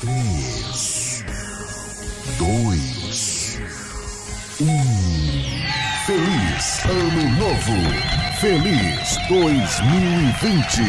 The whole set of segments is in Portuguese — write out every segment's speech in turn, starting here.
3, 2, 1. Feliz Ano Novo! Feliz 2020!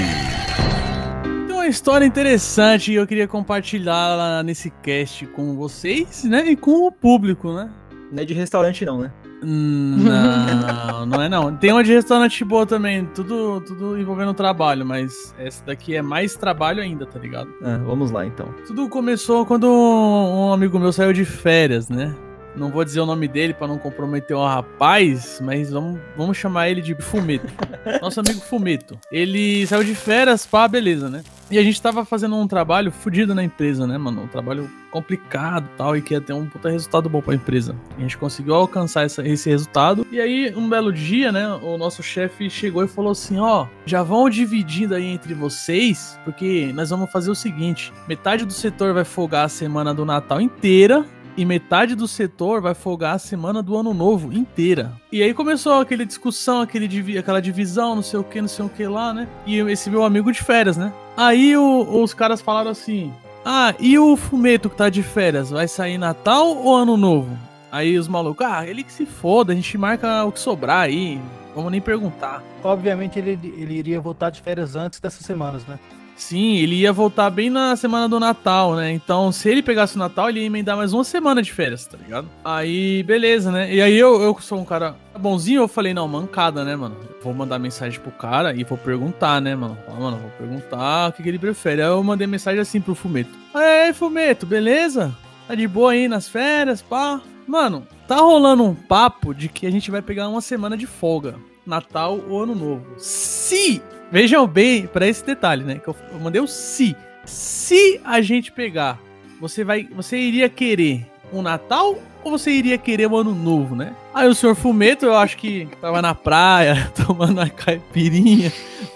Tem uma história interessante e eu queria compartilhar nesse cast com vocês, né? E com o público, né? Não é de restaurante, não, né? Não, não é não. Tem uma de restaurante boa também, tudo, tudo envolvendo trabalho, mas essa daqui é mais trabalho ainda, tá ligado? Ah, vamos lá, então. Tudo começou quando um amigo meu saiu de férias, né? Não vou dizer o nome dele pra não comprometer o rapaz, mas vamos, vamos chamar ele de Fumeto. Nosso amigo Fumeto. Ele saiu de férias, pá, beleza, né? E a gente tava fazendo um trabalho fudido na empresa, né, mano? Um trabalho complicado e tal, e que ia ter um puta resultado bom pra empresa. A gente conseguiu alcançar essa- esse resultado. E aí, um belo dia, né, o nosso chefe chegou e falou assim: ó, já vão dividindo aí entre vocês, porque nós vamos fazer o seguinte: metade do setor vai folgar a semana do Natal inteira. E metade do setor vai folgar a semana do ano novo inteira. E aí começou aquela discussão, aquele divi- aquela divisão, não sei o que, não sei o que lá, né? E esse meu amigo de férias, né? Aí o- os caras falaram assim: ah, e o fumeto que tá de férias, vai sair Natal ou Ano Novo? Aí os malucos, ah, ele que se foda, a gente marca o que sobrar aí, vamos nem perguntar. Obviamente ele, ele iria voltar de férias antes dessas semanas, né? Sim, ele ia voltar bem na semana do Natal, né? Então, se ele pegasse o Natal, ele ia emendar mais uma semana de férias, tá ligado? Aí, beleza, né? E aí eu, eu sou um cara bonzinho, eu falei, não, mancada, né, mano? Vou mandar mensagem pro cara e vou perguntar, né, mano? Falar, mano, vou perguntar o que, que ele prefere. Aí eu mandei mensagem assim pro Fumeto. Aí, Fumeto, beleza? Tá de boa aí nas férias, pá? Mano, tá rolando um papo de que a gente vai pegar uma semana de folga. Natal ou Ano Novo. Se Vejam bem para esse detalhe, né? Que eu, mandei o se. Se a gente pegar, você vai, você iria querer um Natal ou você iria querer um Ano Novo, né? Aí o senhor Fumeto, eu acho que tava na praia, tomando uma caipirinha,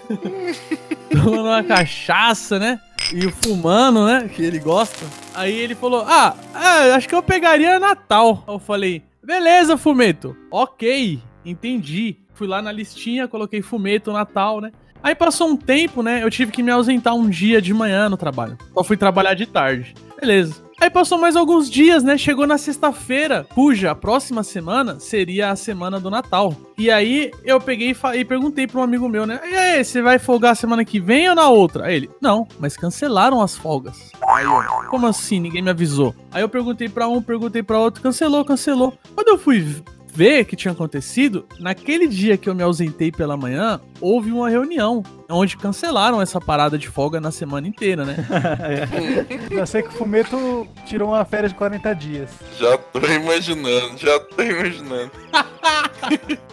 tomando uma cachaça, né? E fumando, né? Que ele gosta. Aí ele falou: Ah, ah, acho que eu pegaria Natal. Eu falei: Beleza, Fumeto. Ok, entendi. Fui lá na listinha, coloquei Fumeto Natal, né? Aí passou um tempo, né? Eu tive que me ausentar um dia de manhã no trabalho. Só fui trabalhar de tarde. Beleza. Aí passou mais alguns dias, né? Chegou na sexta-feira, cuja a próxima semana seria a semana do Natal. E aí eu peguei e, perguntei pra um amigo meu, né? E aí, você vai folgar semana que vem ou na outra? Aí ele, não, mas cancelaram as folgas. Aí eu, como assim? Ninguém me avisou. Aí eu perguntei pra um, perguntei pra outro, cancelou, cancelou. Quando eu fui ver o que tinha acontecido, naquele dia que eu me ausentei pela manhã, houve uma reunião onde cancelaram essa parada de folga na semana inteira, né? Eu sei que o Fumeto tirou uma férias de 40 dias. Já tô imaginando, já tô imaginando.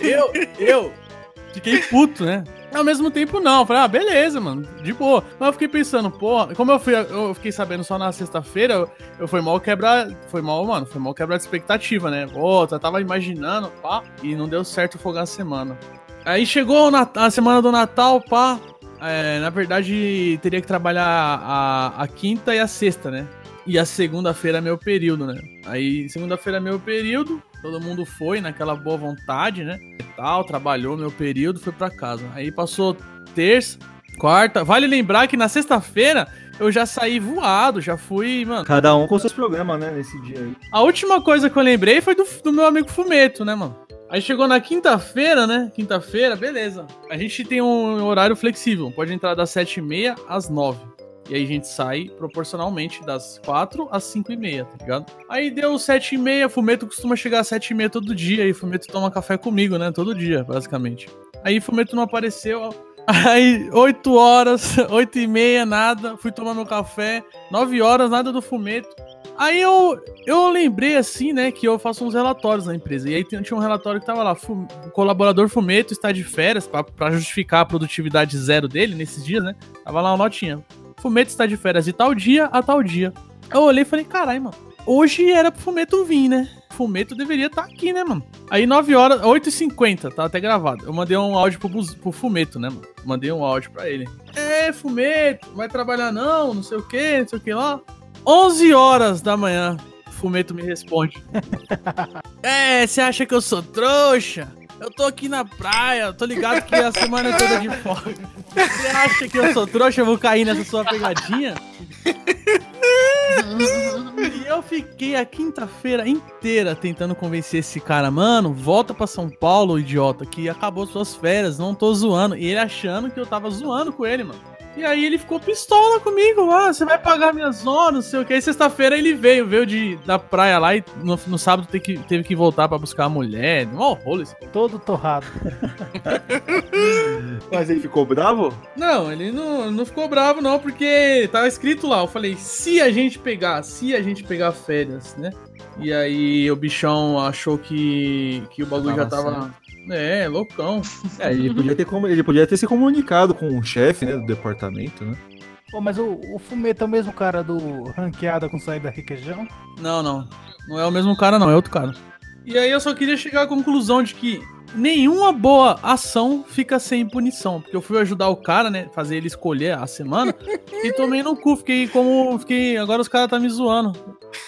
eu, eu fiquei puto, né? Ao mesmo tempo, não. Eu Falei, ah, beleza, mano, de boa. Mas eu fiquei pensando, pô, como eu, fui, eu fiquei sabendo só na sexta-feira, eu, eu fui mal quebrar. Foi mal, mano, foi mal quebrar de expectativa, né? Pô, eu tava imaginando, pá, e não deu certo folgar a semana. Aí chegou o Nat- a semana do Natal, pá. É, na verdade, teria que trabalhar a, a quinta e a sexta, né? E a segunda-feira é meu período, né? Aí, segunda-feira é meu período, todo mundo foi naquela boa vontade, né? E tal, trabalhou meu período, foi pra casa. Aí passou terça, quarta. Vale lembrar que na sexta-feira eu já saí voado, já fui, mano. Cada um com seus programas, né, nesse dia aí. A última coisa que eu lembrei foi do, do meu amigo Fumeto, né, mano? Aí chegou na quinta-feira, né? Quinta-feira, beleza. A gente tem um horário flexível. Pode entrar das 7h30 às 9 E aí a gente sai proporcionalmente das 4 às 5 e meia, tá ligado? Aí deu 7 e meia, Fumeto costuma chegar às 7 e meia todo dia, e Fumeto toma café comigo, né? Todo dia, basicamente. Aí Fumeto não apareceu, Aí, 8 horas, 8 e meia, nada. Fui tomar meu café. 9 horas, nada do fumeto. Aí eu, eu lembrei assim, né, que eu faço uns relatórios na empresa. E aí tinha um relatório que tava lá: o colaborador fumeto está de férias, pra justificar a produtividade zero dele nesses dias, né? Tava lá uma notinha. Fumeto está de férias de tal dia a tal dia. Eu olhei e falei: caralho, mano. Hoje era pro Fumeto vir, né? Fumeto deveria estar aqui, né, mano? Aí 9 horas, 8h50, tá até gravado. Eu mandei um áudio pro, Buz- pro Fumeto, né, mano? Mandei um áudio pra ele. É, Fumeto, vai trabalhar não, não sei o que, não sei o que lá. 11 horas da manhã, Fumeto me responde. é, você acha que eu sou trouxa? Eu tô aqui na praia, tô ligado que a semana é toda de folga. Você acha que eu sou trouxa, eu vou cair nessa sua pegadinha? E eu fiquei a quinta-feira inteira tentando convencer esse cara, mano, volta pra São Paulo, idiota, que acabou suas férias, não tô zoando. E ele achando que eu tava zoando com ele, mano. E aí ele ficou pistola comigo, ah, você vai pagar minhas horas, não sei o que. Aí sexta-feira ele veio, veio de, da praia lá e no, no sábado teve que, teve que voltar pra buscar a mulher. Um rolo esse. Todo torrado. Mas ele ficou bravo? Não, ele não, não ficou bravo não, porque tava escrito lá, eu falei, se a gente pegar, se a gente pegar férias, né? E aí o bichão achou que, que o bagulho já Tava tava... É, loucão. É, ele podia ter, ele podia ter se comunicado com o chefe, né, do departamento, né? Pô, mas o, o Fumeta é o mesmo cara do ranqueada com saída requeijão? Não, não. Não é o mesmo cara, não, é outro cara. E aí eu só queria chegar à conclusão de que nenhuma boa ação fica sem punição. Porque eu fui ajudar o cara, né? Fazer ele escolher a semana. e tomei no cu. Fiquei como. Fiquei. Agora os caras tá me zoando.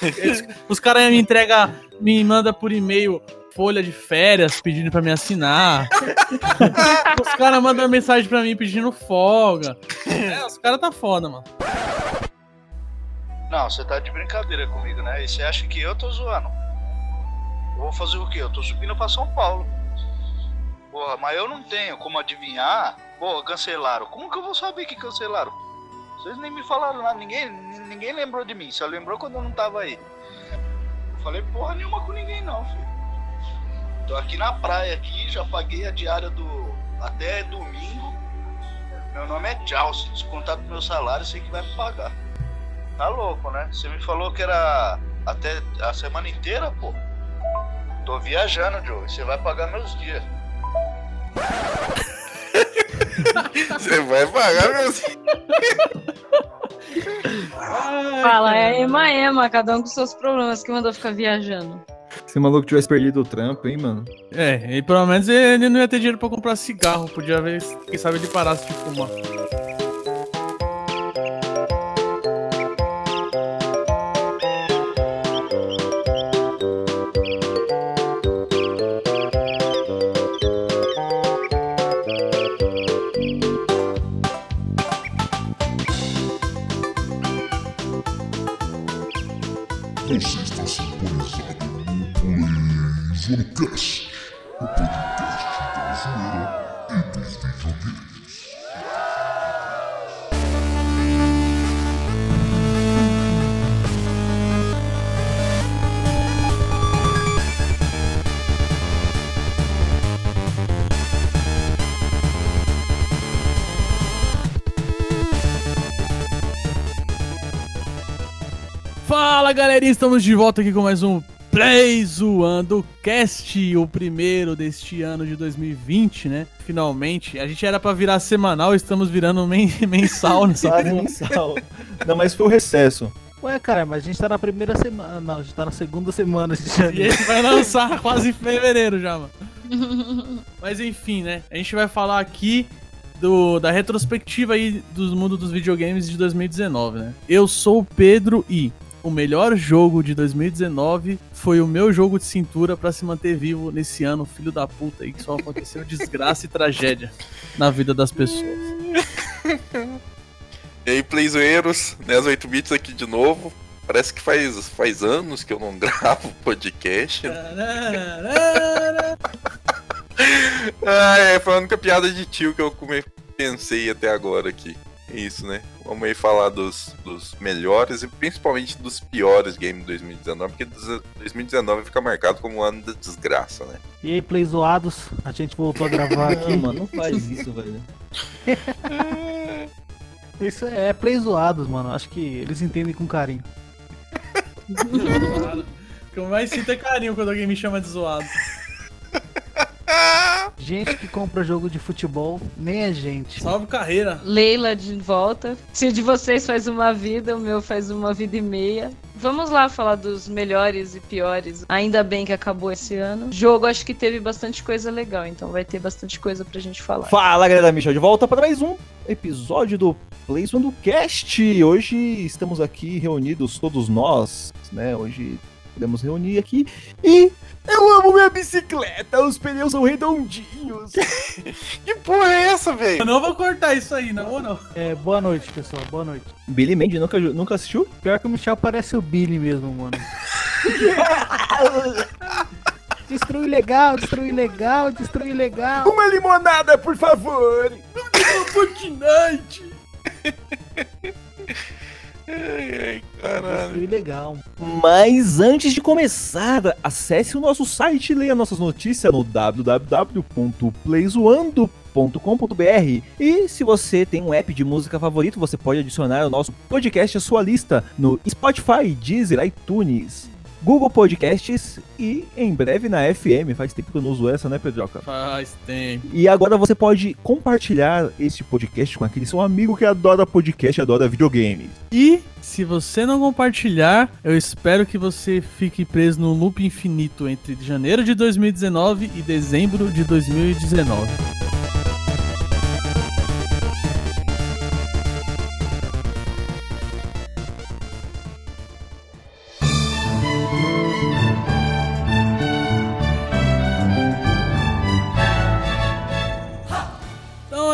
Eles- os caras me entregam. Me manda por e-mail folha de férias pedindo pra me assinar. os caras mandam mensagem pra mim pedindo folga. É, os caras tá foda, mano. Não, você tá de brincadeira comigo, né? E você acha que eu tô zoando? Eu vou fazer o quê? Eu tô subindo pra São Paulo. Porra, mas eu não tenho como adivinhar. Porra, cancelaram. Como que eu vou saber que cancelaram? Vocês nem me falaram nada, ninguém, ninguém lembrou de mim, só lembrou quando eu não tava aí. Eu falei porra nenhuma com ninguém não, filho. Tô aqui na praia aqui, já paguei a diária do. até domingo. Meu nome é Tchau, se descontar do meu salário, sei que vai me pagar. Tá louco, né? Você me falou que era até a semana inteira, pô. Tô viajando, Joe. Você vai pagar meus dias. Você vai pagar meus. Fala, é ema ema, cada um com seus problemas que mandou ficar viajando. Se o maluco tivesse perdido o trampo, hein, mano? É, e pelo menos ele não ia ter dinheiro pra comprar cigarro. Podia ver, quem sabe ele parasse de fumar. Fala galerinha, estamos de volta aqui com mais um Play Zoando Cast, o primeiro deste ano de 2020, né? Finalmente, a gente era pra virar semanal, estamos virando men- mensal nessa Sabe, porra. mensal. Não, mas foi o recesso. Ué, cara, mas a gente tá na primeira semana. Não, a gente tá na segunda semana de E janeiro. esse vai lançar quase em fevereiro já, mano. Mas enfim, né? A gente vai falar aqui do, da retrospectiva aí do mundo dos videogames de 2019, né? Eu sou o Pedro e o melhor jogo de 2019 foi o meu jogo de cintura pra se manter vivo nesse ano, filho da puta aí, que só aconteceu desgraça e tragédia na vida das pessoas. E aí, playzoeiros, né, as 8 bits aqui de novo. Parece que faz, faz anos que eu não gravo podcast. Ah, é, foi a única piada de tio que eu pensei até agora aqui. É Isso, né? Vamos aí falar dos, dos melhores e principalmente dos piores games de 2019, porque des- 2019 fica marcado como um ano da desgraça, né? E aí, play zoados, a gente voltou a gravar aqui. Não, mano, não faz isso, velho. Isso é play zoados, mano. Acho que eles entendem com carinho. O que eu mais sinto é carinho quando alguém me chama de zoado. Gente que compra jogo de futebol, nem a gente. Salve carreira. Leila de volta. Se o de vocês faz uma vida, o meu faz uma vida e meia. Vamos lá falar dos melhores e piores. Ainda bem que acabou esse ano. Jogo acho que teve bastante coisa legal, então vai ter bastante coisa pra gente falar. Fala, galera, Michel, de volta para mais um episódio do Playsman do Cast. Hoje estamos aqui reunidos todos nós, né? Hoje podemos reunir aqui. E eu amo minha bicicleta, os pneus são redondinhos. Que porra é essa, velho? Eu não vou cortar isso aí, não vou não. É, boa noite, pessoal. Boa noite. Billy Mandy nunca, nunca assistiu? Pior que o Michel parece o Billy mesmo, mano. destrui legal, destrui legal, destrui legal. Uma limonada, por favor! Fortnite! Ai, ai, caralho. Legal. Mas antes de começar, acesse o nosso site e leia nossas notícias no www.playzoando.com.br E se você tem um app de música favorito, você pode adicionar o nosso podcast à sua lista no Spotify, Deezer, iTunes, Google Podcasts e em breve na FM. Faz tempo que eu não uso essa, né, Pedroca? Faz tempo. E agora você pode compartilhar este podcast com aquele seu amigo que adora podcast e adora videogames. E se você não compartilhar, eu espero que você fique preso no loop infinito entre janeiro de 2019 e dezembro de 2019.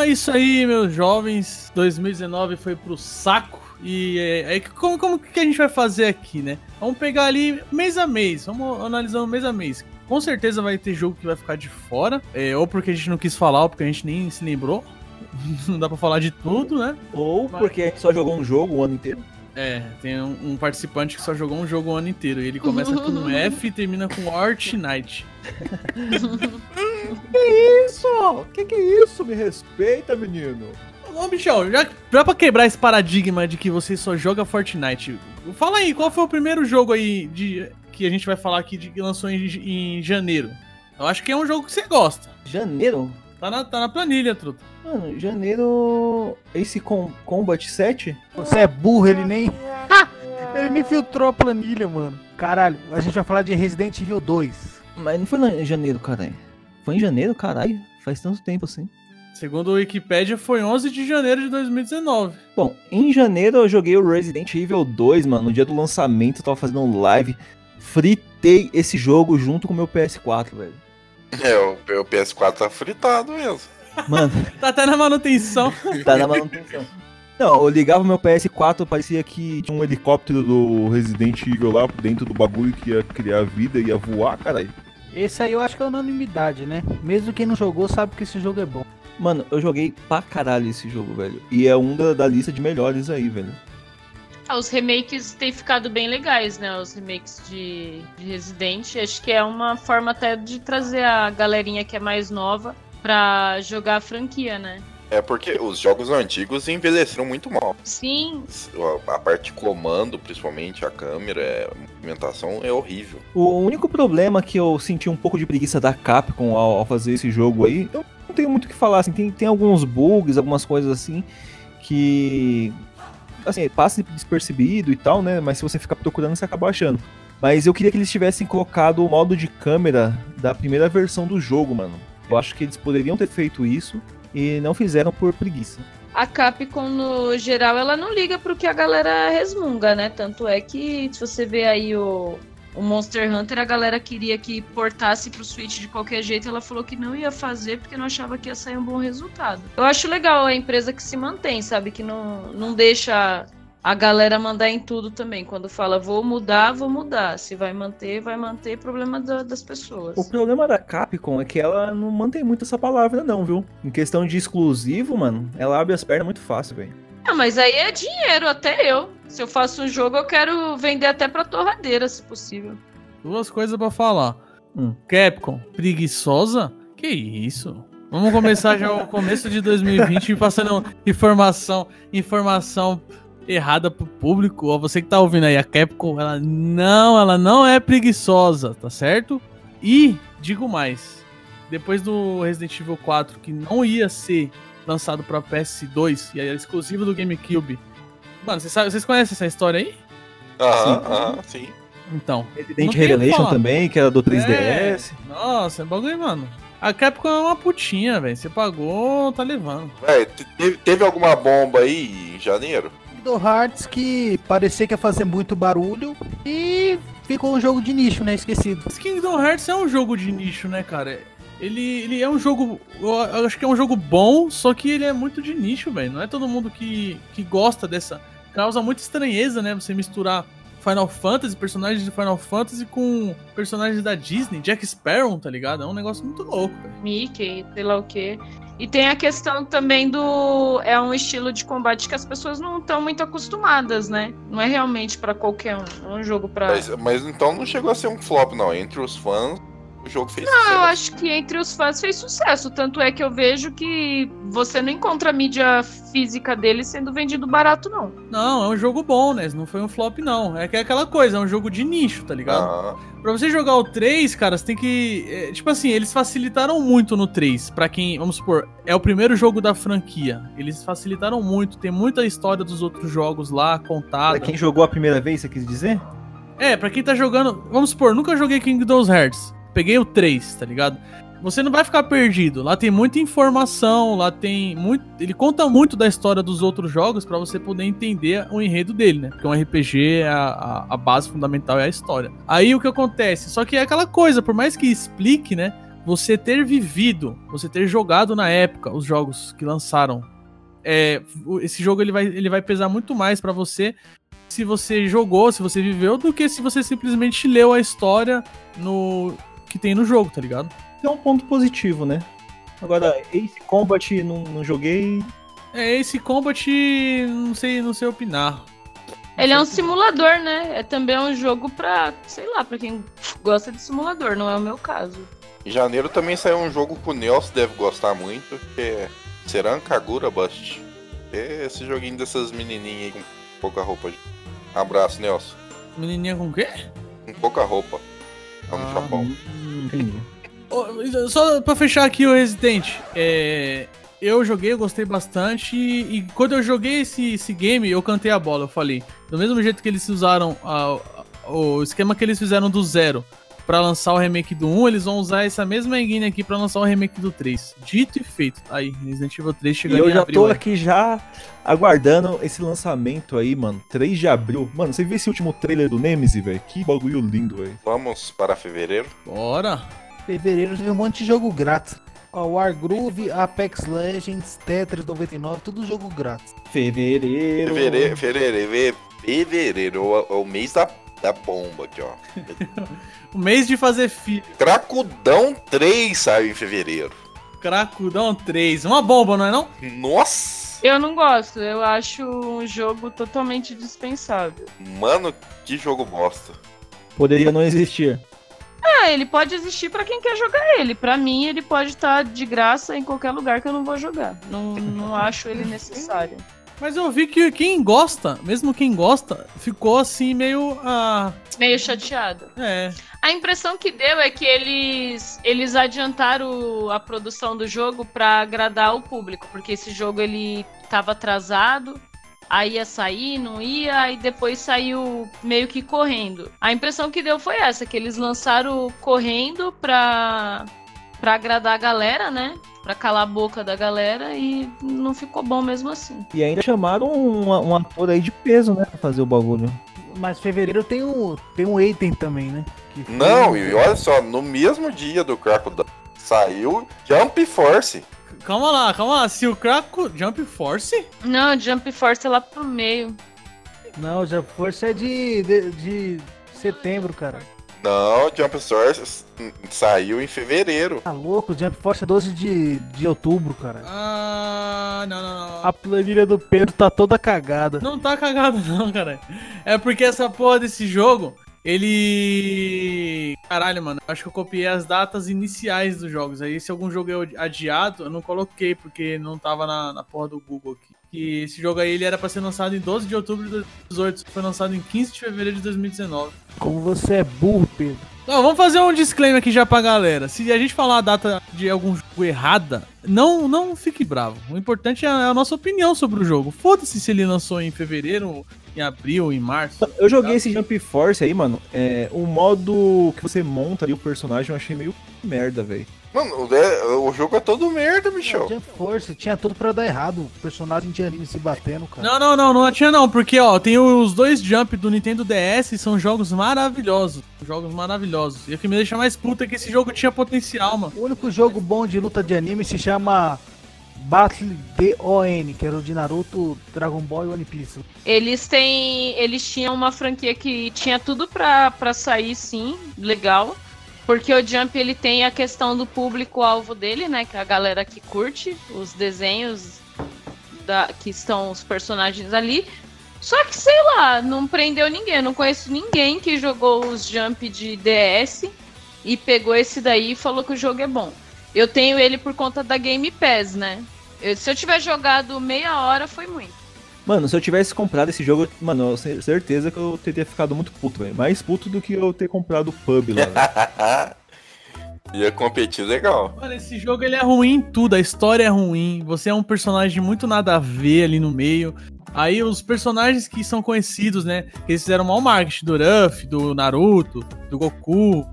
É isso aí, meus jovens. 2019 foi pro saco. E é, é como, como que a gente vai fazer aqui, né? Vamos pegar ali mês a mês. Vamos analisando mês a mês. Com certeza vai ter jogo que vai ficar de fora. é, ou porque a gente não quis falar, ou porque a gente nem se lembrou. não dá pra falar de tudo, né? Ou porque a gente só jogou um jogo o ano inteiro. É, tem um, um participante que só jogou um jogo o ano inteiro. E ele começa com um F e termina com Art Knight. Que isso? Que que é isso? Me respeita, menino. Ô, bichão, já, já pra quebrar esse paradigma de que você só joga Fortnite, fala aí, qual foi o primeiro jogo aí de, que a gente vai falar aqui de que lançou em, em janeiro? Eu acho que é um jogo que você gosta. Janeiro? Tá na, tá na planilha, truta. Mano, janeiro. Esse com Combat 7? Você é burro, ele nem. Ele nem filtrou a planilha, mano. Caralho, a gente vai falar de Resident Evil 2. Mas não foi em janeiro, caralho. Foi em janeiro, caralho. Faz tanto tempo assim. Segundo o Wikipedia, foi 11 de janeiro de 2019. Bom, em janeiro eu joguei o Resident Evil 2, mano. No dia do lançamento eu tava fazendo um live. Fritei esse jogo junto com o meu PS4, velho. É, o, o PS4 tá fritado mesmo. Mano, Tá até na manutenção. tá na manutenção. Não, eu ligava o meu PS4, parecia que tinha um helicóptero do Resident Evil lá dentro do bagulho que ia criar vida, ia voar, caralho. Esse aí eu acho que é unanimidade, né? Mesmo quem não jogou sabe que esse jogo é bom. Mano, eu joguei pra caralho esse jogo, velho. E é um da, da lista de melhores aí, velho. Ah, os remakes têm ficado bem legais, né? Os remakes de, de Resident. Acho que é uma forma até de trazer a galerinha que é mais nova pra jogar a franquia, né? É porque os jogos antigos envelheceram muito mal. Sim, A parte de comando, principalmente a câmera, é- a movimentação é horrível. O único problema que eu senti um pouco de preguiça da Capcom ao, ao fazer esse jogo aí, eu não tenho muito o que falar, assim, tem, tem alguns bugs, algumas coisas assim, que, assim, passa despercebido e tal, né, mas se você ficar procurando, você acaba achando. Mas eu queria que eles tivessem colocado o modo de câmera da primeira versão do jogo, mano. Eu acho que eles poderiam ter feito isso e não fizeram por preguiça. a Capcom, no geral, ela não liga pro que a galera resmunga, né? Tanto é que, se você vê aí o, o Monster Hunter, a galera queria que portasse pro Switch de qualquer jeito. Ela falou que não ia fazer porque não achava que ia sair um bom resultado. Eu acho legal a empresa que se mantém, sabe? Que não, não deixa a galera mandar em tudo também. Quando fala vou mudar, vou mudar. Se vai manter, vai manter. Problema da- das pessoas. O problema da Capcom é que ela não mantém muito essa palavra, não, viu? Em questão de exclusivo, mano, ela abre as pernas muito fácil, velho. Ah, mas aí é dinheiro, até eu. Se eu faço um jogo, eu quero vender até pra torradeira, se possível. Duas coisas pra falar. Hum. Capcom, preguiçosa? Que isso? Vamos começar já o começo de 2020 passando informação, informação errada pro público. Ó, você que tá ouvindo aí, a Capcom, ela não, ela não é preguiçosa, tá certo? E digo mais, depois do Resident Evil 4 que não ia ser lançado pra PS2 e era exclusivo do GameCube. Mano, vocês, sabem- vocês conhecem essa história aí? Aham, aham, sim. Então, Resident Revelation também, que era do 3DS. Nossa, é bagulho, mano. A Capcom é uma putinha, velho. Você pagou, tá levando. Véi, te- teve, teve alguma bomba aí em janeiro? Do Hearts que parecia que ia fazer muito barulho e ficou um jogo de nicho, né? Esquecido. Kingdom Hearts é um jogo de nicho, né, cara? Ele, ele é um jogo. Eu acho que é um jogo bom, só que ele é muito de nicho, velho. Não é todo mundo que, que gosta dessa. Causa muita estranheza, né? Você misturar Final Fantasy, personagens de Final Fantasy com personagens da Disney, Jack Sparrow, tá ligado? É um negócio muito louco, velho. Mickey, sei lá o quê. E tem a questão também do. É um estilo de combate que as pessoas não estão muito acostumadas, né? Não é realmente pra qualquer um. É um jogo pra. Mas, mas então não chegou a ser um flop, não. Entre os fãs, o jogo fez Não, eu sucesso. acho que entre os fãs fez sucesso. Tanto é que eu vejo que você não encontra a mídia física dele sendo vendido barato, não. Não, é um jogo bom, né? Não foi um flop, não. É que é aquela coisa, é um jogo de nicho, tá ligado? Ah, Pra você jogar o 3, cara, você tem que. é, tipo assim, eles facilitaram muito no 3. Pra quem, vamos supor, é o primeiro jogo da franquia. Eles facilitaram muito. Tem muita história dos outros jogos lá contada. Pra quem jogou a primeira vez, você quis dizer? É, pra quem tá jogando. Vamos supor, nunca joguei Kingdom Hearts. Peguei o 3, tá ligado? Você não vai ficar perdido. Lá tem muita informação, lá tem muito. Ele conta muito da história dos outros jogos pra você poder entender o enredo dele, né? Porque um RPG, é a, a, base fundamental é a história. Aí o que acontece? Só que é aquela coisa, por mais que explique, né? Você ter vivido, você ter jogado na época os jogos que lançaram. É, esse jogo ele vai, ele vai pesar muito mais pra você se você jogou, se você viveu, do que se você simplesmente leu a história no que tem no jogo, tá ligado? É um ponto positivo, né? Agora, Ace Combat não, não joguei. É, esse Combat, não sei, não sei opinar. Ele é um simulador, né? É também um jogo pra, sei lá, pra quem gosta de simulador, não é o meu caso. em janeiro também saiu um jogo que o Nelson deve gostar muito, que é Seran Kagura Bust. É esse joguinho dessas menininhas aí com pouca roupa. Abraço, Nelson. Menininha com o quê? Com pouca roupa. Lá no Ah, Japão. Hum, entendi. Ô, Só pra fechar aqui o Resident, é, eu joguei, eu gostei bastante. E quando eu joguei esse, esse game, eu cantei a bola. Eu falei, do mesmo jeito que eles usaram a- a- o esquema que eles fizeram do zero pra lançar o remake do 1, eles vão usar essa mesma engine aqui pra lançar o remake do 3. Dito e feito. Aí, Resident Evil 3 E chegando eu em já abril. tô aí. aqui já aguardando esse lançamento aí, mano. 3 de abril. Mano, você viu esse último trailer do Nemesis, velho? Que bagulho lindo, velho. Vamos para fevereiro. Bora! Fevereiro teve um monte de jogo grátis. Ó, Wargroove, Apex Legends, Tetris 99, tudo jogo grátis. Fevereiro. Fevereiro, fevereiro, fevereiro, é o mês da, da bomba aqui, ó. O mês de fazer filho. Cracudão 3 saiu em fevereiro. Cracudão 3. Uma bomba, não é não? Nossa! Eu não gosto, eu acho um jogo totalmente dispensável. Mano, que jogo bosta. Poderia não existir. Ah, ele pode existir pra quem quer jogar ele. Pra mim, ele pode estar de graça em qualquer lugar que eu não vou jogar. Não, não acho ele necessário. Mas eu vi que quem gosta, mesmo quem gosta, ficou assim meio. Ah, Meio chateado. é. A impressão que deu é que eles, eles adiantaram a produção do jogo pra agradar o público, porque esse jogo ele tava atrasado, aí ia sair, não ia, aí depois saiu meio que correndo. A impressão que deu foi essa, que eles lançaram correndo pra, pra agradar a galera, né? Pra calar a boca da galera e não ficou bom mesmo assim. E ainda chamaram um, um ator aí de peso, né? Pra fazer o bagulho. Mas fevereiro tem um, tem um item também, né? Não, e olha só, no mesmo dia do Cracudão saiu Jump Force. Calma lá, calma lá. Se o Craco Jump Force? Não, Jump Force é lá pro meio. Não, já força é de, de, de setembro, cara. Não, Jump Force saiu em fevereiro. Tá louco? Jump Force é 12 de, de outubro, cara. Ah, não, não, não. A planilha do Pedro tá toda cagada. Não tá cagado, não, cara. É porque essa porra desse jogo, ele. Caralho, mano. Acho que eu copiei as datas iniciais dos jogos. Aí, se algum jogo é adiado, eu não coloquei, porque não tava na, na porra do Google aqui. Que esse jogo aí ele era pra ser lançado em 12 de outubro de 2018. Foi lançado em 15 de fevereiro de 2019. Como você é burro, Pedro. Não, vamos fazer um disclaimer aqui já pra galera. Se a gente falar a data de algum jogo errada, não, não fique bravo. O importante é a, é a nossa opinião sobre o jogo. Foda-se se ele lançou em fevereiro, em abril, em março. Eu joguei esse Jump Force aí, mano. É, o modo que você monta ali o personagem eu achei meio merda, velho. Mano, o, é- jogo é todo merda, Michel. Tinha força, tinha tudo pra dar errado. O personagem de anime se batendo, cara. Não, não, não, não tinha não, porque ó, tem os dois Jump do Nintendo DS, são jogos maravilhosos. Jogos maravilhosos. E o que me deixa mais puta é que esse jogo tinha potencial, mano. O único jogo bom de luta de anime se chama Battle D.O.N., que era o de Naruto, Dragon Ball e One Piece. Eles têm. Eles tinham uma franquia que tinha tudo pra, pra sair, sim, legal. Porque o Jump ele tem a questão do público-alvo dele, né? Que é a galera que curte os desenhos da, que estão os personagens ali. Só que, sei lá, não prendeu ninguém. Eu não conheço ninguém que jogou os Jump de DS e pegou esse daí e falou que o jogo é bom. Eu tenho ele por conta da Game Pass, né? Eu- se eu tiver jogado meia hora, foi muito. Mano, se eu tivesse comprado esse jogo, mano, eu tenho certeza que eu teria ficado muito puto, velho. Mais puto do que eu ter comprado o pub lá. Ia competir legal. Mano, esse jogo ele é ruim em tudo, a história é ruim, você é um personagem muito nada a ver ali no meio. Aí os personagens que são conhecidos, né? que Eles fizeram mal marketing do Ruff, do Naruto, do Goku.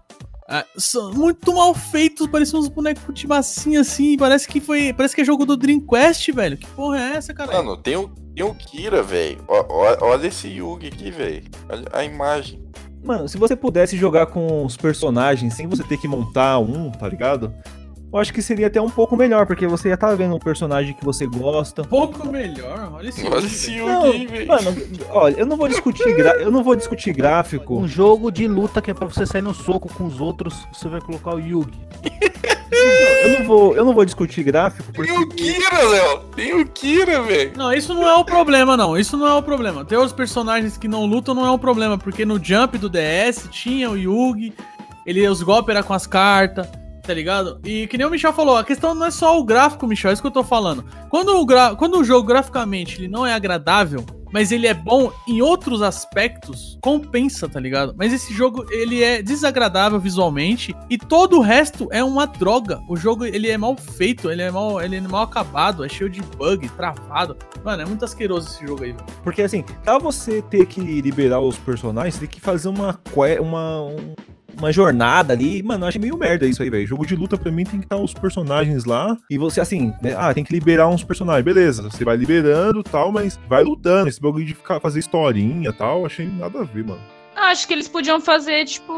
Ah, são muito mal feitos, parecem uns bonecos de massinha assim. Parece que foi. Parece que é jogo do Dreamcast, velho. Que porra é essa, cara? Mano, tem o, tem o Kira, velho. Olha esse Yugi aqui, velho. Olha a imagem. Mano, se você pudesse jogar com os personagens sem você ter que montar um, tá ligado? Eu acho que seria até um pouco melhor, porque você já tá vendo um personagem que você gosta. Um pouco melhor. Olha esse Olha esse velho. Yugi aí, velho. Mano, olha, eu não vou discutir, gra- eu não vou discutir gráfico. Um jogo de luta que é pra você sair no soco com os outros, você vai colocar o Yugi. Eu não vou, eu não vou discutir gráfico porque Tem o Kira, Léo. Tem o Kira, velho. Não, isso não é o problema, não. Isso não é o problema. Ter os personagens que não lutam não é um problema, porque no Jump do DS tinha o Yugi, ele, os golpes eram com as cartas, tá ligado? E que nem o Michel falou, a questão não é só o gráfico, Michel, é isso que eu tô falando. Quando o, gra- Quando o jogo graficamente ele não é agradável, mas ele é bom em outros aspectos, compensa, tá ligado? Mas esse jogo, ele é desagradável visualmente e todo o resto é uma droga. O jogo, ele é mal feito, ele é mal, ele é mal acabado, é cheio de bug, travado. Mano, é muito asqueroso esse jogo aí. Porque assim, pra você ter que liberar os personagens, tem que fazer uma uma um- uma jornada ali. Mano, eu achei meio merda isso aí, velho. Jogo de luta pra mim tem que estar os personagens lá e você assim, né? Ah, tem que liberar uns personagens. Beleza, você vai liberando e tal, mas vai lutando. Esse bagulho de ficar fazer historinha e tal, achei nada a ver, mano. Acho que eles podiam fazer, tipo,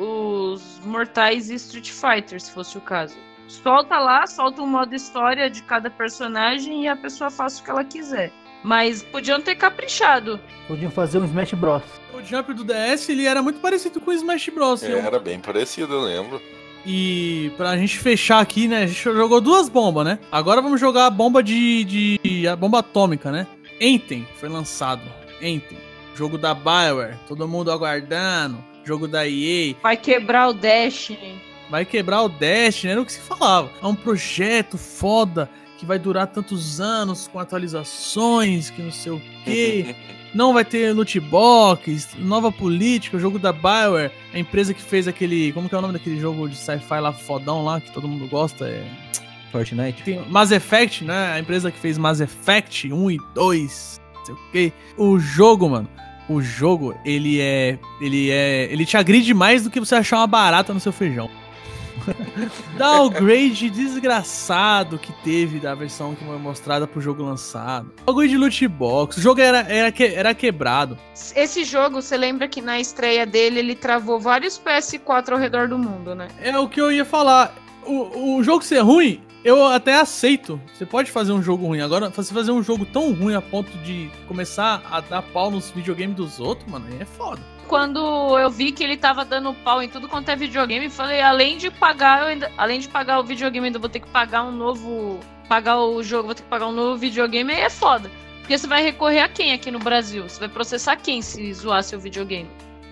os Mortais e Street Fighter, se fosse o caso. Solta lá, solta um modo história de cada personagem e a pessoa faz o que ela quiser. Mas podiam ter caprichado. Podiam fazer um Smash Bros. O Jump do DS, ele era muito parecido com o Smash Bros. É, Era bem parecido, eu lembro. E pra gente fechar aqui, né? A gente jogou duas bombas, né? Agora vamos jogar a bomba de. de a bomba atômica, né? Enten foi lançado. Enten. Jogo da Bioware. Todo mundo aguardando. Jogo da EA. Vai quebrar o Destiny. Vai quebrar o Destiny, era o que se falava. É um projeto foda que vai durar tantos anos com atualizações, que não sei o quê. Não vai ter loot box, nova política, o jogo da Bioware, a empresa que fez aquele. Como que é o nome daquele jogo de sci-fi lá fodão lá, que todo mundo gosta? É. Fortnite. Tem Mass Effect, né? A empresa que fez Mass Effect 1 e 2, não sei o quê. O jogo, mano. O jogo, ele é. Ele é. Ele te agride mais do que você achar uma barata no seu feijão. Downgrade desgraçado que teve da versão que foi mostrada pro jogo lançado. Bagulho de loot box. O jogo era, era, que- era quebrado. Esse jogo, você lembra que na estreia dele ele travou vários PS4 ao redor do mundo, né? É o que eu ia falar. O, o jogo ser ruim, eu até aceito. Você pode fazer um jogo ruim. Agora, você fazer um jogo tão ruim a ponto de começar a dar pau nos videogames dos outros, mano, aí é foda. Quando eu vi que ele tava dando pau em tudo quanto é videogame, falei, além de pagar, ainda, além de pagar o videogame, ainda vou ter que pagar um novo, pagar o jogo, vou ter que pagar um novo videogame, aí é foda. Porque você vai recorrer a quem aqui no Brasil? Você vai processar quem se zoar seu videogame?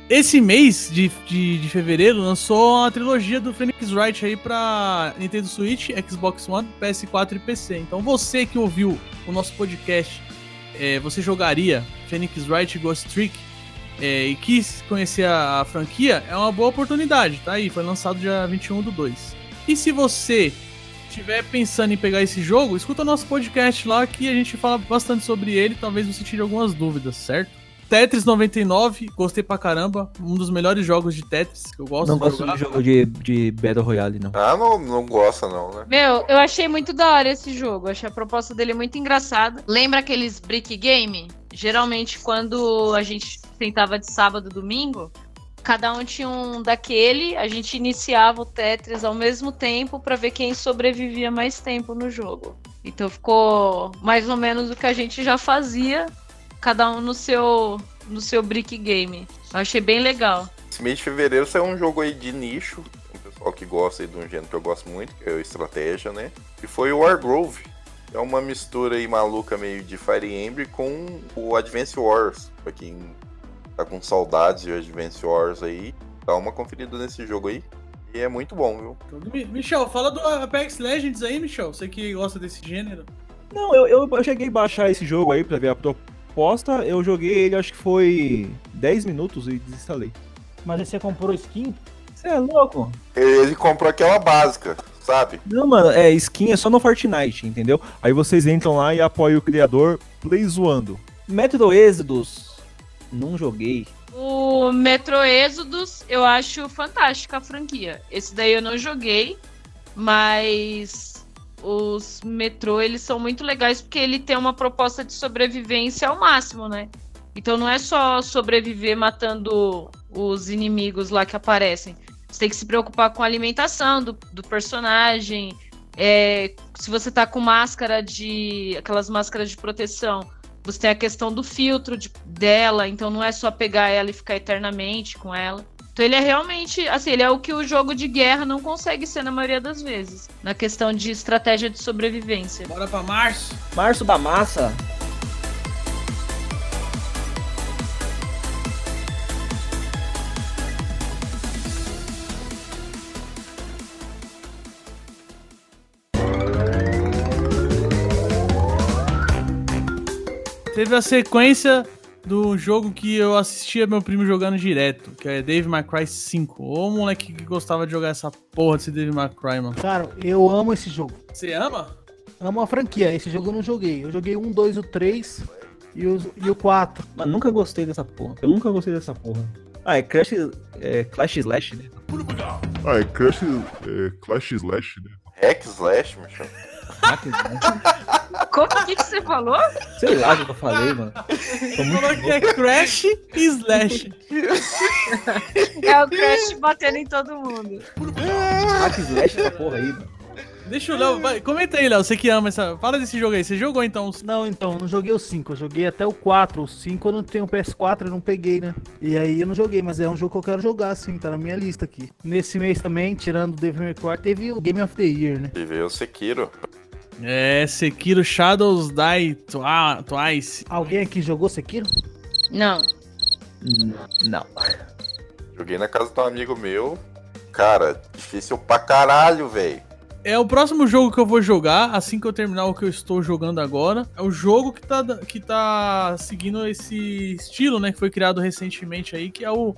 Esse mês de, de, de fevereiro lançou a trilogia do Phoenix Wright aí pra Nintendo Switch, Xbox One, PS4 e PC. Então você que ouviu o nosso podcast, é, você jogaria Phoenix Wright Ghost Trick é, e quis conhecer a, a franquia, é uma boa oportunidade, tá aí, foi lançado dia 21 do 2. E se você estiver pensando em pegar esse jogo, escuta o nosso podcast lá que a gente fala bastante sobre ele, talvez você tire algumas dúvidas, certo? Tetris 99, gostei pra caramba. Um dos melhores jogos de Tetris que eu gosto Não de gosto jogar. de jogo de, de Battle Royale, não. Ah, não, não gosta não, né? Meu, eu achei muito da hora esse jogo. Achei a proposta dele muito engraçada. Lembra aqueles brick game? Geralmente, quando a gente tentava de sábado domingo, cada um tinha um daquele, a gente iniciava o Tetris ao mesmo tempo pra ver quem sobrevivia mais tempo no jogo. Então ficou mais ou menos o que a gente já fazia, cada um no seu no seu brick game. Eu achei bem legal. Esse mês de fevereiro saiu um jogo aí de nicho, um pessoal que gosta aí de um gênero que eu gosto muito, que é o estratégia, né? E foi o Wargrove. É uma mistura aí maluca meio de Fire Emblem com o Advance Wars. Pra quem tá com saudades de Advance Wars aí, dá uma conferida nesse jogo aí. E é muito bom, viu? Mi- Michel, fala do Apex Legends aí, Michel. Você que gosta desse gênero. Não, eu, eu, eu cheguei a baixar esse jogo aí pra ver a proposta. Eu joguei ele, acho que foi 10 minutos e desinstalei. Mas aí você comprou skin? Você é louco? Ele comprou aquela básica, sabe? Não, mano, é skin é só no Fortnite, entendeu? Aí vocês entram lá e apoiam o criador Play Zoando. Metro Exodus, não joguei. O Metro Exodus, eu acho fantástica a franquia. Esse daí eu não joguei, mas os Metro, eles são muito legais porque ele tem uma proposta de sobrevivência ao máximo, né? Então não é só sobreviver matando os inimigos lá que aparecem. Você tem que se preocupar com a alimentação do, do personagem. é, se você tá com máscara de. aquelas máscaras de proteção, você tem a questão do filtro de- dela, então não é só pegar ela e ficar eternamente com ela. Então ele é realmente, assim, ele é o que o jogo de guerra não consegue ser na maioria das vezes, na questão de estratégia de sobrevivência. Bora pra março. Março da Massa. Teve a sequência do jogo que eu assistia meu primo jogando direto, que é Dave May Cry 5. Ô moleque que gostava de jogar essa porra desse Dave May Cry, mano. Cara, eu amo esse jogo. Você ama? Amo a franquia. Esse jogo eu não joguei. Eu joguei um, dois, o três e o, e o quatro. Mas nunca gostei dessa porra. Eu nunca gostei dessa porra. Ah, é Crash. É Clash Slash, né? Ah, é Crash, é Clash Slash, né? Hack Slash, Michel. Como que, que você falou? Sei lá o que eu falei, mano. Muito Falou que é Crash e Slash. É o Crash batendo em todo mundo. Hack Slash essa porra aí, mano. Deixa o Léo. vai, Comenta aí, Léo. Você que ama essa. Fala desse jogo aí. Você jogou então? Não, então, não joguei o 5, eu joguei até o 4. O 5 eu não tenho PS4, eu não peguei, né? E aí eu não joguei, mas é um jogo que eu quero jogar, sim, tá na minha lista aqui. Nesse mês também, tirando o Devil May Cry, teve o Game of the Year, né? E veio o Sekiro. É, Sekiro Shadows Die Twa- Twice. Alguém aqui jogou Sekiro? Não. Não. Joguei na casa de um amigo meu. Cara, difícil pra caralho, velho. É o próximo jogo que eu vou jogar, assim que eu terminar o que eu estou jogando agora. É o jogo que tá, que tá seguindo esse estilo, né? Que foi criado recentemente aí, que é o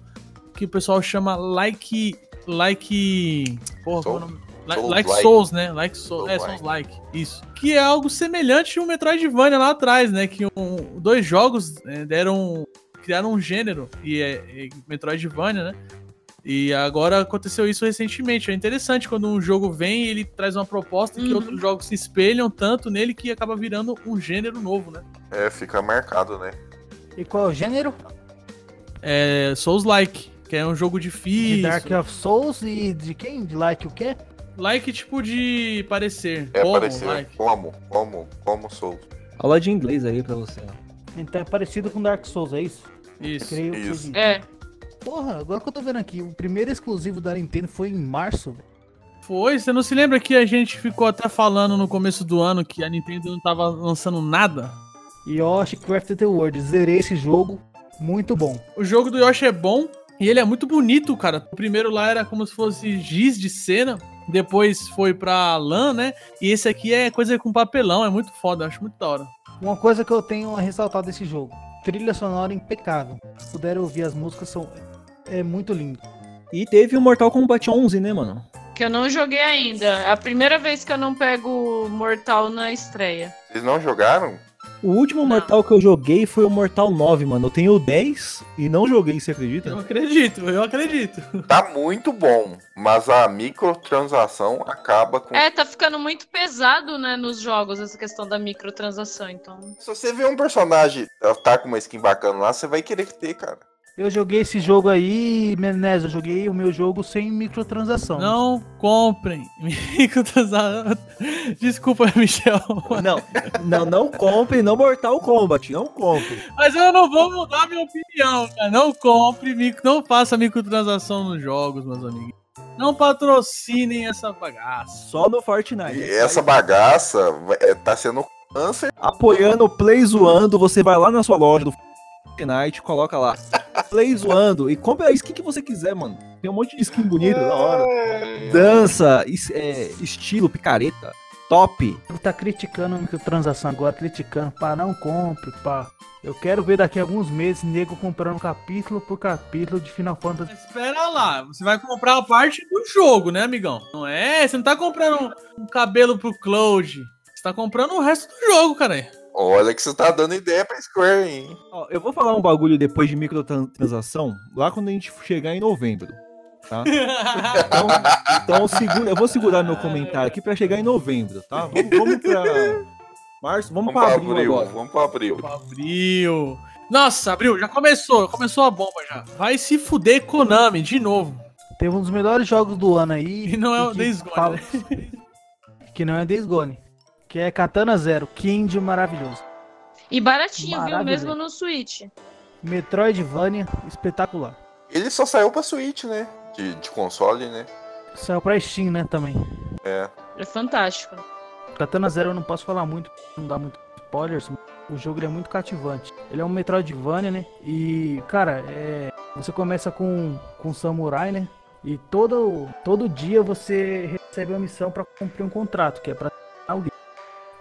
que o pessoal chama like. Like. Porra, qual é o nome? Like, Souls like like. Souls, né? Like Souls. É, Souls Souls like. Isso. Que é algo semelhante ao Metroidvania lá atrás, né? Que um- dois jogos é, deram. criaram um gênero. E é, é Metroidvania, né? E agora aconteceu isso recentemente. É interessante quando um jogo vem e ele traz uma proposta que Uhum. outros jogos se espelham tanto nele que acaba virando um gênero novo, né? É, fica marcado, né? E qual é o gênero? É Souls-like, que é um jogo De difícil. Dark of Souls e de quem? De Like o quê? Like tipo de parecer. É Como, parecer like. como, como, como sou. Aula de inglês aí pra você. Então é parecido com Dark Souls, é isso? Isso. Creio que Isso. sim. É. Porra, agora que eu tô vendo aqui, o primeiro exclusivo da Nintendo foi em março. velho. Foi, você não se lembra que a gente ficou até falando no começo do ano que a Nintendo não tava lançando nada? Yoshi Crafted World, zerei esse jogo, muito bom. O jogo do Yoshi é bom e ele é muito bonito, cara. O primeiro lá era como se fosse giz de cena, depois foi pra lã, né? E esse aqui é coisa com papelão, é muito foda, eu acho muito da hora. Uma coisa que eu tenho a ressaltar desse jogo, trilha sonora impecável. Se puder ouvir as músicas, são é muito lindo. E teve o Mortal Kombat 11, né, mano? Que eu não joguei ainda. É a primeira vez que eu não pego Mortal na estreia. Vocês não jogaram? O último Mortal que eu joguei foi o Mortal 9, mano. Eu tenho o 10 e não joguei, você Eu acredita? acredito, eu acredito. Tá muito bom, mas a microtransação acaba com. É, tá ficando muito pesado, né, nos jogos, essa questão da microtransação, então. Se você vê um personagem tá com uma skin bacana lá, você vai querer ter, cara. Eu joguei esse jogo aí, Menezes, eu joguei o meu jogo sem microtransação. Não comprem microtransação. Desculpa, Michel. Não, não, não compre no Mortal Kombat, não compre. Mas eu não vou mudar minha opinião, cara. Não compre, micro, não faça microtransação nos jogos, meus amigos. Não patrocinem essa bagaça. Só no Fortnite. E essa bagaça é, tá sendo câncer. Apoiando o Play Zoando, você vai lá na sua loja do Fortnite, coloca lá. Play Zoando e compra a skin que você quiser, mano. Tem um monte de skin bonita da hora. Dança, es- é, estilo, picareta, top. Tá criticando a microtransação agora, criticando, pá, não compre, pá. Eu quero ver daqui a alguns meses nego comprando capítulo por capítulo de Final Fantasy. Espera lá, você vai comprar a parte do jogo, né, amigão? Não é? Você não tá comprando um, um cabelo pro Cloud. Você tá comprando o resto do jogo, cara. Olha que você tá dando ideia pra Square, hein? Ó, eu vou falar um bagulho depois de microtransação, lá quando a gente chegar em novembro. Tá? Então, então segura, eu vou segurar meu comentário aqui pra chegar em novembro, tá? Vamos, vamos pra março, vamos, Vamos pra pra abril, abril, agora. vamos pra abril. Abril. Nossa, Abril, já começou. Começou a bomba já. Vai se fuder Konami de novo. Teve um dos melhores jogos do ano aí. E não é o Days Gone, fala- né? Que não é Days Gone. Que é Katana Zero, Kind maravilhoso. E baratinho, viu? Maravilha. Mesmo no Switch. Metroidvania, espetacular. Ele só saiu pra Switch, né? De, de console, né? Saiu pra Steam, né, também. É. É fantástico. Katana Zero eu não posso falar muito, não dá muito spoilers. O jogo ele é muito cativante. Ele é um Metroidvania, né? E, cara, é... você começa com, com um samurai, né? E todo, todo dia você recebe uma missão pra cumprir um contrato, que é pra alguém.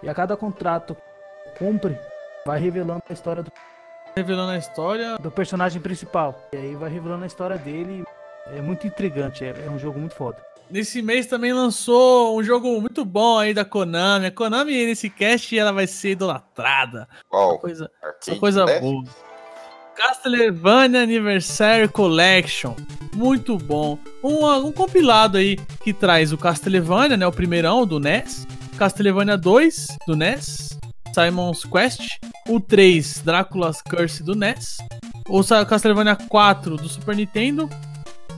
E a cada contrato que cumpre, vai revelando a história do, Revelando a história. do personagem principal. E aí vai revelando a história dele. É muito intrigante, é, é um jogo muito foda. Nesse mês também lançou um jogo muito bom aí da Konami. A Konami, nesse cast, ela vai ser idolatrada. Qual? Coisa, Arcade, Essa coisa né? boa. Castlevania Anniversary Collection. Muito bom. Um, um compilado aí que traz o Castlevania, né? O primeirão do NES. Castlevania 2 do NES. Simon's Quest. O 3, Drácula's Curse do NES. O Castlevania 4 do Super Nintendo.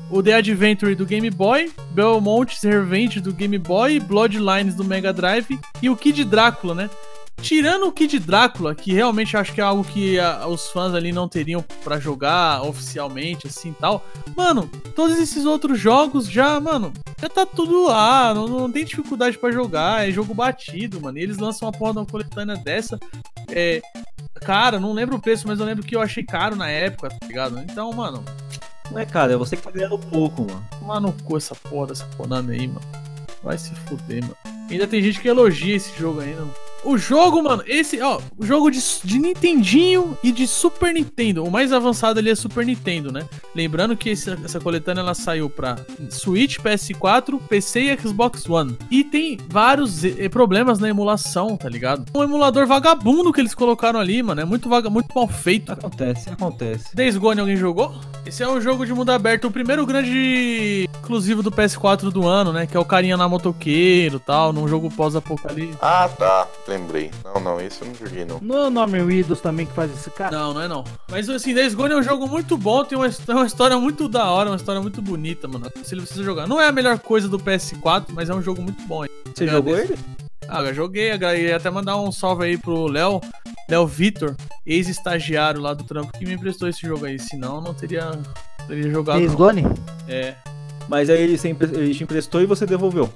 O The Adventure do Game Boy. Belmont's Revenge do Game Boy. Bloodlines do Mega Drive. E o Kid Drácula, né? Tirando o Kid Drácula, que realmente acho que é algo que ah, os fãs ali não teriam pra jogar oficialmente, assim tal. Mano, todos esses outros jogos já, mano, já tá tudo lá, não, não tem dificuldade pra jogar, é jogo batido, mano. E eles lançam uma porra de uma coletânea dessa. É. Cara, não lembro o preço, mas eu lembro que eu achei caro na época, tá ligado? Então, mano, Não é, cara, é você que tá ganhando pouco, mano. tomar no cu essa porra dessa Konami aí, mano. Vai se fuder, mano. Ainda tem gente que elogia esse jogo ainda. mano. O jogo, mano, esse, ó, o jogo de, de Nintendinho e de Super Nintendo. O mais avançado ali é Super Nintendo, né? Lembrando que esse- essa coletânea ela saiu pra Switch, PS4, PC e Xbox One. E tem vários eh, problemas na emulação, tá ligado? Um emulador vagabundo que eles colocaram ali, mano. É muito, vaga, muito mal feito. Acontece, acontece. Days Gone alguém jogou? Esse é um jogo de mundo aberto, o primeiro grande exclusivo do PS4 do ano, né? Que é o carinha na motoqueiro e tal, num jogo pós-apocalipse. Ah, tá. Lembrei. Não, não, esse eu não joguei, não. Não é o nome Windows também que faz esse cara? Não, não é não. Mas assim, Days Gone é um jogo muito bom, tem uma, tem uma história muito da hora, uma história muito bonita, mano. Se ele precisa jogar. Não é a melhor coisa do PS4, mas é um jogo muito bom. hein? Você Agradeço. jogou ele? Ah, eu joguei, eu ia até mandar um salve aí pro Léo, Léo Vitor, ex-estagiário lá do trampo, que me emprestou esse jogo aí. Senão eu não teria, teria jogado. Days. Gone? É. Mas aí ele, sempre, ele te emprestou e você devolveu.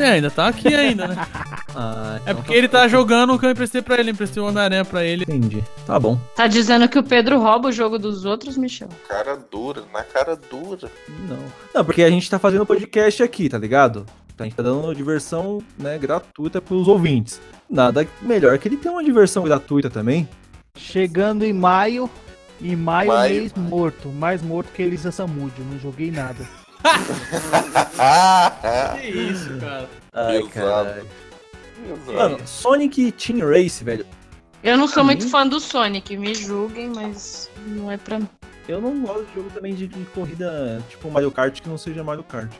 Ele ainda tá aqui ainda, né? Ah, É então porque tá- ele tá jogando o que eu emprestei pra ele, emprestei o Homem-Aranha pra ele. Entendi. Tá bom. Tá dizendo que o Pedro rouba o jogo dos outros, Michel? Cara dura, na cara dura. Não. Não, porque a gente tá fazendo podcast aqui, tá ligado? A gente tá dando diversão, né, gratuita pros ouvintes. Nada melhor que ele ter uma diversão gratuita também. Chegando em maio. Em maio, Maio. mês morto. Mais morto que Elisa Samudio. Não joguei nada. Que isso, cara. Ai. Exato. Mano, Sonic Team Race, velho. Eu não sou muito fã do Sonic, me julguem, mas não é pra mim. Eu não gosto de jogo também de, de corrida tipo Mario Kart que não seja Mario Kart.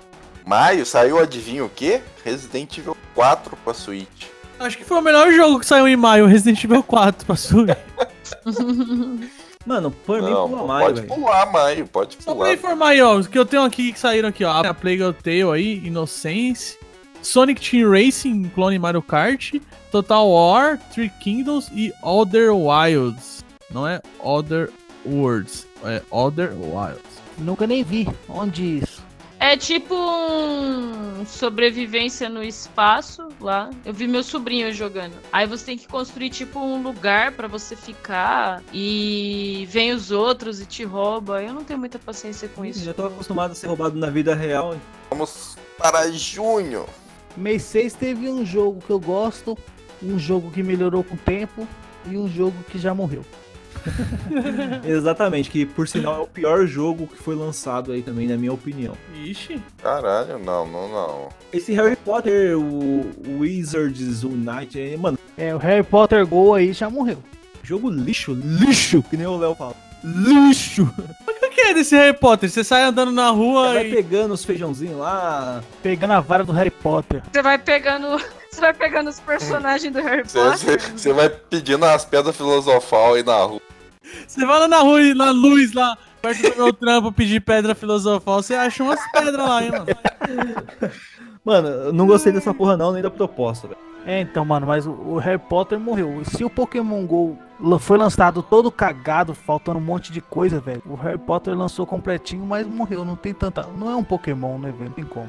Maio saiu, adivinha o quê? Resident Evil 4 pra Switch. Acho que foi o melhor jogo que saiu em maio, Resident Evil 4 pra Switch. Mano, por mim pula Mario, pode pular, Maio, pode Só pra pular. informar aí, ó, os que eu tenho aqui que saíram aqui, ó. A Plague Tale aí, Innocence, Sonic Team Racing, clone Mario Kart, Total War, Three Kingdoms e Other Wilds. Não é Other Worlds, é Other Wilds. Nunca nem vi. Onde isso? É tipo um sobrevivência no espaço lá. Eu vi meu sobrinho jogando. Aí você tem que construir tipo um lugar pra você ficar e vem os outros e te rouba. Eu não tenho muita paciência com isso. Já tô acostumado a ser roubado na vida real. Vamos para junho. Mês 6 teve um jogo que eu gosto, um jogo que melhorou com o tempo e um jogo que já morreu. Exatamente, que por sinal é o pior jogo que foi lançado aí também, na minha opinião. Ixi. Caralho, não, não, não. Esse Harry Potter, o Wizards Unite, aí, mano, É, o Harry Potter Go aí já morreu. jogo lixo, lixo, que nem o Léo fala. Lixo! O que é desse Harry Potter? Você sai andando na rua Vai e... pegando os feijãozinhos lá. Pegando a vara do Harry Potter. Você vai pegando. Você vai pegando os personagens do Harry Potter. Você vai pedindo as pedras filosofal aí na rua. Você vai lá na rua, e na luz, lá, perto do meu trampo, pedir pedra filosofal, você acha umas pedras lá, hein, mano? Mano, eu não gostei dessa porra não, nem da proposta, velho. É, então, mano, mas o, Harry Potter morreu. Se o Pokémon GO foi lançado todo cagado, faltando um monte de coisa, velho. O Harry Potter lançou completinho, mas morreu. Não tem tanta. Não é um Pokémon, né, velho? Não tem como.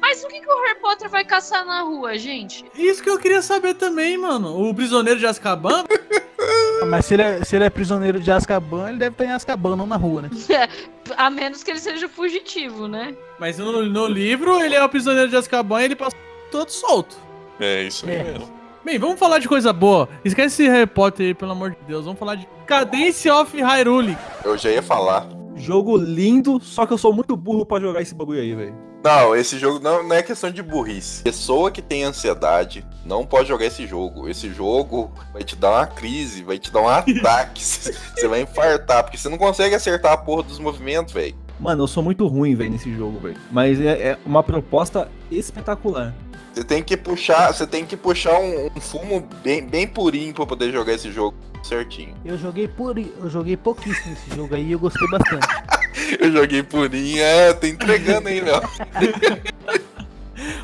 Mas o que, que o Harry Potter vai caçar na rua, gente? Isso que eu queria saber também, mano. O prisioneiro de Azkaban, Mas se ele, é, se ele é prisioneiro de Azkaban, ele deve estar em Azkaban, não na rua, né? A menos que ele seja fugitivo, né? mas no, no livro ele é o prisioneiro de Azkaban e ele passou todo solto. É isso aí É. mesmo. Bem, vamos falar de coisa boa. Esquece esse Harry Potter aí, pelo amor de Deus. Vamos falar de Cadence of Hyrule. Eu já ia falar. Jogo lindo, só que eu sou muito burro pra jogar esse bagulho aí, velho. Não, esse jogo não, não é questão de burrice. Pessoa que tem ansiedade não pode jogar esse jogo. Esse jogo vai te dar uma crise, vai te dar um ataque. Você vai infartar, porque você não consegue acertar a porra dos movimentos, velho. Mano, eu sou muito ruim, velho, nesse jogo, velho. Mas é, é uma proposta espetacular. Você tem que puxar, você tem que puxar um, um fumo bem, bem purinho pra poder jogar esse jogo certinho. Eu joguei por. Eu joguei pouquíssimo esse jogo aí e eu gostei bastante. Eu joguei purinho, é, tá entregando aí, Léo.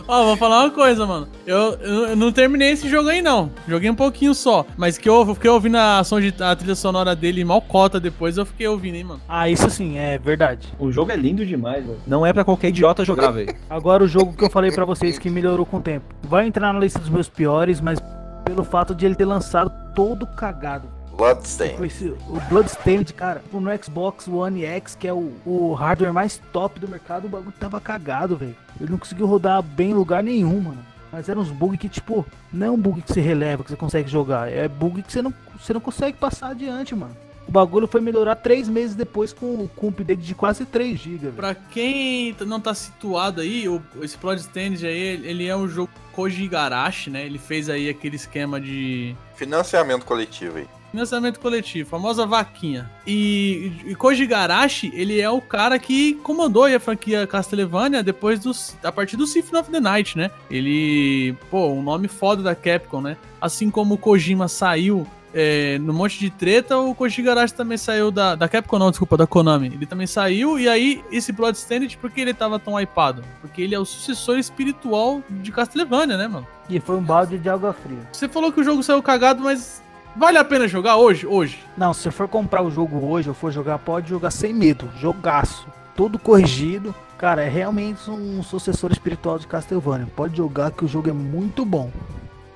Ó, vou falar uma coisa, mano. Eu, eu, eu não terminei esse jogo aí, não. Joguei um pouquinho só. Mas que eu fiquei ouvindo a, som de, a trilha sonora dele mal cota depois, eu fiquei ouvindo, hein, mano. Ah, isso sim, é verdade. O jogo é lindo demais, velho. Não é pra qualquer idiota jogar, velho. Agora o jogo que eu falei pra vocês que melhorou com o tempo. Vai entrar na lista dos meus piores, mas pelo fato de ele ter lançado todo cagado. Bloodstained. Esse- o Bloodstained, cara, no Xbox One X, que é o, o hardware mais top do mercado, o bagulho tava cagado, velho. Ele não conseguiu rodar bem em lugar nenhum, mano. Mas eram uns bugs que, tipo, não é um bug que você releva, que você consegue jogar. É bug que você não, você não consegue passar adiante, mano. O bagulho foi melhorar três meses depois com, com um update de quase 3 GB. Pra quem não tá situado aí, o, esse Bloodstained aí, ele ele é um jogo Koji Igarashi, né? Ele fez aí aquele esquema de Financiamento coletivo aí. Financiamento coletivo, famosa vaquinha. E, e Koji Igarashi, ele é o cara que comandou a franquia Castlevania depois dos, a partir do Symphony of the Night, né? Ele, pô, um nome foda da Capcom, né? Assim como o Kojima saiu é, no monte de treta, o Koji Igarashi também saiu da, da Capcom, não, desculpa, da Konami. Ele também saiu, e aí esse Bloodstained, por que ele tava tão hypado? Porque ele é o sucessor espiritual de Castlevania, né, mano? E foi um balde de água fria. Você falou que o jogo saiu cagado, mas vale a pena jogar hoje? Hoje. Não, se você for comprar o jogo hoje ou for jogar, pode jogar sem medo. Jogaço. Todo corrigido. Cara, é realmente um sucessor espiritual de Castlevania. Pode jogar que o jogo é muito bom.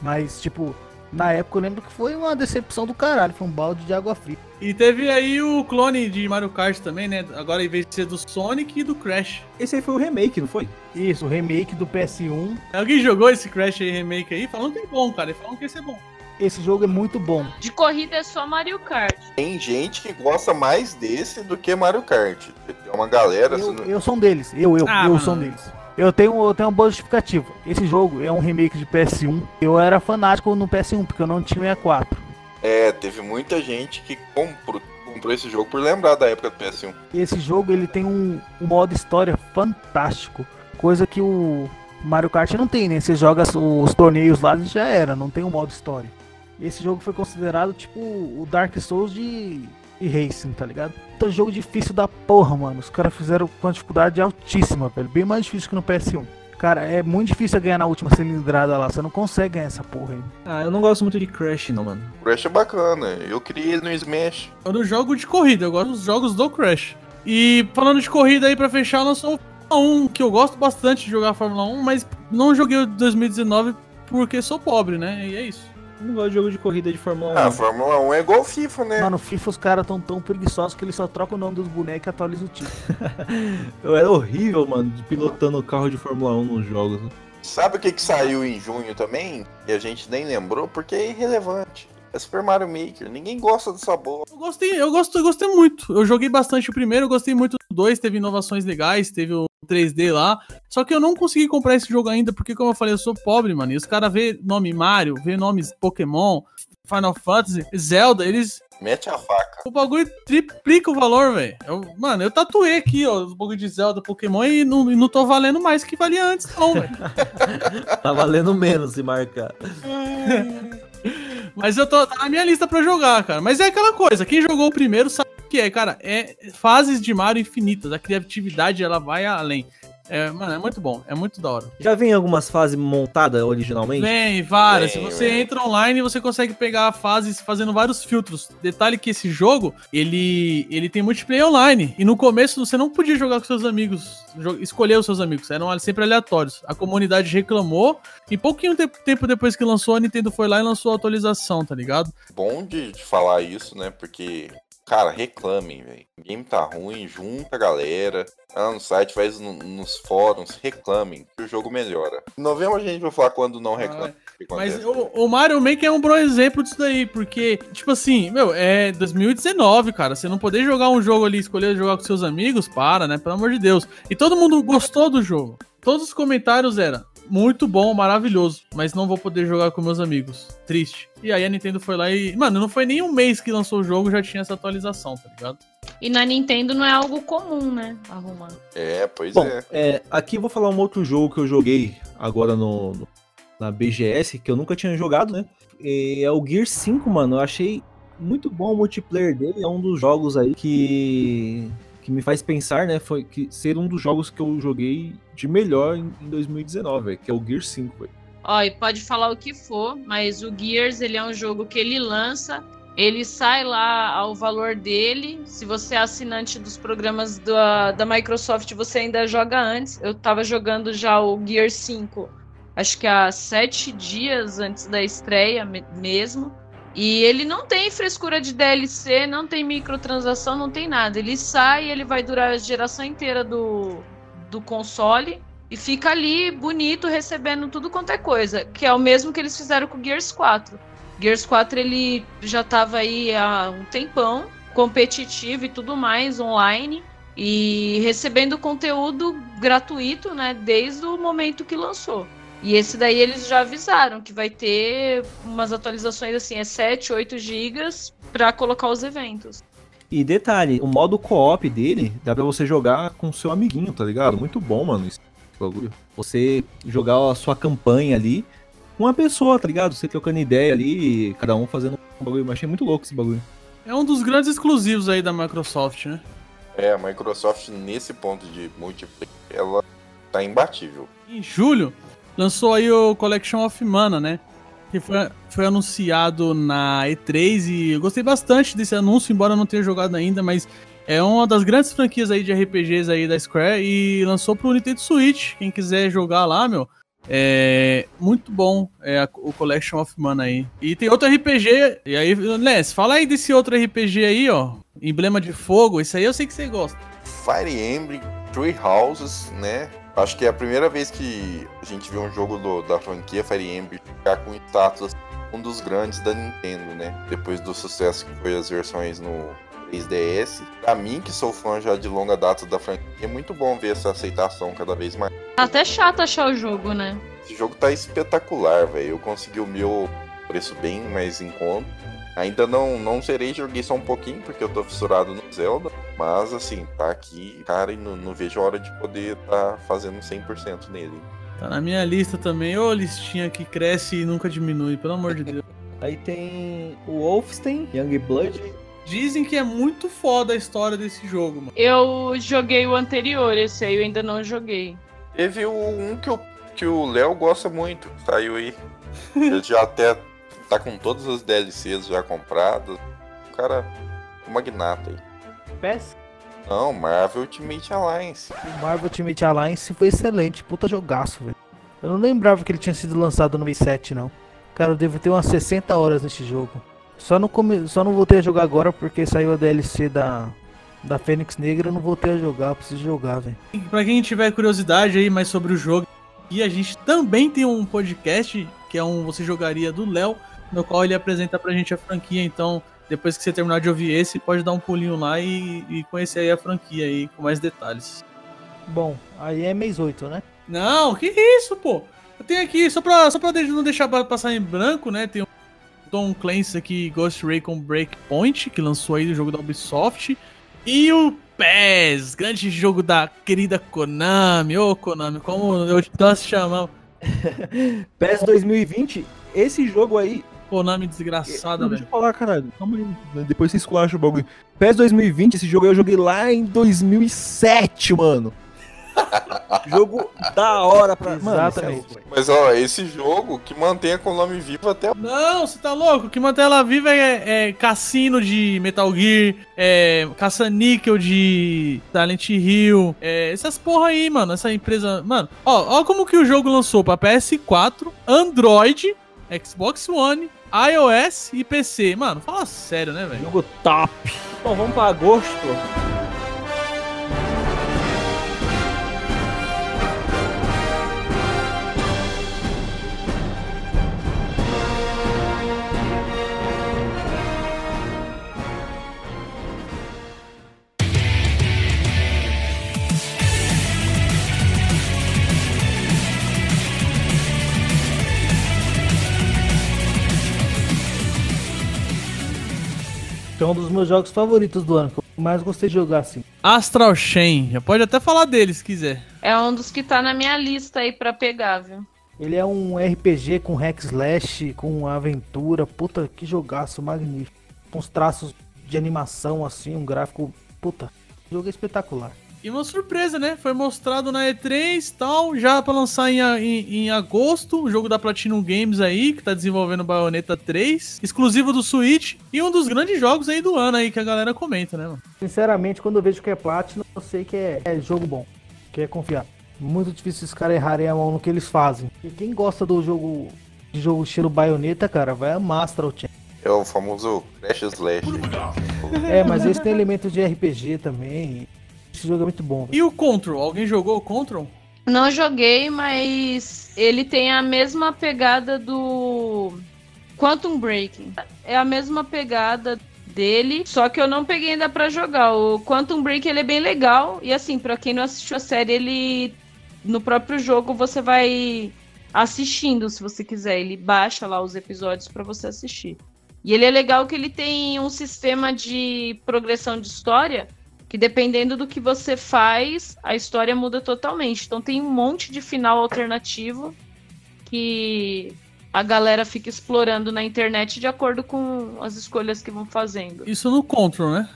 Mas, tipo, na época eu lembro que foi uma decepção do caralho. Foi um balde de água fria. E teve aí o clone de Mario Kart também, né? Agora em vez de ser do Sonic e do Crash. Esse aí foi o remake, não foi? Isso, o remake do PS1. Alguém jogou esse Crash aí, remake aí? Falando que é bom, cara. Falando que esse é bom. Esse jogo é muito bom. De corrida é só Mario Kart. Tem gente que gosta mais desse do que Mario Kart. Tem uma galera. Eu, assim, eu sou um deles. Eu, eu, Ah, eu mano. sou um deles. Eu tenho, eu tenho uma boa justificativa. Esse jogo é um remake de PS1. Eu era fanático no PS1, porque eu não tinha 64. É, teve muita gente que comprou, comprou esse jogo por lembrar da época do PS1. Esse jogo ele tem um, um modo história fantástico, coisa que o Mario Kart não tem, né? Você joga os, os torneios lá e já era, não tem um modo história. Esse jogo foi considerado tipo o Dark Souls de, de racing, tá ligado? Então jogo difícil da porra, mano. Os caras fizeram com uma dificuldade altíssima, velho, bem mais difícil que no PS1. Cara, é muito difícil ganhar na última cilindrada lá, você não consegue ganhar essa porra aí. Ah, eu não gosto muito de Crash, não, mano. Crash é bacana, eu criei ele no Smash. Eu não jogo de corrida, eu gosto dos jogos do Crash. E falando de corrida aí pra fechar, lançou o Fórmula 1, que eu gosto bastante de jogar Fórmula 1, mas não joguei o de 2019 porque sou pobre, né? E é isso. Eu não gosto de jogo de corrida de Fórmula 1. Ah, a Fórmula 1 é igual FIFA, né? Mano, FIFA os caras tão tão preguiçosos que eles só trocam o nome dos bonecos e atualizam o título. Eu era horrível, mano, de pilotando carro de Fórmula 1 nos jogos. Sabe o que, que saiu em junho também? E a gente nem lembrou porque é irrelevante. É Super Mario Maker. Ninguém gosta dessa boa. Eu gostei, eu gosto, eu gostei muito. Eu joguei bastante o primeiro, eu gostei muito do 2, teve inovações legais, teve o 3D lá. Só que eu não consegui comprar esse jogo ainda, porque, como eu falei, eu sou pobre, mano. E os caras vê nome Mario, vê nomes Pokémon, Final Fantasy, Zelda, eles. Mete a faca. O bagulho triplica o valor, velho. Mano, eu tatuei aqui, ó, os bagulho de Zelda, Pokémon e não, e não tô valendo mais que valia antes, não, velho. Tá valendo menos se marcar. Mas eu tô tá na minha lista pra jogar, cara. Mas é aquela coisa, quem jogou o primeiro sabe que é, cara. É fases de Mario infinitas. A criatividade ela vai além. É, mano, é muito bom, é muito da hora. Já vem algumas fases montadas originalmente? Vem, várias. Vem, Se você vem. entra online, você consegue pegar fases fazendo vários filtros. Detalhe que esse jogo, ele, ele tem multiplayer online. E no começo você não podia jogar com seus amigos, escolher os seus amigos, eram sempre aleatórios. A comunidade reclamou e pouquinho te- tempo depois que lançou, a Nintendo foi lá e lançou a atualização, tá ligado? Bom de falar isso, né? Porque, cara, reclamem, velho. O game tá ruim, junta a galera. Vai lá no site, faz no- nos fóruns, reclamem, que o jogo melhora. Em novembro a gente vai falar quando não reclama. o que Mas o, o Mario Maker é um bom exemplo disso daí, porque, tipo assim, meu, é 2019, cara. Você não poder jogar um jogo ali, escolher jogar com seus amigos, para, né? Pelo amor de Deus. E todo mundo gostou do jogo. Todos os comentários eram muito bom, maravilhoso, mas não vou poder jogar com meus amigos. Triste. E aí a Nintendo foi lá e. Mano, não foi nem um mês que lançou o jogo, já tinha essa atualização, tá ligado? E na Nintendo não é algo comum, né? Arrumar. É, pois Bom, é. é, aqui eu vou falar um outro jogo que eu joguei agora no, no- na BGS, que eu nunca tinha jogado, né? E é o Gear 5, mano. Eu achei muito bom o multiplayer dele. É um dos jogos aí que, que me faz pensar, né? Foi que ser um dos jogos que eu joguei de melhor em, em 2019, velho, que é o Gear 5, velho. Ó, e pode falar o que for, mas o Gears, ele é um jogo que ele lança, ele sai lá ao valor dele. Se você é assinante dos programas da, da Microsoft, você ainda joga antes. Eu tava jogando já o Gear 5, acho que há sete dias antes da estreia me- mesmo. E ele não tem frescura de DLC, não tem microtransação, não tem nada. Ele sai, ele vai durar a geração inteira do, do console e fica ali bonito recebendo tudo quanto é coisa, que é o mesmo que eles fizeram com o Gears 4. Gears 4 ele já tava aí há um tempão, competitivo e tudo mais online e recebendo conteúdo gratuito, né, desde o momento que lançou. E esse daí eles já avisaram que vai ter umas atualizações assim, é 7, 8 gigas para colocar os eventos. E detalhe, o modo co-op dele dá pra você jogar com seu amiguinho, tá ligado? Muito bom, mano, esse bagulho. Você jogar a sua campanha ali com uma pessoa, tá ligado? Você trocando ideia ali, cada um fazendo um bagulho. Eu achei muito louco esse bagulho. É um dos grandes exclusivos aí da Microsoft, né? É, a Microsoft nesse ponto de multiplayer, ela tá imbatível. Em julho, lançou aí o Collection of Mana, né? Que foi, foi anunciado na E3 e eu gostei bastante desse anúncio, embora eu não tenha jogado ainda, mas é uma das grandes franquias aí de RPGs aí da Square e lançou pro Nintendo Switch. Quem quiser jogar lá, meu, é muito bom é, o Collection of Mana aí. E tem outro RPG, e aí, Less, fala aí desse outro RPG aí, ó, Emblema de Fogo, isso aí eu sei que você gosta. Fire Emblem, Three Houses, né? Acho que é a primeira vez que a gente vê um jogo do- da franquia Fire Emblem ficar com status um dos grandes da Nintendo, né? Depois do sucesso que foi as versões no 3DS. Pra mim, que sou fã já de longa data da franquia, é muito bom ver essa aceitação cada vez mais. Tá até chato achar o jogo, né? Esse jogo tá espetacular, velho. Eu consegui o meu preço bem mais em conta. Ainda não, não zerei, joguei só um pouquinho, porque eu tô fissurado no Zelda. Mas, assim, tá aqui, cara, e não, não vejo a hora de poder tá fazendo 100% nele. Tá na minha lista também. Ô, listinha que cresce e nunca diminui, pelo amor de Deus. Aí tem o Wolfenstein, Youngblood. Dizem que é muito foda a história desse jogo, mano. Eu joguei o anterior, esse aí eu ainda não joguei. Teve um que, eu, que o Léo gosta muito, saiu aí. Ele já até tá com todas as DLCs já compradas. O cara, o magnata aí. PES? Não, Marvel Ultimate Alliance. O Marvel Ultimate Alliance foi excelente, puta jogaço, velho. Eu não lembrava que ele tinha sido lançado no Mi 7, não. Cara, eu devo ter umas 60 horas nesse jogo. Só não, come... Só não voltei a jogar agora porque saiu a DLC da, da Fênix Negra, eu não voltei a jogar, eu preciso jogar, velho. Pra quem tiver curiosidade aí mais sobre o jogo, e a gente também tem um podcast que é um Você Jogaria do Léo, no qual ele apresenta pra gente a franquia, então depois que você terminar de ouvir esse, pode dar um pulinho lá e, e conhecer aí a franquia aí com mais detalhes. Bom, aí é mês 8, né? Não, que isso, pô? Eu tenho aqui, só pra, só pra não deixar passar em branco, né? Tem o Tom Clancy aqui, Ghost Recon Breakpoint, que lançou aí o jogo da Ubisoft. E o PES, grande jogo da querida Konami. Ô, Konami, como eu nós chamamos. PES 2020, esse jogo aí. Konami desgraçada, velho. Deixa eu falar, caralho. Calma aí. Depois você esculacha o bagulho. PES 2020, esse jogo eu joguei lá em 2007, mano. jogo da hora pra. Mano, Exatamente. isso é Mas ó, esse jogo que mantém a Konami viva até Não, você tá louco? O que mantém ela viva é, é cassino de Metal Gear, é caça-níquel de Silent Hill, é, essas porra aí, mano. Essa empresa. Mano, ó, ó como que o jogo lançou pra PS4, Android, Xbox One, iOS e PC. Mano, fala sério, né, velho? Jogo top. Bom, vamos pra agosto. É um dos meus jogos favoritos do ano, que eu mais gostei de jogar assim. Astral Chain. Já pode até falar dele se quiser. É um dos que tá na minha lista aí pra pegar, viu? Ele é um RPG com hack slash, com aventura, puta que jogaço magnífico. Com os traços de animação assim, um gráfico, puta, jogo é espetacular. E uma surpresa, né? Foi mostrado na E3 e tal, já pra lançar em, em, em agosto, o jogo da Platinum Games aí, que tá desenvolvendo Bayonetta 3, exclusivo do Switch, e um dos grandes jogos aí do ano aí que a galera comenta, né, mano? Sinceramente, quando eu vejo que é Platinum, eu sei que é, é jogo bom, que é confiar. Muito difícil esses caras errarem a mão no que eles fazem. E quem gosta do jogo de jogo estilo Bayonetta, cara, vai amar Astral Chain. é o famoso Crash Slash. É, mas esse tem elementos de RPG também. Esse jogo é muito bom. E o Control? Alguém jogou o Control? Não joguei, mas ele tem a mesma pegada do Quantum Break. É a mesma pegada dele, só que eu não peguei ainda pra jogar. O Quantum Break ele é bem legal e assim, pra quem não assistiu a série, ele no próprio jogo você vai assistindo, se você quiser. Ele baixa lá os episódios pra você assistir. E ele é legal que ele tem um sistema de progressão de história que dependendo do que você faz, a história muda totalmente. Então tem um monte de final alternativo que a galera fica explorando na internet de acordo com as escolhas que vão fazendo. Isso no Control, né?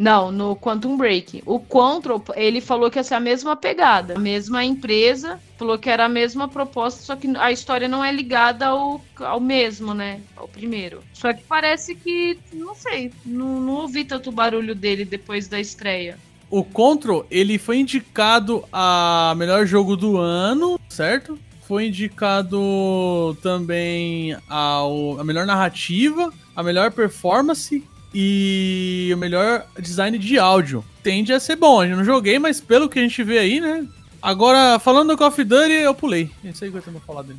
Não, no Quantum Break. O Control, ele falou que ia ser a mesma pegada, a mesma empresa, falou que era a mesma proposta, só que a história não é ligada ao, ao mesmo, né? Ao primeiro. Só que parece que, não sei, não, não ouvi tanto barulho dele depois da estreia. O Control, ele foi indicado a melhor jogo do ano, certo? Foi indicado também ao, a melhor narrativa, a melhor performance e o melhor design de áudio. Tende a ser bom, eu não joguei, mas pelo que a gente vê aí, né? Agora, falando do Call of Duty, eu pulei. Não sei o que eu tenho falar dele.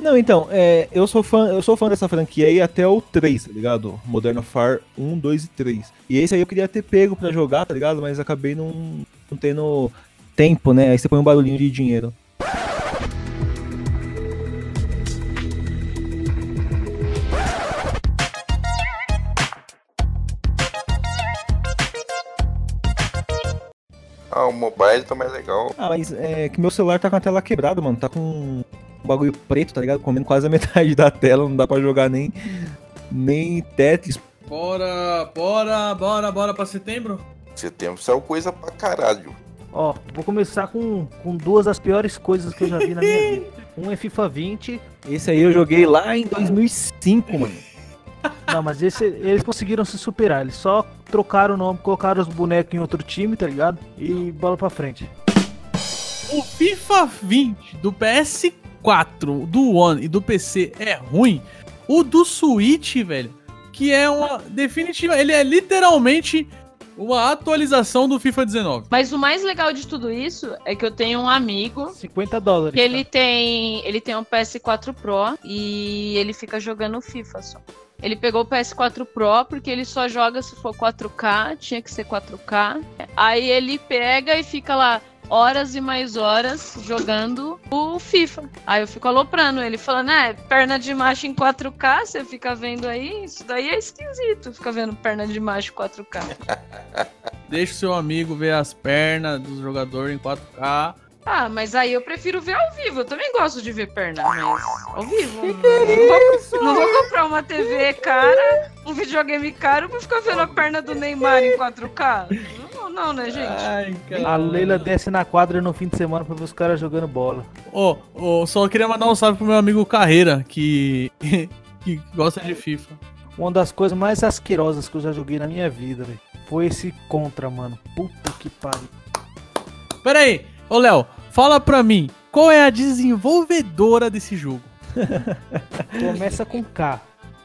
Não, então, é, eu sou fã, eu sou fã dessa franquia aí até o 3, tá ligado? Modern Warfare 1, 2 e 3. E esse aí eu queria ter pego pra jogar, tá ligado? Mas acabei não, não tendo tempo, né? Aí você põe um barulhinho de dinheiro. Ah, o mobile tá mais legal. Ah, mas é que meu celular tá com a tela quebrada, mano. Tá com um bagulho preto, tá ligado? Comendo quase a metade da tela, não dá pra jogar nem, nem Tetris. Bora, bora, bora, bora pra setembro? Setembro saiu coisa pra caralho. Ó, vou começar com, com duas das piores coisas que eu já vi na minha vida. Um é FIFA 20. Esse aí eu joguei lá em 2005, mano. Não, mas esse, eles conseguiram se superar. Eles só trocaram o nome, colocaram os bonecos em outro time, tá ligado? E bola pra frente. O FIFA 20 do PS4, do One e do PC é ruim. O do Switch, velho, que é uma definitiva, ele é literalmente uma atualização do FIFA 19. Mas o mais legal de tudo isso é que eu tenho um amigo 50 dólares. que ele tem, ele tem um PS4 Pro e ele fica jogando FIFA só. Ele pegou o PS4 Pro porque ele só joga se for 4K, tinha que ser 4K. Aí ele pega e fica lá horas e mais horas jogando o FIFA. Aí eu fico aloprando ele, falando, é, perna de macho em 4K, você fica vendo aí, isso daí é esquisito, fica vendo perna de macho 4K. Deixa o seu amigo ver as pernas do jogador em 4K. Ah, mas aí eu prefiro ver ao vivo. Eu também gosto de ver perna, mas ao vivo. não, vou, não vou comprar uma TV cara, um videogame caro pra ficar vendo a perna do Neymar em 4K. Não, não né, gente? Ai, A Leila desce na quadra no fim de semana pra ver os caras jogando bola. Ô, ô, só queria mandar um salve pro meu amigo Carreira, que, que gosta de FIFA. Uma das coisas mais asquerosas que eu já joguei na minha vida, velho. Foi esse contra, mano. Puta que pariu. Pera aí, ô Léo, fala pra mim, qual é a desenvolvedora desse jogo? Começa com K.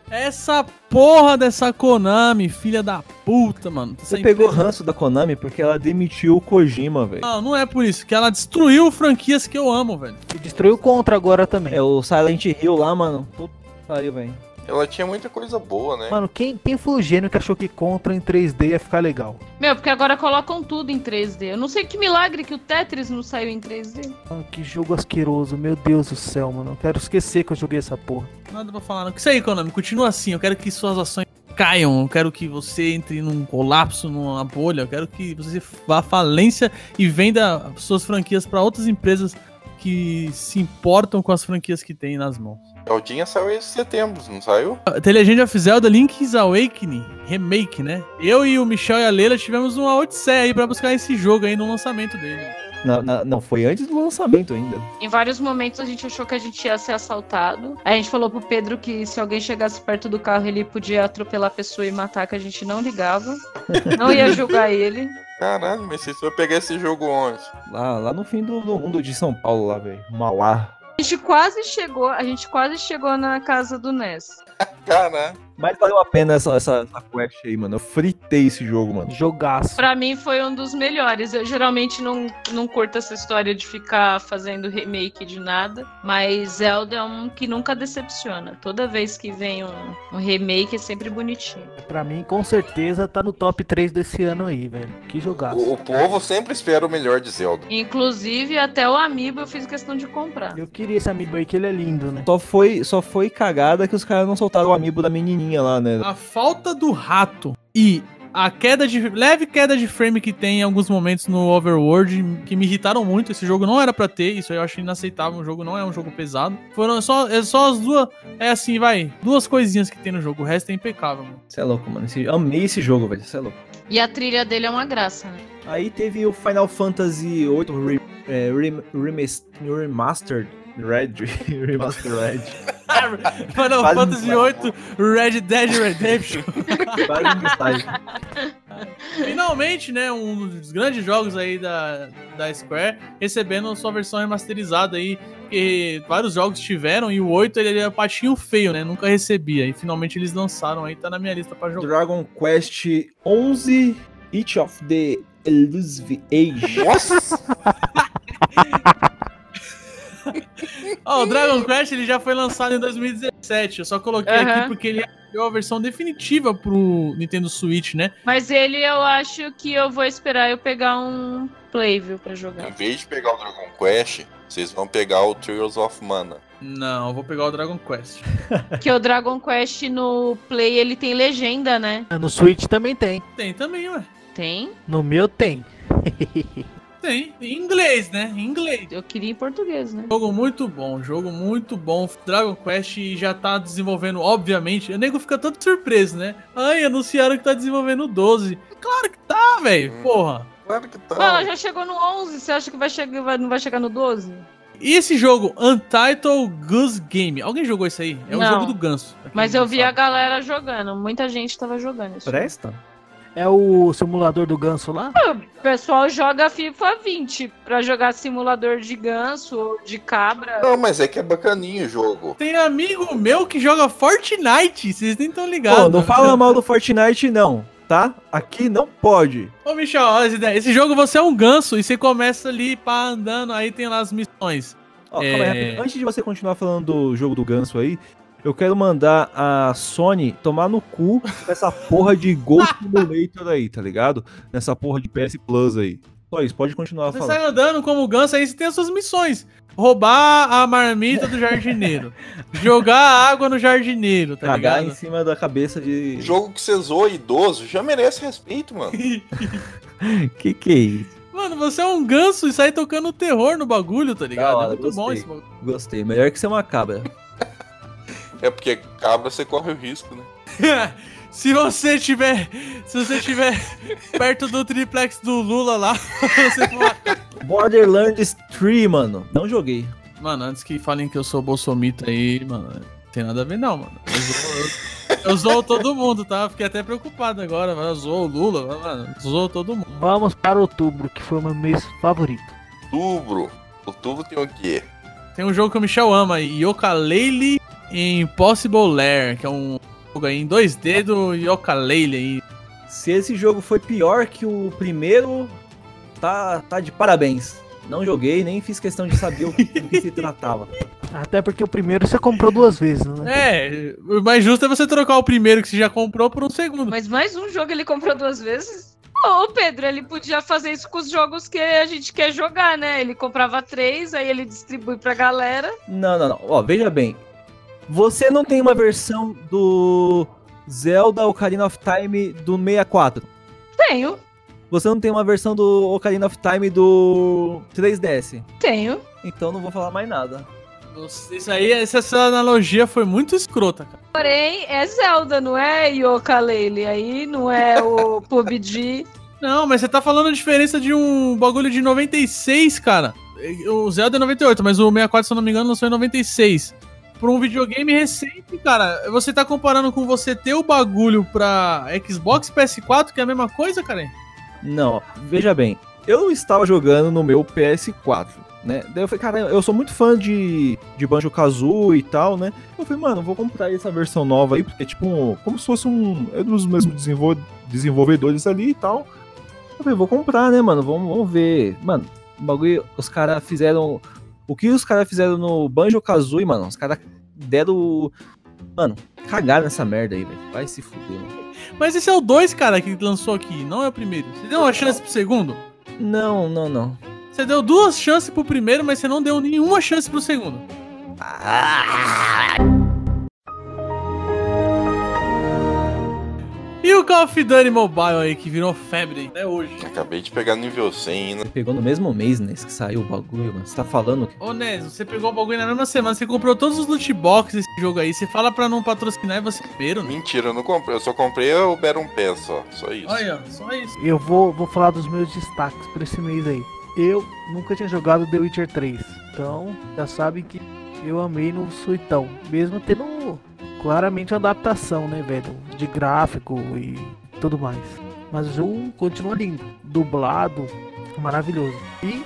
Essa porra dessa Konami, filha da puta, mano. Essa Você pegou empresa- ranço da Konami porque ela demitiu o Kojima, velho. Não, não é por isso, que ela destruiu franquias que eu amo, velho. E destruiu contra agora também. É o Silent Hill lá, mano. Puta que pariu, velho. Ela tinha muita coisa boa, né? Mano, quem, quem foi o gênio que achou que contra em 3D ia ficar legal? Meu, porque agora colocam tudo em 3D. Eu não sei que milagre que o Tetris não saiu em 3D. Mano, que jogo asqueroso, meu Deus do céu, mano. Eu quero esquecer que eu joguei essa porra. Nada pra falar, não. Que isso aí, Konami, continua assim. Eu quero que suas ações caiam. Eu quero que você entre num colapso, numa bolha. Eu quero que você vá à falência e venda suas franquias pra outras empresas que se importam com as franquias que tem nas mãos. Eldinha saiu em setembro, não saiu? The Legend of Zelda Link's Awakening Remake, né? Eu e o Michel e a Leila tivemos uma odisseia aí pra buscar esse jogo aí no lançamento dele. Não, não, não, foi antes do lançamento ainda. Em vários momentos a gente achou que a gente ia ser assaltado. A gente falou pro Pedro que se alguém chegasse perto do carro ele podia atropelar a pessoa e matar, que a gente não ligava. Não ia julgar ele. Caralho, mas vocês vão pegar esse jogo onde? Lá, lá no fim do, do mundo de São Paulo, lá, velho. Mauá. A gente quase chegou, a gente quase chegou na casa do Ness. Caralho. Mas valeu a pena essa, essa, essa quest aí, mano. Eu fritei esse jogo, mano. Jogaço. Pra mim foi um dos melhores. Eu geralmente não, não curto essa história de ficar fazendo remake de nada, mas Zelda é um que nunca decepciona. Toda vez que vem um, um remake é sempre bonitinho. Pra mim, com certeza, tá no top 3 desse ano aí, velho. Que jogaço. O, o povo sempre espera o melhor de Zelda. Inclusive, até o Amiibo eu fiz questão de comprar. Eu queria esse amigo aí, que ele é lindo, né? Só foi, só foi cagada que os caras não soltaram o amiibo da menininha lá, né? A falta do rato e a queda de leve queda de frame que tem em alguns momentos no Overworld que me irritaram muito. Esse jogo não era pra ter, isso aí eu acho inaceitável. O jogo não é um jogo pesado. Foram só, é só as duas, é assim, vai, duas coisinhas que tem no jogo. O resto é impecável, mano. Você é louco, mano. Esse- amei esse jogo, velho. Você é louco. E a trilha dele é uma graça, né? Aí teve o Final Fantasy VIII re, é, rem- remas- Remastered Red. Remastered Red. Final Quase Fantasy VIII Red Dead Redemption. Finalmente, né, um dos grandes jogos aí da, da Square recebendo sua versão remasterizada aí, que vários jogos tiveram e o 8 ele era patinho feio, né, nunca recebia. E finalmente eles lançaram aí, tá na minha lista pra jogar. Dragon Quest 11 Each of the Elusive Age. Nossa! Ó, o Dragon Quest ele já foi lançado em 2017, eu só coloquei Aham. aqui porque ele é a versão definitiva pro Nintendo Switch, né? Mas ele eu acho que eu vou esperar eu pegar um Playview pra Em jogar. vez de pegar o Dragon Quest, vocês vão pegar o Trials of Mana. Não, eu vou pegar o Dragon Quest. Porque o Dragon Quest no Play ele tem legenda, né? No Switch também tem. Tem também, ué. Tem? No meu tem. Tem. Em inglês, né? Em inglês. Eu queria em português, né? Jogo muito bom, jogo muito bom. Dragon Quest já tá desenvolvendo, obviamente. O nego fica todo surpreso, né? Ai, anunciaram que tá desenvolvendo o 12. Claro que tá, velho. Hum. Porra. Claro que tá. Ela já chegou no 11, você acha que vai chegar, vai- não vai chegar no 12? E esse jogo, Untitled Goose Game? Alguém jogou isso aí? É o Não. jogo do ganso. Mas eu vi a sabe. galera jogando, muita gente tava jogando isso. Presta? É o simulador do ganso lá? O pessoal joga FIFA 20 pra jogar simulador de ganso ou de cabra. Não, mas é que é bacaninho o jogo. Tem amigo meu que joga Fortnite, vocês nem estão ligados. Pô, não fala mal do Fortnite não, tá? Aqui não pode. Ô, Michel, olha essa ideia. Esse jogo você é um ganso e você começa ali, pá, andando, aí tem lá as missões. Ó, É. calma aí, rapidinho. Antes de você continuar falando do jogo do ganso aí, eu quero mandar a Sony tomar no cu essa porra de Ghost Simulator aí, tá ligado? Nessa porra de PS Plus aí. Só isso, pode continuar Você falando. sai andando como ganso, aí você tem as suas missões. Roubar a marmita do jardineiro. jogar água no jardineiro, tá Cagar em ligado? cima da cabeça de. Jogo que você zoa idoso já merece respeito, mano. Que que é isso? Mano, você é um ganso e sai tocando terror no bagulho, tá ligado? Hora, é muito bom gostei. esse bagulho. Gostei. Melhor que ser uma cabra. É porque cabra você corre o risco, né? se você tiver. Se você tiver perto do triplex do Lula lá, você for Borderlands 3, mano. Não joguei. Mano, antes que falem que eu sou bolsomita aí, mano, não tem nada a ver não, mano. Eu zoo, eu, eu zoo todo mundo, tá? Fiquei até preocupado agora, mano. Eu zoo o Lula, mano. Zoo todo mundo. Vamos para outubro, que foi o meu mês favorito. Outubro. Outubro tem o quê? Tem um jogo que o Michel ama, Yooka-Laylee Impossible Lair, que é um jogo aí em 2D do Yooka-Laylee aí. Se esse jogo foi pior que o primeiro, tá, tá de parabéns. Não joguei, nem fiz questão de saber o que, do que se tratava. Até porque o primeiro você comprou duas vezes, né? É, o mais justo é você trocar o primeiro que você já comprou por um segundo. Mas mais um jogo ele comprou duas vezes? Ô, Pedro, ele podia fazer isso com os jogos que a gente quer jogar, né? Ele comprava três, aí ele distribui pra galera. Não, não, não. Ó, veja bem. Você não tem uma versão do Zelda Ocarina of Time do 64. Tenho, Você não tem uma versão do Ocarina of Time do 3DS. tenho. Então não vou falar mais nada. Isso aí, essa, essa analogia foi muito escrota, cara. Porém, é Zelda, não é Yooka-Laylee. Aí não é o PUBG. Não, mas você tá falando a diferença de um bagulho de 96, cara. O Zelda é 98, mas o 64, se eu não me engano, lançou em 96. Por um videogame recente, cara, você tá comparando com você ter o bagulho pra Xbox e PS4, que é a mesma coisa, cara? Não, veja bem. Eu estava jogando no meu PS4, né? Daí eu falei, cara, eu sou muito fã de, de Banjo Kazooie e tal, né? Eu falei, mano, vou comprar essa versão nova aí, porque é tipo, como se fosse um. É dos mesmos desenvol- desenvolvedores ali e tal. Eu falei, vou comprar, né, mano? Vamos, vamos ver. Mano, o bagulho, os caras fizeram. O que os caras fizeram no Banjo Kazooie, mano? Os caras deram. Mano, cagaram nessa merda aí, velho. Vai se fuder, mano. Mas esse é o 2, cara, que lançou aqui, não é o primeiro. Você deu uma chance pro segundo? Não, não, não. Você deu duas chances pro primeiro, mas você não deu nenhuma chance pro segundo. E o Call of Duty Mobile aí, que virou febre até hoje. Acabei de pegar nível 100, né? Pegou no mesmo mês, né? que saiu o bagulho, mano. Você tá falando que. Ô, Nézio, você pegou o bagulho na mesma semana, você comprou todos os loot boxes desse jogo aí, você fala pra não patrocinar e você é primeiro, né? Mentira, eu não comprei. Eu só comprei o Battle Pass, só. Só isso. Olha, só isso. Eu vou, vou falar dos meus destaques pra esse mês aí. Eu nunca tinha jogado The Witcher 3. Então, já sabem que eu amei no Suitão. Mesmo tendo claramente uma adaptação, né, velho? De gráfico e tudo mais. Mas o jogo continua lindo. Dublado, maravilhoso. E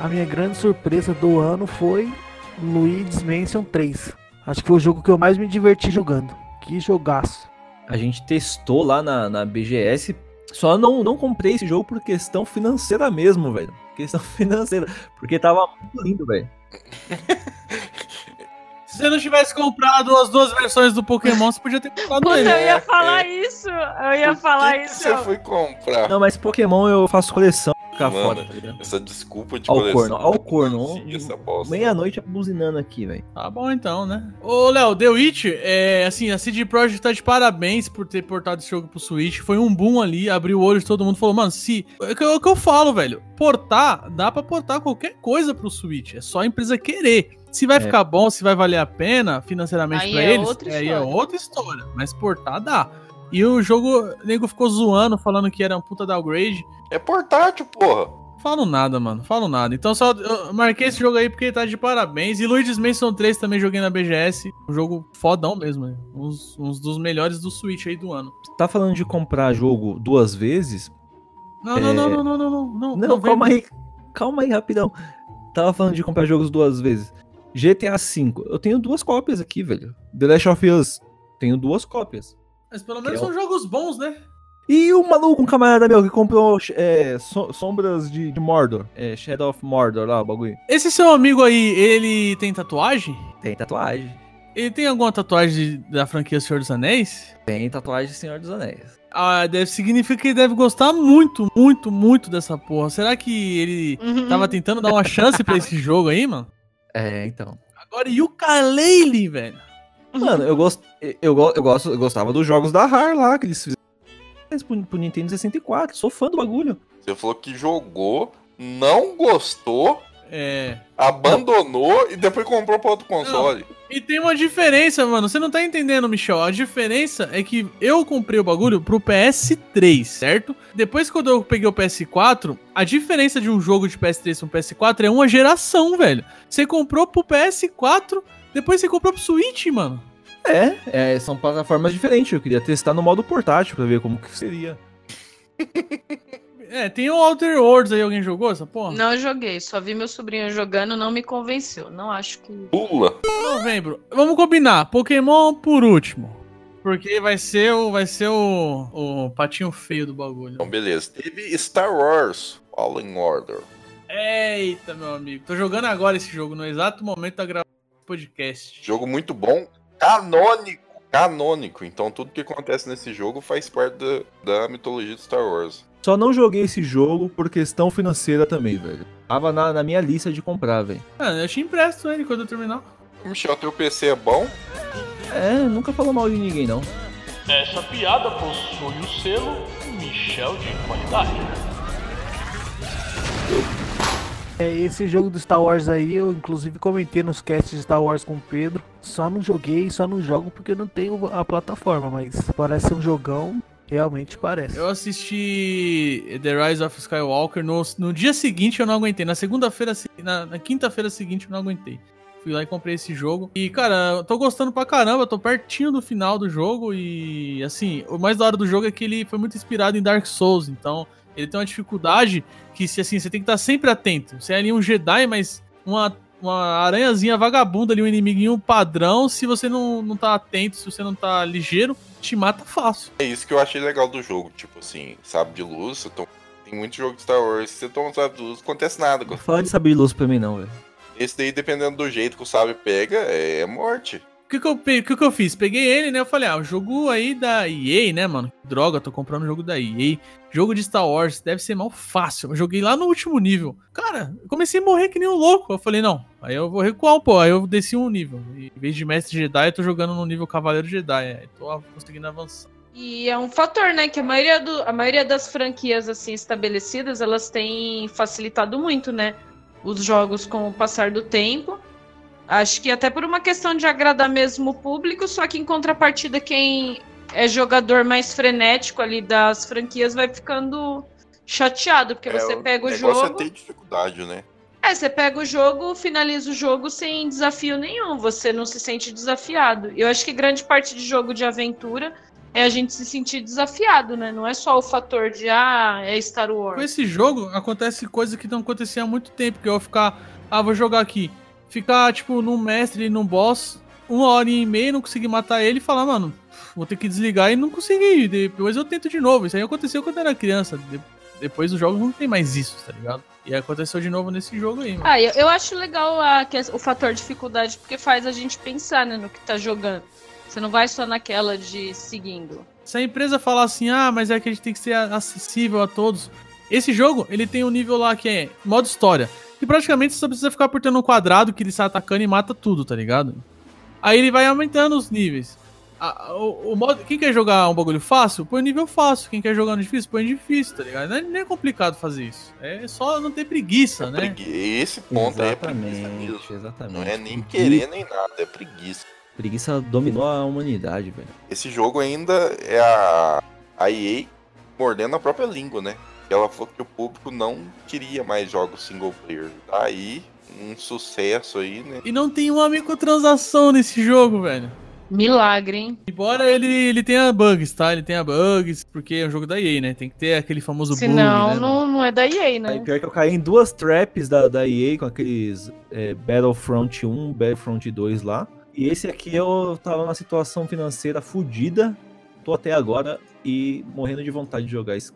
a minha grande surpresa do ano foi Luigi's Mansion 3. Acho que foi o jogo que eu mais me diverti jogando. Que jogaço. A gente testou lá na, na BGS. Só não, não comprei esse jogo por questão financeira mesmo, velho. Questão financeira. Porque tava muito lindo, velho. Se você não tivesse comprado as duas versões do Pokémon, você podia ter comprado Puta, ele. eu ia falar isso. Eu ia falar que que isso. você foi comprar? Não, mas Pokémon eu faço coleção. ficar Mano, foda, tá ligado? Essa desculpa de Ó o coleção. corno, ó o corno. Sim, essa bosta. Meia-noite buzinando aqui, velho. Tá bom então, né? Ô, Léo, The Witch, é, assim, a CD Projekt tá de parabéns por ter portado esse jogo pro Switch. Foi um boom ali, abriu o olho de todo mundo. Falou, mano, se... É o que eu- é o que eu falo, velho. Portar, dá pra portar qualquer coisa pro Switch. É só a empresa querer. Se vai É. ficar bom, se vai valer a pena financeiramente pra é eles, outra aí é outra história. Mas portar dá. E o jogo, o nego ficou zoando, falando que era um puta downgrade. É portátil, porra. Falo nada, mano. Falo nada. Então só eu marquei esse jogo aí porque ele tá de parabéns. E Luigi's Mansion 3 também joguei na BGS. Um jogo fodão mesmo. né? Uns, uns dos melhores do Switch aí do ano. Tá falando de comprar jogo duas vezes? Não, não, É. não, não, não, não, não, não. Não, vem- calma aí. Calma aí, rapidão. Tava falando de comprar jogos duas vezes. GTA V. Eu tenho duas cópias aqui, velho. The Last of Us. Tenho duas cópias. Mas pelo menos Que é são jogos bons, né? E o maluco, um camarada meu, que comprou é, so- Sombras de, de Mordor. É, Shadow of Mordor lá, o bagulho. Esse seu amigo aí, ele tem tatuagem? Tem tatuagem. Ele tem alguma tatuagem da franquia Senhor dos Anéis? Tem tatuagem de Senhor dos Anéis. Ah, deve significa que ele deve gostar muito, muito, muito dessa porra. Será que ele Uhum. tava tentando dar uma chance pra esse jogo aí, mano? É, então. Agora, e o Kalele, velho? Mano, eu, gosto, eu, go- eu, gosto, eu gostava dos jogos da RAR lá, que eles fizeram pro, pro Nintendo 64. Sou fã do bagulho. Você falou que jogou, não gostou, É. abandonou e depois comprou pra outro console. E tem uma diferença, mano. Você não tá entendendo, Michel. A diferença é que eu comprei o bagulho pro PS3, certo? Depois quando eu peguei o PS4, a diferença de um jogo de PS3 para um PS4 é uma geração, velho. Você comprou pro PS4, depois você comprou pro Switch, mano. É, é, são plataformas diferentes. Eu queria testar no modo portátil pra ver como que seria. É, tem o Outer Worlds aí, alguém jogou essa porra? Não joguei, só vi meu sobrinho jogando, não me convenceu. Não acho que. Pula. Novembro. Vamos combinar. Pokémon por último. Porque vai ser o, vai ser o, o patinho feio do bagulho. Então, beleza. Teve Star Wars Fallen Order. Eita, meu amigo. Tô jogando agora esse jogo, no exato momento da gravação do podcast. Jogo muito bom, canônico. Canônico. Então, tudo que acontece nesse jogo faz parte da, da mitologia de Star Wars. Só não joguei esse jogo por questão financeira também, velho. Tava na, na minha lista de comprar, velho. Ah, eu te empresto ele quando eu terminar. Michel, teu PC é bom? É, nunca falou mal de ninguém, não. Essa piada possui o selo Michel de qualidade. É, esse jogo do Star Wars aí, eu inclusive comentei nos casts de Star Wars com o Pedro. Só não joguei, só não jogo porque eu não tenho a plataforma, mas parece ser um jogão, realmente parece. Eu assisti The Rise of Skywalker. No, no dia seguinte eu não aguentei. Na segunda-feira, se- na, na quinta-feira seguinte eu não aguentei. Fui lá e comprei esse jogo. E, cara, eu tô gostando pra caramba. Tô pertinho do final do jogo. E, assim, o mais da hora do jogo é que ele foi muito inspirado em Dark Souls. Então, ele tem uma dificuldade que, assim, você tem que estar sempre atento. Você é ali um Jedi, mas uma, uma aranhazinha vagabunda ali, um inimiguinho padrão. Se você não, não tá atento, se você não tá ligeiro, te mata fácil. É isso que eu achei legal do jogo. Tipo assim, sabe de luz, você toma... tem muito jogo de Star Wars, você toma um sabre de luz, não acontece nada. Não fala de saber de luz pra mim, não, velho. Esse daí, dependendo do jeito que o sabre pega, é morte. Que que, eu, que que eu fiz? Peguei ele, né? Eu falei, ah, o jogo aí da EA, né, mano? Droga, tô comprando o jogo da EA. Jogo de Star Wars, deve ser mal fácil. Eu joguei lá no último nível. Cara, comecei a morrer que nem um louco. Eu falei, não, aí eu vou recuar pouco. Aí eu desci um nível. E, em vez de Mestre Jedi, eu tô jogando no nível Cavaleiro Jedi. Aí tô conseguindo avançar. E é um fator, né? Que a maioria, do, a maioria das franquias assim estabelecidas, elas têm facilitado muito, né? Os jogos com o passar do tempo. Acho que até por uma questão de agradar mesmo o público, só que em contrapartida, quem é jogador mais frenético ali das franquias vai ficando chateado, porque É, você pega o negócio jogo. é ter dificuldade, né? É, você pega o jogo, finaliza o jogo sem desafio nenhum, você não se sente desafiado. Eu acho que grande parte de jogo de aventura é a gente se sentir desafiado, né? Não é só o fator de, ah, é Star Com Wars. esse jogo, acontece coisa que não acontecia há muito tempo. Que eu vou ficar, ah, vou jogar aqui. Ficar, tipo, num mestre, num boss, uma hora e meia, não conseguir matar ele e falar, mano, vou ter que desligar e não consegui. Depois eu tento de novo. Isso aí aconteceu quando eu era criança. De- depois dos jogos não tem mais isso, tá ligado? E aconteceu de novo nesse jogo aí, mano. Ah, eu, eu acho legal a, o fator dificuldade, porque faz a gente pensar, né, no que tá jogando. Você não vai só naquela de seguindo. Se a empresa falar assim, ah, mas é que a gente tem que ser acessível a todos, Esse jogo, ele tem um nível lá que é modo história. Que praticamente você só precisa ficar apertando um quadrado que ele sai atacando e mata tudo, tá ligado? Aí ele vai aumentando os níveis. A- o, o modo, quem quer jogar um bagulho fácil, põe nível fácil. Quem quer jogar no difícil, põe difícil, tá ligado? Não é, nem é complicado fazer isso. É só não ter preguiça, né? Pregui- Esse ponto aí é preguiça Exatamente, mesmo. exatamente. Não é nem Pregui- querer nem nada, é preguiça. Preguiça dominou a humanidade, velho. Esse jogo ainda é a, a EA mordendo a própria língua, né? Ela falou que o público não queria mais jogos single player. Daí, um sucesso aí, né? E não tem uma microtransação nesse jogo, velho. Milagre, hein? Embora ele, ele tenha bugs, tá? Ele tenha bugs, porque é um jogo da EA, né? Tem que ter aquele famoso bug, Senão, né? não, não é da EA, Aí, né? pior que eu caí em duas traps da, da EA com aqueles é, Battlefront 1, Battlefront 2 lá. E esse aqui eu tava numa situação financeira fodida. Tô até agora e morrendo de vontade de jogar isso.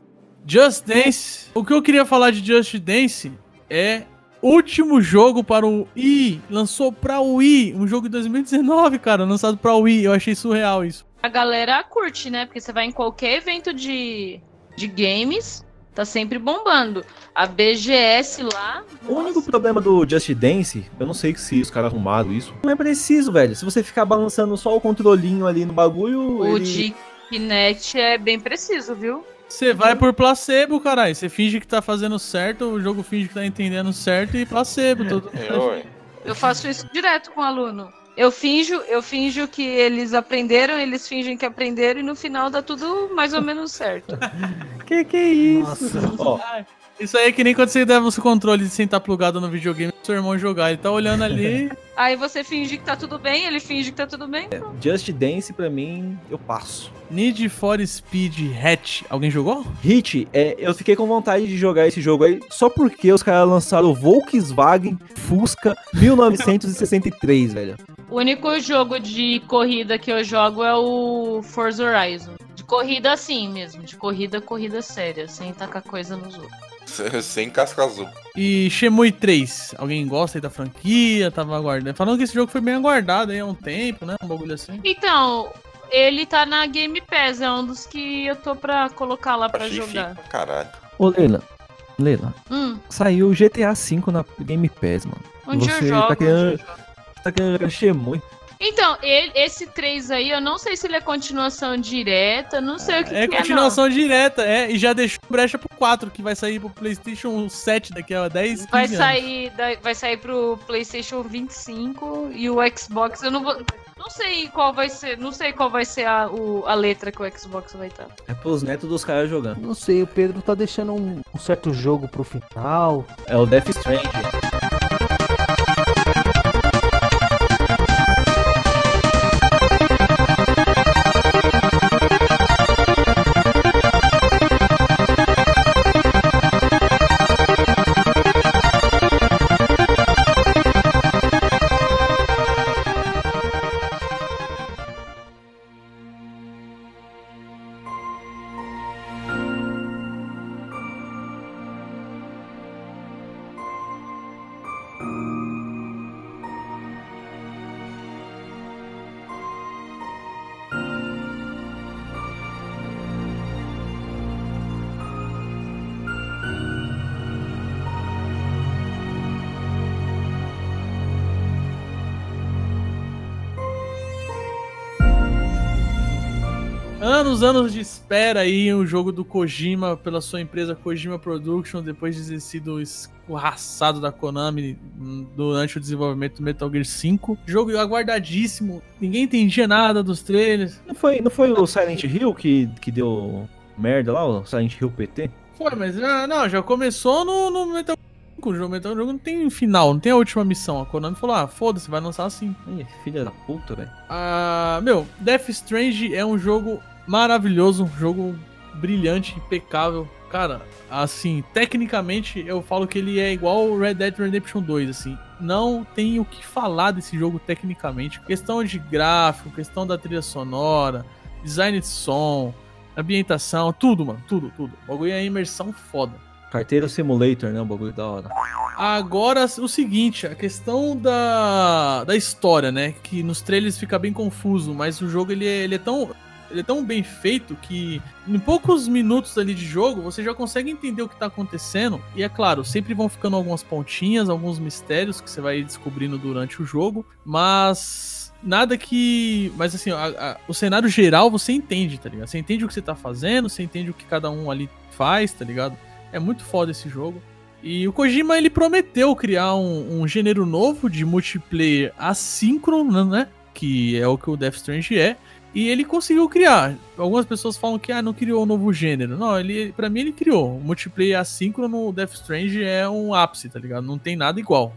Just Dance. O que eu queria falar de Just Dance é último jogo para o Wii. Lançou pra Wii, um jogo de 2019, cara, lançado pra Wii. Eu achei surreal isso. A galera curte, né? Porque você vai em qualquer evento de, de games, tá sempre bombando. A BGS lá. O único nossa, problema do Just Dance, eu não sei se os caras arrumaram isso. Não é preciso, velho. Se você ficar balançando só o controlinho ali no bagulho. o ele- de Kinect é bem preciso, viu? Você vai por placebo, caralho. Você finge que tá fazendo certo, o jogo finge que tá entendendo certo e placebo. É, ué. Eu faço isso direto com o aluno. Eu finjo, eu finjo que eles aprenderam, eles fingem que aprenderam e no final dá tudo mais ou menos certo. Que que é isso? Nossa. Ó, Isso aí é que nem quando você deve o seu controle de sem estar plugado no videogame pro seu irmão jogar. Ele tá olhando ali. Aí você finge que tá tudo bem, ele finge que tá tudo bem. Just Dance pra mim, eu passo. Need for Speed Hatch. Alguém jogou? Hit, é, eu fiquei com vontade de jogar esse jogo aí só porque os caras lançaram o Volkswagen Fusca 1963, velho. O único jogo de corrida que eu jogo é o Forza Horizon. De corrida assim mesmo, de corrida, corrida séria, sem tacar coisa nos outros. Sem casca azul. E Shemui 3. Alguém gosta aí da franquia? Tava aguardando. Falando que esse jogo foi bem aguardado aí há um tempo, né? Um bagulho assim. Então, ele tá na Game Pass, é um dos que eu tô pra colocar lá pra Achei jogar. pra caralho. Ô, Leila, Leila, Hum, saiu o GTA V na Game Pass, mano. onde Você eu jogo? tá onde querendo- eu jogo. Tá querendo jogar Shemui? Então, ele- esse 3 aí, eu não sei se ele é continuação direta, não sei o que, É que continuação direta, é. E já deixou brecha pro 4, que vai sair pro PlayStation 7 daqui a 10 é não. Vai 15 anos. sair, da- vai sair pro PlayStation 25 e o Xbox, eu não vou. Não sei qual vai ser, não sei qual vai ser a, o- a letra que o Xbox vai estar. É pros netos dos caras jogando. Não sei, o Pedro tá deixando um, um certo jogo pro final. É o Death Stranding. Espera aí, o jogo do Kojima pela sua empresa Kojima Production, depois de ter sido escorraçado da Konami durante o desenvolvimento do Metal Gear 5. Jogo aguardadíssimo, ninguém entendia nada dos trailers. Não foi, não foi o Silent Hill que, que deu merda lá, o Silent Hill PT? Foi, mas já, não, já começou no, no Metal Gear 5. O jogo, Metal Gear não tem final, não tem a última missão. A Konami falou: ah, foda-se, vai lançar assim. Filha da puta, velho. Ah, meu, Death Strange é um jogo maravilhoso, um jogo brilhante, impecável. Cara, assim, tecnicamente eu falo que ele é igual o Red Dead Redemption 2, assim. Não tem o que falar desse jogo tecnicamente. Questão de gráfico, questão da trilha sonora, design de som, ambientação, tudo, mano, tudo, tudo. O bagulho é imersão foda. Carteiro Simulator, né? Um bagulho da hora. Agora, o seguinte, a questão da, da história, né? Que nos trailers fica bem confuso, mas o jogo ele é, ele é tão. Ele é tão bem feito que em poucos minutos ali de jogo você já consegue entender o que tá acontecendo. E é claro, sempre vão ficando algumas pontinhas, alguns mistérios que você vai descobrindo durante o jogo, mas nada que. Mas assim, a- a- o cenário geral você entende, tá ligado? Você entende o que você tá fazendo, você entende o que cada um ali faz, tá ligado? É muito foda esse jogo. E o Kojima ele prometeu criar um, um gênero novo de multiplayer assíncrono, né? Que é o que o Death Strange é. E ele conseguiu criar. Algumas pessoas falam que ah, não criou um novo gênero. Não, ele, para mim ele criou. O multiplayer assíncrono, Death Strange é um ápice, tá ligado? Não tem nada igual.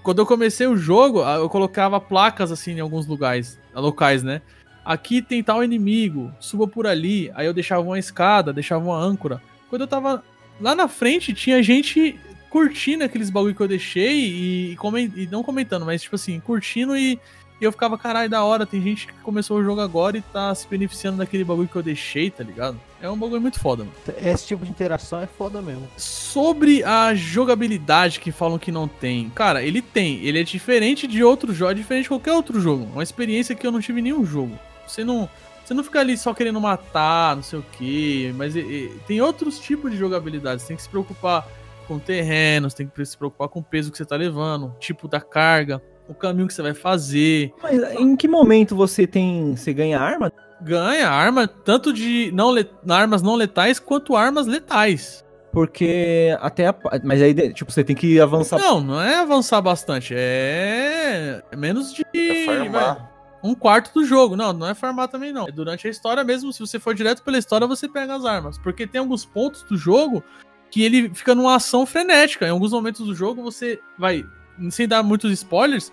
Quando eu comecei o jogo, eu colocava placas assim em alguns lugares, locais, né? Aqui tem tal inimigo, suba por ali. Aí eu deixava uma escada, deixava uma âncora. Quando eu tava lá na frente, tinha gente curtindo aqueles bagulho que eu deixei e, comen- e não comentando, mas tipo assim, curtindo e, e eu ficava, caralho, da hora, tem gente que começou o jogo agora e tá se beneficiando daquele bagulho que eu deixei, tá ligado? É um bagulho muito foda, mano. Esse tipo de interação é foda mesmo. Sobre a jogabilidade que falam que não tem. Cara, ele tem. Ele é diferente de outro jogo, é diferente de qualquer outro jogo. Uma experiência que eu não tive em nenhum jogo. Você não. Você não fica ali só querendo matar, não sei o que, mas e- e tem outros tipos de jogabilidade. Você tem que se preocupar com terrenos, tem que se preocupar com o peso que você tá levando, tipo da carga, o caminho que você vai fazer. Mas em que momento você tem. Você ganha arma? Ganha arma tanto de não le- armas não letais quanto armas letais. Porque até a. Mas aí, tipo, você tem que avançar. Não, não é avançar bastante, é é menos de É farmar. um quarto do jogo. Não, não é farmar também não. É durante a história mesmo, se você for direto pela história, você pega as armas, porque tem alguns pontos do jogo que ele fica numa ação frenética. Em alguns momentos do jogo você vai, sem dar muitos spoilers,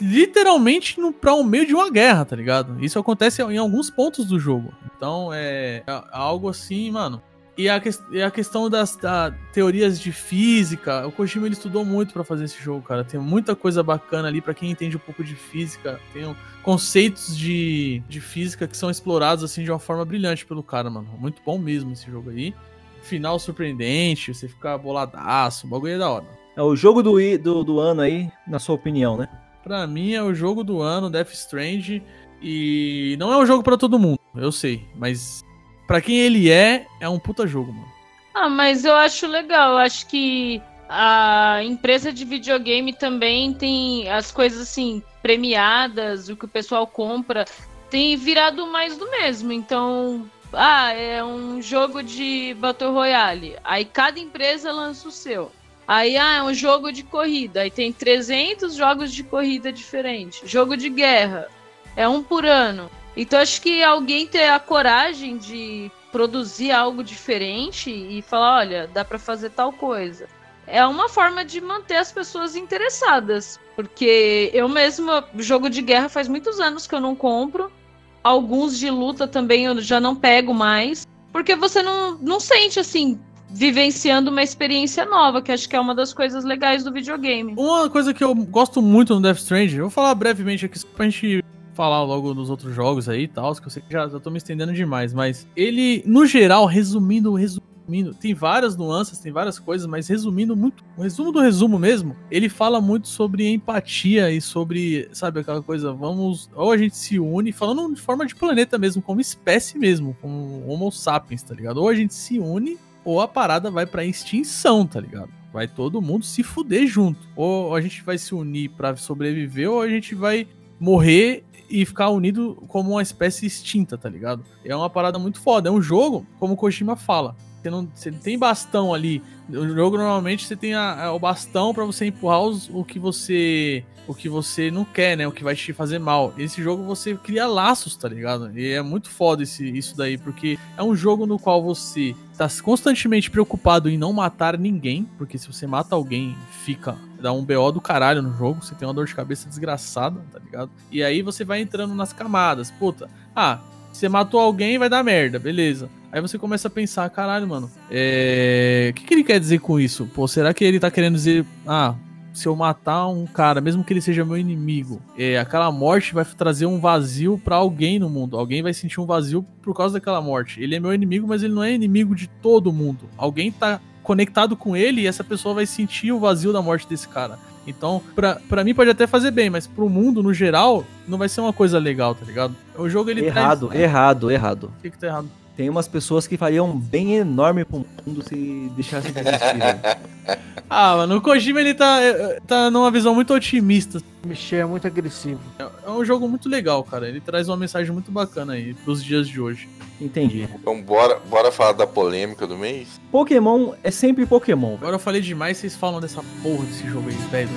literalmente no, pra um meio de uma guerra, tá ligado? Isso acontece em alguns pontos do jogo. Então é, é algo assim, mano. E a, e a questão das da teorias de física, o Kojima ele estudou muito pra fazer esse jogo, cara. Tem muita coisa bacana ali pra quem entende um pouco de física. Tem um- conceitos de, de física que são explorados assim de uma forma brilhante pelo cara, mano. Muito bom mesmo esse jogo aí. Final surpreendente, você fica boladaço, o bagulho é da hora. É o jogo do, do, do ano aí, na sua opinião, né? Pra mim é o jogo do ano, Death Strange. E não é um jogo pra todo mundo, eu sei. Mas pra quem ele é, é um puta jogo, mano. Ah, mas eu acho legal. Eu acho que a empresa de videogame também tem as coisas assim premiadas, o que o pessoal compra, tem virado mais do mesmo. Então, ah, é um jogo de Battle Royale. Aí cada empresa lança o seu. Aí, ah, é um jogo de corrida. Aí tem 300 jogos de corrida diferentes. Jogo de guerra. É um por ano. Então, acho que alguém ter a coragem de produzir algo diferente e falar, olha, dá pra fazer tal coisa. É uma forma de manter as pessoas interessadas, porque eu mesma jogo de guerra faz muitos anos que eu não compro. Alguns de luta também eu já não pego mais, porque você não, não sente assim vivenciando uma experiência nova, que acho que é uma das coisas legais do videogame. Uma coisa que eu gosto muito no Death Stranding, eu vou falar brevemente aqui só pra gente falar logo dos outros jogos aí e tal, que eu sei que já, já tô me estendendo demais, mas ele, no geral, resumindo, resumindo, tem várias nuances, tem várias coisas, mas resumindo muito, o resumo do resumo mesmo, ele fala muito sobre empatia e sobre, sabe, aquela coisa, vamos, ou a gente se une, falando de forma de planeta mesmo, como espécie mesmo, como Homo sapiens, tá ligado? Ou a gente se une, ou a parada vai pra extinção, tá ligado? Vai todo mundo se fuder junto. Ou a gente vai se unir pra sobreviver, ou a gente vai morrer e ficar unido como uma espécie extinta, tá ligado? É uma parada muito foda. É um jogo, como o Kojima fala. Você não, você não tem bastão ali. No jogo, normalmente, você tem a- a- o bastão pra você empurrar os- o que você. O que você não quer, né? O que vai te fazer mal. Esse jogo você cria laços, tá ligado? E é muito foda esse, isso daí, porque é um jogo no qual você tá constantemente preocupado em não matar ninguém, porque se você mata alguém, fica. dá um BO do caralho no jogo, você tem uma dor de cabeça desgraçada, tá ligado? E aí você vai entrando nas camadas. Puta, ah, você matou alguém, vai dar merda, beleza. Aí você começa a pensar, caralho, mano, é. O que, que ele quer dizer com isso? Pô, será que ele tá querendo dizer, ah, se eu matar um cara, mesmo que ele seja meu inimigo, é, aquela morte vai trazer um vazio pra alguém no mundo. Alguém vai sentir um vazio por causa daquela morte. Ele é meu inimigo, mas ele não é inimigo de todo mundo. Alguém tá conectado com ele e essa pessoa vai sentir o vazio da morte desse cara. Então, pra, pra mim pode até fazer bem, mas pro mundo, no geral, não vai ser uma coisa legal, tá ligado? O jogo ele Errado, traz... errado, errado. O que que tá errado? Tem umas pessoas que fariam um bem enorme pro mundo se deixassem de existir. Ah, mano, o Kojima ele tá, é, tá numa visão muito otimista. Michel é muito agressivo. É um jogo muito legal, cara. Ele traz uma mensagem muito bacana aí pros dias de hoje. Entendi. Então bora, bora falar da polêmica do mês? Pokémon é sempre Pokémon. Agora eu falei demais, vocês falam dessa porra desse jogo aí, velho.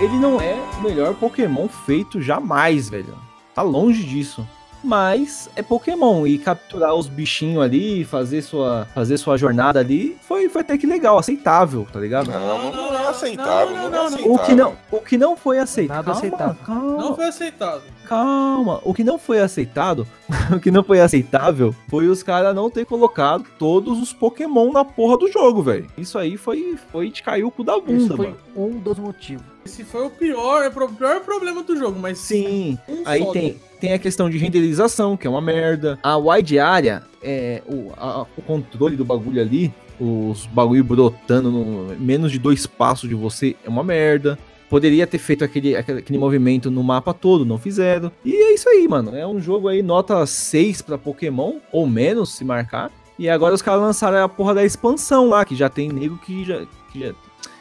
Ele não é o melhor Pokémon feito jamais, velho. Tá longe disso. Mas é Pokémon e capturar os bichinhos ali, fazer sua, fazer sua jornada ali, foi, foi até que legal, aceitável, tá ligado? Não, não, é aceitável. Não, não, é não, não. aceitável. O que não, o que não foi aceitável. Nada aceitável. Calma, Não foi aceitado. Calma. O que não foi aceitado, o que não foi aceitável foi os caras não ter colocado todos os Pokémon na porra do jogo, velho. Isso aí foi, foi de cair o cu da Esse bunda, foi mano. um dos motivos. Esse foi o pior, é o pior problema do jogo, mas Sim, um aí só tem, tem a questão de renderização, que é uma merda. A wide area, é, o, a- o controle do bagulho ali, os bagulho brotando no menos de dois passos de você, é uma merda. Poderia ter feito aquele, aquele, movimento no mapa todo, não fizeram. E é isso aí, mano. É um jogo aí, nota 6 pra Pokémon, ou menos, se marcar. E agora os caras lançaram a porra da expansão lá, que já tem nego que já, que já,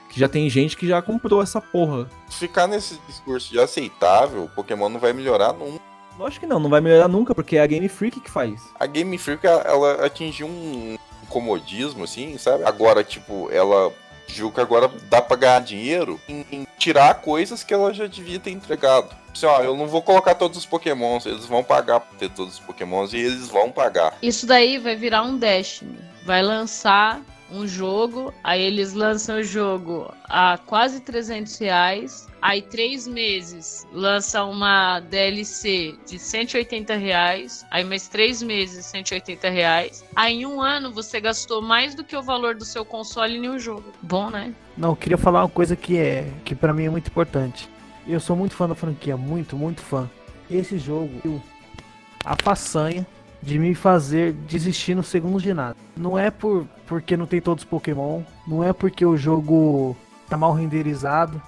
que já tem gente que já comprou essa porra. Se ficar nesse discurso de aceitável, o Pokémon não vai melhorar nunca. Lógico que não, não vai melhorar nunca, porque é a Game Freak que faz. A Game Freak, ela atingiu um comodismo, assim, sabe? Agora, tipo, ela que agora dá pra ganhar dinheiro em, em tirar coisas que ela já devia ter entregado. Assim, ó, eu não vou colocar todos os pokémons, eles vão pagar pra ter todos os pokémons e eles vão pagar. Isso daí vai virar um Destiny. Vai lançar um jogo, aí eles lançam o jogo a quase 300 reais. Aí, três meses, lança uma DLC de 180 reais. Aí, mais três meses, 180 reais. Aí, em um ano, você gastou mais do que o valor do seu console em um jogo. Bom, né? Não, eu queria falar uma coisa que é que para mim é muito importante. Eu sou muito fã da franquia, muito, muito fã. Esse jogo, a façanha de me fazer desistir no segundo de nada. Não é por porque não tem todos os Pokémon, não é porque o jogo tá mal renderizado.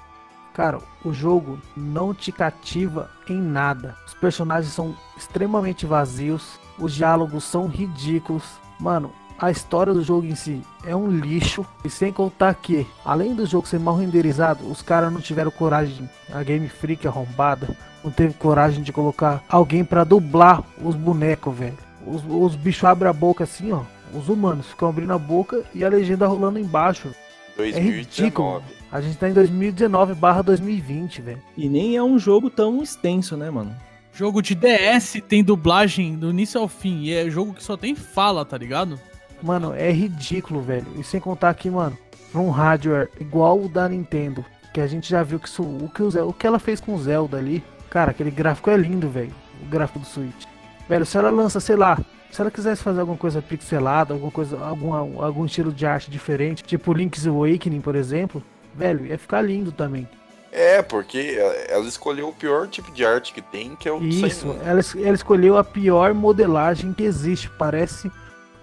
Cara, o jogo não te cativa em nada. Os personagens são extremamente vazios, os diálogos são ridículos. Mano, a história do jogo em si é um lixo. E sem contar que, além do jogo ser mal renderizado, os caras não tiveram coragem, a Game Freak arrombada, não teve coragem de colocar alguém pra dublar os bonecos, velho. Os, os bichos abrem a boca assim, ó. Os humanos ficam abrindo a boca e a legenda rolando embaixo. É ridículo. 2019. A gente tá em 2019 barra 2020, velho. E nem é um jogo tão extenso, né, mano? Jogo de DS tem dublagem do início ao fim. E é jogo que só tem fala, tá ligado? Mano, é ridículo, velho. E sem contar que, mano, pra um hardware igual o da Nintendo, que a gente já viu que isso, o, que o, Zelda, o que ela fez com o Zelda ali, cara, aquele gráfico é lindo, velho. O gráfico do Switch. Velho, se ela lança, sei lá, se ela quisesse fazer alguma coisa pixelada, alguma coisa, algum, algum estilo de arte diferente, tipo Link's Awakening, por exemplo, velho, ia ficar lindo também. É, porque ela escolheu o pior tipo de arte que tem, que é o Isso, ela, ela escolheu a pior modelagem que existe. Parece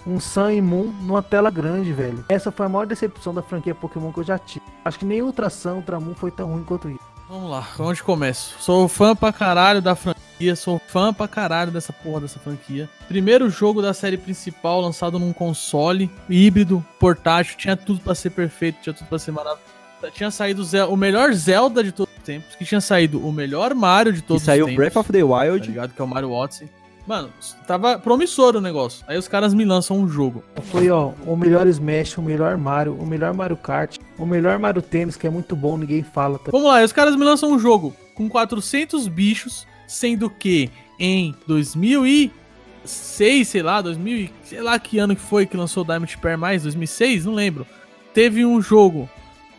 um Sun e Moon numa tela grande, velho. Essa foi a maior decepção da franquia Pokémon que eu já tive. Acho que nem Ultra Sun, Ultra Moon foi tão ruim quanto isso. Vamos lá, onde começo? Sou fã pra caralho da franquia, sou fã pra caralho dessa porra dessa franquia. Primeiro jogo da série principal lançado num console híbrido, portátil, tinha tudo pra ser perfeito, tinha tudo pra ser maravilhoso. Tinha saído o melhor Zelda de todos os tempos, que tinha saído o melhor Mario de E todos os saiu tempos. Breath of the tá Wild. ligado? Que é o Mario Odyssey. Mano, tava promissor o negócio. Aí os caras me lançam um jogo. Foi, ó, o melhor Smash, o melhor Mario, o melhor Mario Kart, o melhor Mario Tênis, que é muito bom, ninguém fala. Tá? Vamos lá, aí os caras me lançam um jogo com 400 bichos, sendo que em 2006, sei lá, 2000, e- sei lá que ano que foi que lançou o Diamond Pair mais, 2006, não lembro. Teve um jogo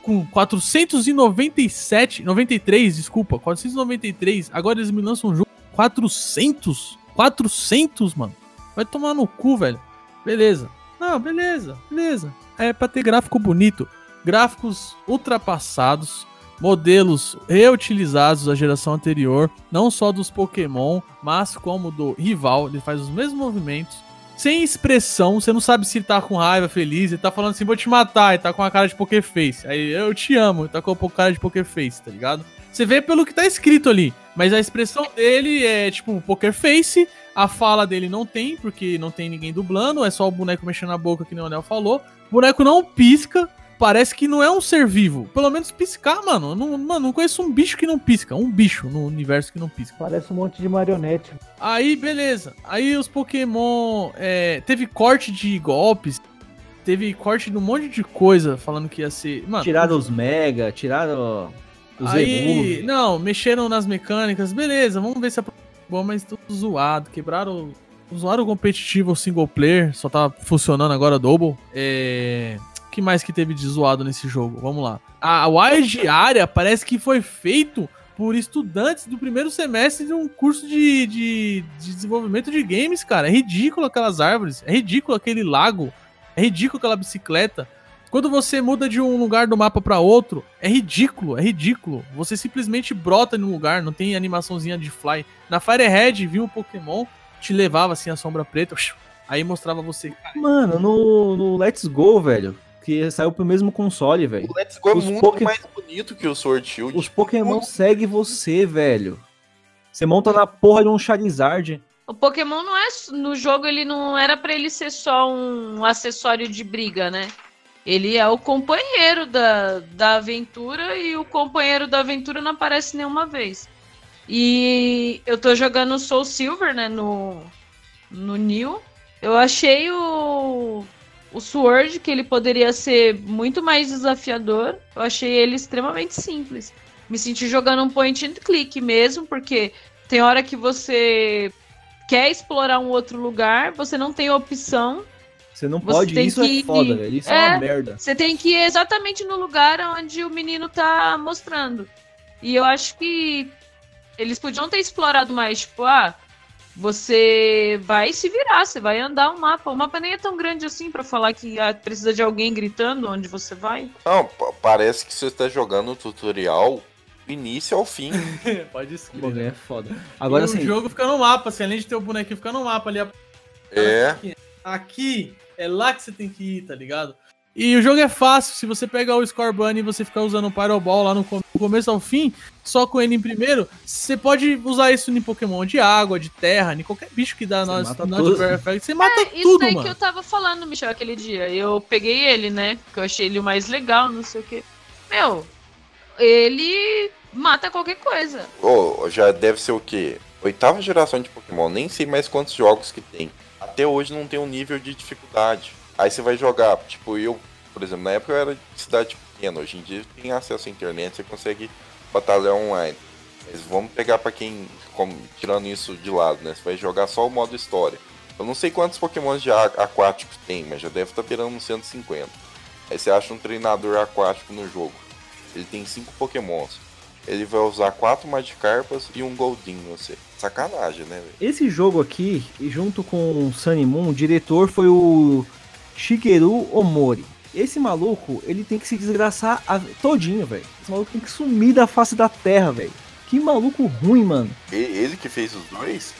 com 497, 93, desculpa, 493. Agora eles me lançam um jogo com 400, 400, mano. Vai tomar no cu, velho. Beleza. Não, beleza, beleza. É pra ter gráfico bonito. Gráficos ultrapassados, modelos reutilizados da geração anterior, não só dos Pokémon, mas como do rival. Ele faz os mesmos movimentos, sem expressão. Você não sabe se ele tá com raiva, feliz. Ele tá falando assim: vou te matar. Ele tá com a cara de Pokéface. Aí eu te amo. Ele tá com a cara de Pokéface, tá ligado? Você vê pelo que tá escrito ali. Mas a expressão dele é tipo Poker Face. A fala dele não tem, porque não tem ninguém dublando. É só o boneco mexendo na boca, que nem o Anel falou. O boneco não pisca. Parece que não é um ser vivo. Pelo menos piscar, mano. Eu Não, mano, não conheço um bicho que não pisca. Um bicho no universo que não pisca. Parece um monte de marionete. Aí, beleza. Aí os Pokémon. é, teve corte de golpes. Teve corte de um monte de coisa falando que ia ser. Mano, Tiraram os Mega, tiraram os Aí, não, mexeram nas mecânicas, beleza, vamos ver se é bom, mas tudo zoado, quebraram, zoaram o competitivo single player, só tá funcionando agora double. É, o que mais que teve de zoado nesse jogo? Vamos lá. A wide area parece que foi feito por estudantes do primeiro semestre de um curso de, de, de desenvolvimento de games, cara. É ridículo aquelas árvores, é ridículo aquele lago, é ridículo aquela bicicleta. Quando você muda de um lugar do mapa pra outro, é ridículo, é ridículo. Você simplesmente brota em um lugar, não tem animaçãozinha de fly. Na Firehead, viu um Pokémon, te levava assim a sombra preta, aí mostrava você. Mano, no, no Let's Go, velho, que saiu pro mesmo console, velho. O Let's Go é Os muito Poké- mais bonito que o Sword Shield. Os Pokémon seguem você, velho. Você monta na porra de um Charizard. O Pokémon não é. No jogo, ele não era pra ele ser só um acessório de briga, né? Ele é o companheiro da, da aventura e o companheiro da aventura não aparece nenhuma vez. E eu tô jogando Soul Silver, né? No, no New. Eu achei o, o Sword, que ele poderia ser muito mais desafiador. Eu achei ele extremamente simples. Me senti jogando um point and click mesmo, porque tem hora que você quer explorar um outro lugar, você não tem opção. Você não Você pode, isso que- é foda, velho. Isso é, É. uma merda. Você tem que ir exatamente no lugar onde o menino tá mostrando. E eu acho que eles podiam ter explorado mais, tipo, ah, você vai se virar, você vai andar o mapa. O mapa nem é tão grande assim pra falar que ah, precisa de alguém gritando onde você vai. Não, pa- parece que você tá jogando o tutorial início ao fim. Pode escrever. é foda. Agora e assim, o jogo fica no mapa, assim, além de ter o bonequinho, fica no mapa ali. É. Aqui é lá que você tem que ir, tá ligado? E o jogo é fácil, se você pegar o Score Bunny e você ficar usando o Pyro Ball lá no começo ao fim, só com ele em primeiro, você pode usar isso em Pokémon de água, de terra, em qualquer bicho que dá Você nós, tudo. Perfect, você mata É, isso tudo, daí mano. que eu tava falando, Michel, aquele dia. Eu peguei ele, né? Que eu achei ele o mais legal, não sei o quê. Meu, ele mata qualquer coisa. Ô, já deve ser o quê? Oitava geração de Pokémon, nem sei mais quantos jogos que tem. Até hoje não tem um nível de dificuldade. Aí você vai jogar, tipo, eu, por exemplo, na época eu era de cidade pequena, hoje em dia tem acesso à internet, você consegue batalhar online. Mas vamos pegar pra quem, como, tirando isso de lado, né? Você vai jogar só o modo história. Eu não sei quantos Pokémons de aquáticos tem, mas já deve estar beirando uns 150. Aí você acha um treinador aquático no jogo. Ele tem cinco Pokémons. Ele vai usar quatro Magikarpas e um Goldin você. Sacanagem, né, esse jogo aqui, junto com o Sunny Moon, o diretor foi o Shigeru Omori. Esse maluco, ele tem que se desgraçar a- todinho, velho. Esse maluco tem que sumir da face da terra, velho. Que maluco ruim, mano. Ele que fez os dois?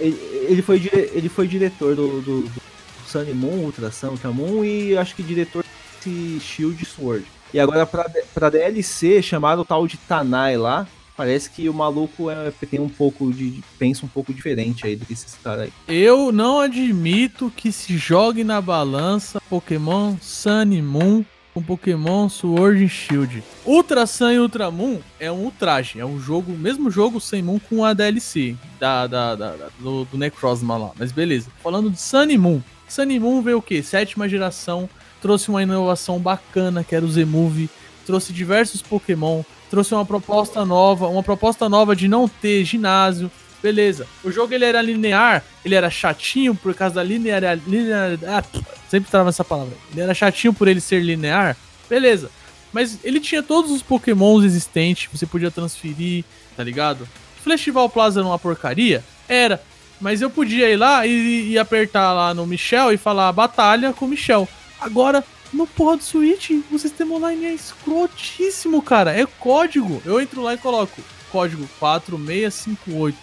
Ele, ele foi, dire- ele foi diretor do, do, do Sunny Moon, Ultra Sun, Ultra Moon e acho que diretor desse Shield Sword. E agora pra, pra DLC, chamaram o tal de Tanai lá. Parece que o maluco é, tem um pouco de. pensa um pouco diferente aí do que esses caras aí. Eu não admito que se jogue na balança Pokémon Sun e Moon com Pokémon Sword and Shield. Ultra Sun e Ultra Moon é um ultraje, é um jogo, mesmo jogo sem Moon com a DLC da, da, da- da- do, do Necrozma lá, mas beleza. Falando de Sun e Moon, Sun e Moon veio o quê? Sétima geração, trouxe uma inovação bacana que era o Z-Move, trouxe diversos Pokémon, trouxe uma proposta nova, uma proposta nova de não ter ginásio, Beleza. O jogo ele era linear, ele era chatinho por causa da linear, linear ah, sempre trava essa palavra. Ele era chatinho por ele ser linear. Beleza. Mas ele tinha todos os pokémons existentes, você podia transferir, tá ligado? Festival Plaza era uma porcaria? Era. Mas eu podia ir lá e, e apertar lá no Michel e falar batalha com o Michel. Agora, no porra do Switch, o sistema online é escrotíssimo, cara. É código. Eu entro lá e coloco código 4658.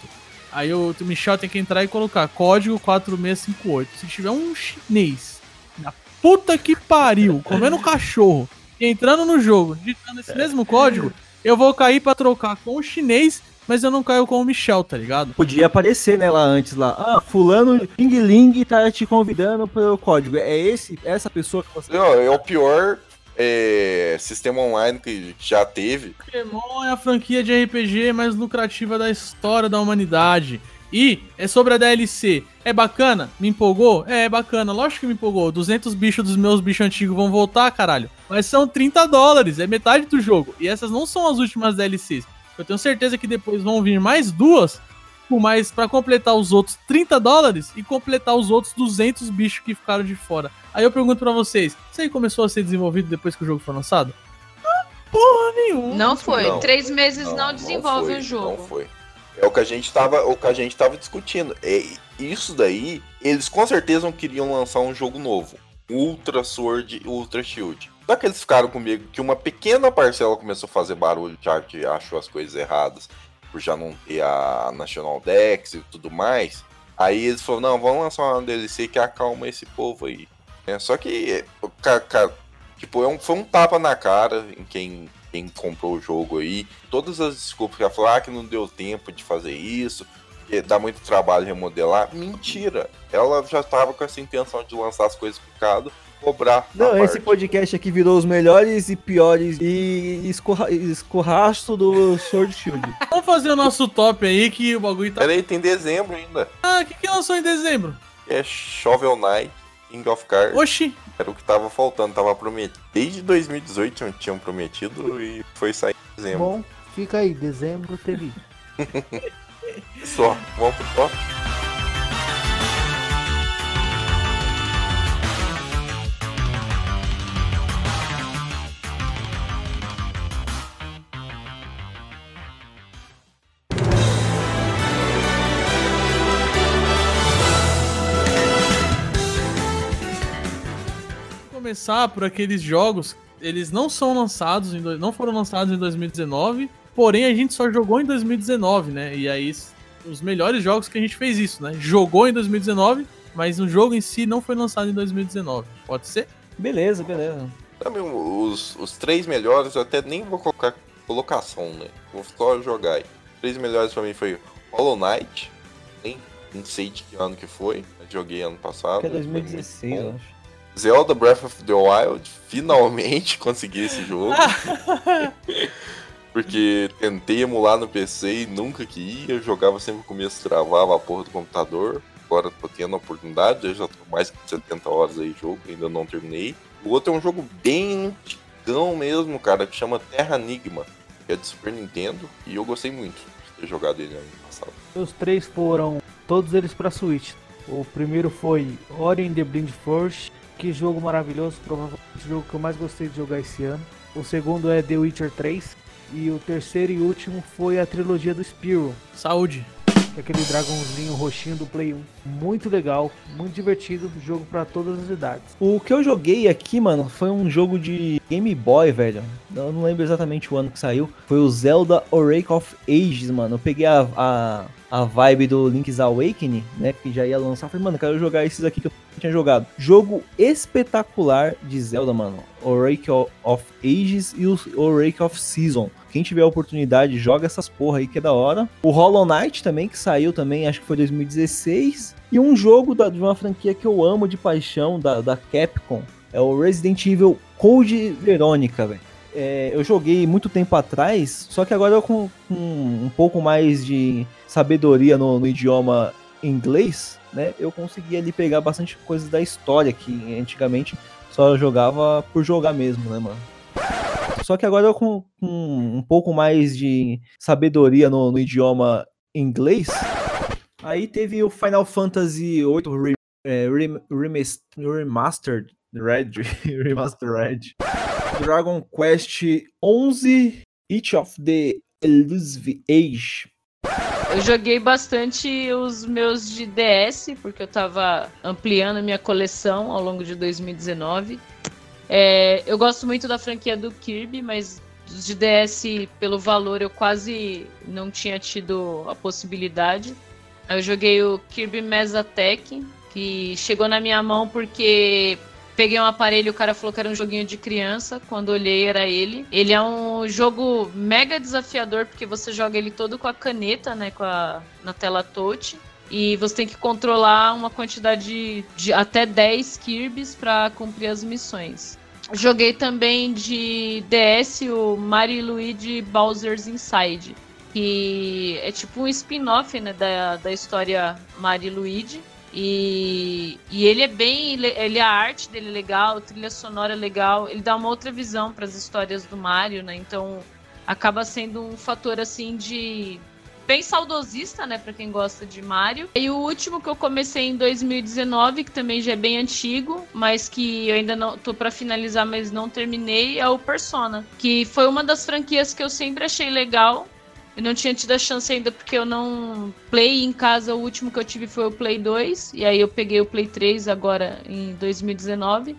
Aí o Michel tem que entrar e colocar código 4658. Se tiver um chinês na puta que pariu, comendo cachorro, entrando no jogo, digitando esse mesmo código, eu vou cair pra trocar com o chinês, mas eu não caio com o Michel, tá ligado? Podia aparecer, né, lá antes, lá. Ah, fulano Ling Ling tá te convidando pelo código. É esse, essa pessoa que você... Não, é o pior é, sistema online que já teve. Pokémon é a franquia de RPG mais lucrativa da história da humanidade. E é sobre a DLC. É bacana? Me empolgou? É, é bacana. Lógico que me empolgou. 200 bichos dos meus bichos antigos vão voltar, caralho. Mas são 30 dólares. É metade do jogo. E essas não são as últimas DLCs. Eu tenho certeza que depois vão vir mais duas. Por mais para completar os outros 30 dólares e completar os outros 200 bichos que ficaram de fora. Aí eu pergunto pra vocês: isso aí começou a ser desenvolvido depois que o jogo foi lançado? Ah, porra nenhuma. Não foi. Não. Três meses não, desenvolve foi, o jogo. Não foi. É o que a gente tava, o que a gente tava discutindo. É isso daí, eles com certeza não queriam lançar um jogo novo, Ultra Sword, e Ultra Shield. Só que eles ficaram comigo que uma pequena parcela começou a fazer barulho, já que achou as coisas erradas, por já não ter a National Dex e tudo mais. Aí eles falaram, não, vamos lançar uma DLC que acalma esse povo aí. É, só que, o ca- ca- tipo, é um, foi um tapa na cara em quem, quem comprou o jogo aí. Todas as desculpas que ela falou, ah, que não deu tempo de fazer isso, que dá muito trabalho remodelar. Mentira! Ela já tava com essa intenção de lançar as coisas picadas, cobrar. a Não, esse parte. podcast aqui virou os melhores e piores e escorra, escorraço do Sword Shield. Vamos fazer o nosso top aí que o bagulho tá. Peraí, tem dezembro ainda. Ah, o que, que lançou em dezembro? É Shovel Knight, King of Cards. Oxi, Era o que tava faltando, tava prometido. Desde 2018 tinham- tinham prometido e foi sair em dezembro. Bom, fica aí, dezembro teve. Só, vamos pro top. Começar por aqueles jogos. Eles não são lançados, em não foram lançados em 2019, porém a gente só jogou em 2019, né? E aí, os melhores jogos que a gente fez isso, né? Jogou em 2019, mas o jogo em si não foi lançado em 2019. Pode ser? Beleza, beleza. Também os, os três melhores, eu até nem vou colocar colocação, né? Vou só jogar aí. Os três melhores pra mim foi Hollow Knight, nem não sei de que ano que foi, mas joguei ano passado. Acho que é foi muito 2016, bom. eu acho. Zelda Breath of the Wild, finalmente consegui esse jogo. Porque tentei emular no PC e nunca que ia, eu jogava sempre no começo, travava a porra do computador. Agora tô tendo a oportunidade, eu já tô mais de 70 horas aí de jogo, ainda não terminei. O outro é um jogo bem antigão mesmo, cara, que chama Terra Enigma, que é de Super Nintendo, e eu gostei muito de ter jogado ele ano passado. Os três foram todos eles pra Switch. O primeiro foi Ori and the Blind Force, que jogo maravilhoso, provavelmente o jogo que eu mais gostei de jogar esse ano. O segundo é The Witcher 3 e o terceiro e último foi a trilogia do Spyro, Saúde. que aquele dragãozinho roxinho do Play 1. Muito legal, muito divertido, jogo pra todas as idades. O que eu joguei aqui, mano, foi um jogo de Game Boy, velho. Eu não lembro exatamente o ano que saiu. Foi o Zelda Oracle of Ages, mano. Eu peguei a, a, a vibe do Link's Awakening, né? Que já ia lançar. Falei, mano, quero jogar esses aqui que eu tinha jogado. Jogo espetacular de Zelda, mano. Oracle of Ages e o Oracle of Season. Quem tiver a oportunidade, joga essas porra aí que é da hora. O Hollow Knight também, que saiu também, acho que foi 2016. E um jogo da- de uma franquia que eu amo de paixão, da, da Capcom, é o Resident Evil Code Verônica, velho. É, eu joguei muito tempo atrás, só que agora eu com, com um pouco mais de sabedoria no, no idioma inglês, né? Eu consegui ali pegar bastante coisas da história que antigamente só jogava por jogar mesmo, né, mano? Só que agora eu com, com um pouco mais de sabedoria no, no idioma inglês, aí teve o Final Fantasy VIII é, Rem- Remas- Remastered Red, Remastered Dragon Quest 11 Each of the Elusive Age. Eu joguei bastante os meus de DS, porque eu tava ampliando minha coleção ao longo de 2019. É, eu gosto muito da franquia do Kirby, mas os de DS, pelo valor, eu quase não tinha tido a possibilidade. Eu joguei o Kirby Mesatech, que chegou na minha mão porque peguei um aparelho o cara falou que era um joguinho de criança. Quando olhei, era ele. Ele é um jogo mega desafiador, porque você joga ele todo com a caneta, né? Com a, na tela touch. E você tem que controlar uma quantidade de até 10 Kirbys para cumprir as missões. Joguei também de DS o Mario Luigi Bowser's Inside, que é tipo um spin-off né, da, da história Mario e Luigi. E, e ele é bem. Ele, a arte dele é legal, a trilha sonora é legal, ele dá uma outra visão para as histórias do Mario, né? Então acaba sendo um fator assim de bem saudosista, né, para quem gosta de Mario. E o último que eu comecei em 2019, que também já é bem antigo, mas que eu ainda não tô para finalizar, mas não terminei, é o Persona, que foi uma das franquias que eu sempre achei legal. Eu não tinha tido a chance ainda porque eu não play em casa, o último que eu tive foi o Play 2, e aí eu peguei o Play 3 agora em 2019.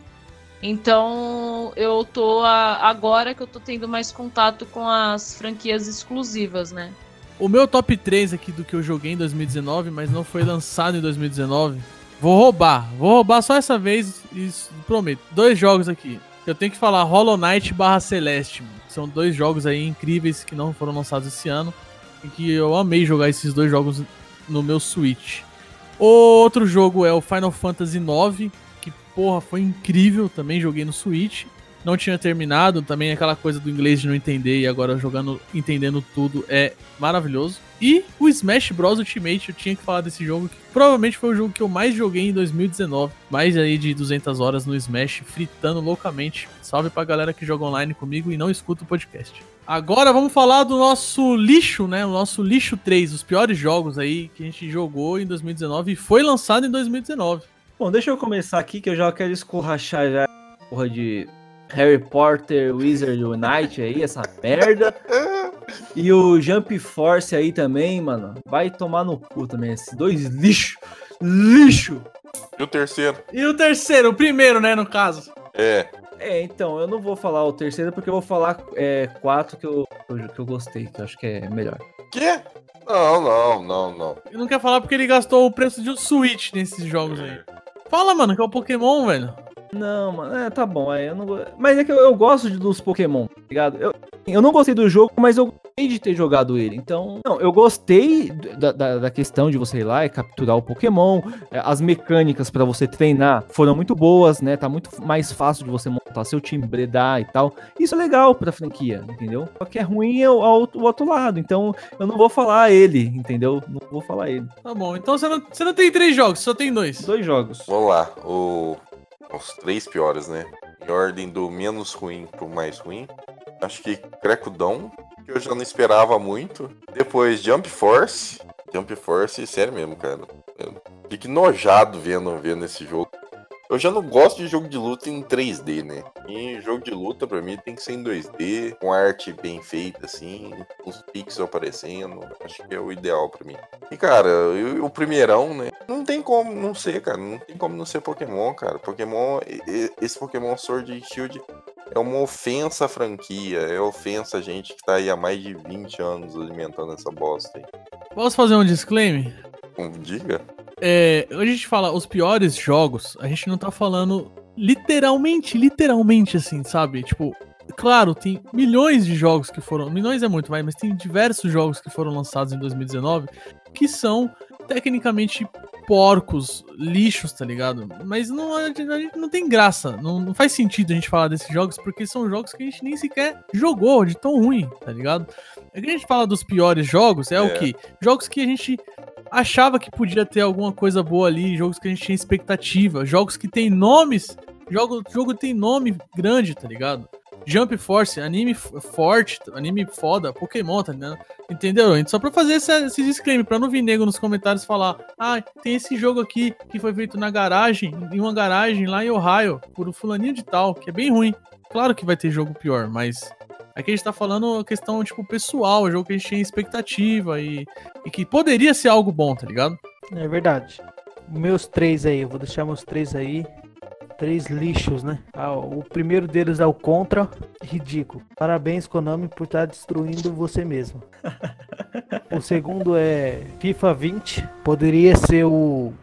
Então eu tô a- agora que eu tô tendo mais contato com as franquias exclusivas, né? O meu top 3 aqui do que eu joguei em 2019, mas não foi lançado em 2019. Vou roubar. Vou roubar só essa vez, isso, prometo. Dois jogos aqui. Eu tenho que falar Hollow Knight barra Celeste. mano. São dois jogos aí incríveis que não foram lançados esse ano. E que eu amei jogar esses dois jogos no meu Switch. Outro jogo é o Final Fantasy IX, que porra, foi incrível. Também joguei no Switch. Não tinha terminado, também aquela coisa do inglês de não entender e agora jogando, entendendo tudo é maravilhoso. E o Smash Bros Ultimate, eu tinha que falar desse jogo, que provavelmente foi o jogo que eu mais joguei em 2019. Mais aí de 200 horas no Smash, fritando loucamente. Salve pra galera que joga online comigo e não escuta o podcast. Agora vamos falar do nosso lixo, né? O nosso lixo 3, os piores jogos aí que a gente jogou em 2019 e foi lançado em 2019. Bom, deixa eu começar aqui que eu já quero escorrachar já porra de Harry Potter Wizard Unite aí, essa merda. E o Jump Force aí também, mano. Vai tomar no cu também, esses dois lixo. Lixo! E o terceiro? E o terceiro, o primeiro, né, no caso. É. É, então, eu não vou falar o terceiro porque eu vou falar é, quatro que eu, que eu gostei, que eu acho que é melhor. Quê? Não, não, não, não. Ele não quer falar porque ele gastou o preço de um Switch nesses jogos aí. Fala, mano, que é o Pokémon, velho. Não, mano, é, tá bom, aí eu não Mas é que eu, eu gosto de- dos Pokémon, tá ligado? Eu, eu não gostei do jogo, mas eu gostei de ter jogado ele. Então, não, eu gostei da, da, da questão de você ir lá e capturar o Pokémon. é, As mecânicas pra você treinar foram muito boas, né? Tá muito mais fácil de você montar seu time, bredar e tal. Isso é legal pra franquia, entendeu? Só que é ruim é o, ao- o outro lado. Então, eu não vou falar ele, entendeu? Não vou falar ele. Tá bom, então você não, você não tem três jogos, só tem dois. Dois jogos. Vamos lá. O... Os três piores, né? Em ordem do menos ruim pro mais ruim. Acho que Crecudão, que eu já não esperava muito. Depois Jump Force. Jump Force, sério mesmo, cara. Fico nojado vendo, vendo esse jogo. Eu já não gosto de jogo de luta em 3D, né? E jogo de luta pra mim tem que ser em 2D, com arte bem feita, assim, os pixels aparecendo. Acho que é o ideal pra mim. E cara, eu- o primeirão, né? Não tem como não ser, cara. Não tem como não ser Pokémon, cara. Pokémon, e- e- esse Pokémon Sword and Shield é uma ofensa à franquia. É ofensa a gente que tá aí há mais de 20 anos alimentando essa bosta aí. Posso fazer um disclaimer? Diga. É, quando a gente fala os piores jogos, a gente não tá falando literalmente, literalmente assim, sabe? Tipo, claro, tem milhões de jogos que foram. Milhões é muito, vai, mas tem diversos jogos que foram lançados em 2019 que são tecnicamente porcos, lixos, tá ligado? Mas não, a gente não tem graça. Não, não faz sentido a gente falar desses jogos porque são jogos que a gente nem sequer jogou de tão ruim, tá ligado? É que a gente fala dos piores jogos, é, É. o que? Jogos que a gente achava que podia ter alguma coisa boa ali, jogos que a gente tinha expectativa, jogos que tem nomes, jogo, jogo tem nome grande, tá ligado? Jump Force, anime forte, anime foda, Pokémon, tá ligado? Entendeu? Então, Só pra fazer essa, esse disclaimer, pra não vir nego nos comentários falar, ah, tem esse jogo aqui que foi feito na garagem, em uma garagem lá em Ohio, por um fulaninho de tal, que é bem ruim. Claro que vai ter jogo pior, mas aqui a gente tá falando questão, tipo, pessoal, jogo que a gente tinha expectativa e, e que poderia ser algo bom, tá ligado? É verdade. Meus três aí, eu vou deixar meus três aí. Três lixos, né? Ah, o primeiro deles é o Contra. Ridículo. Parabéns, Konami, por estar destruindo você mesmo. o segundo é FIFA 20. Poderia ser o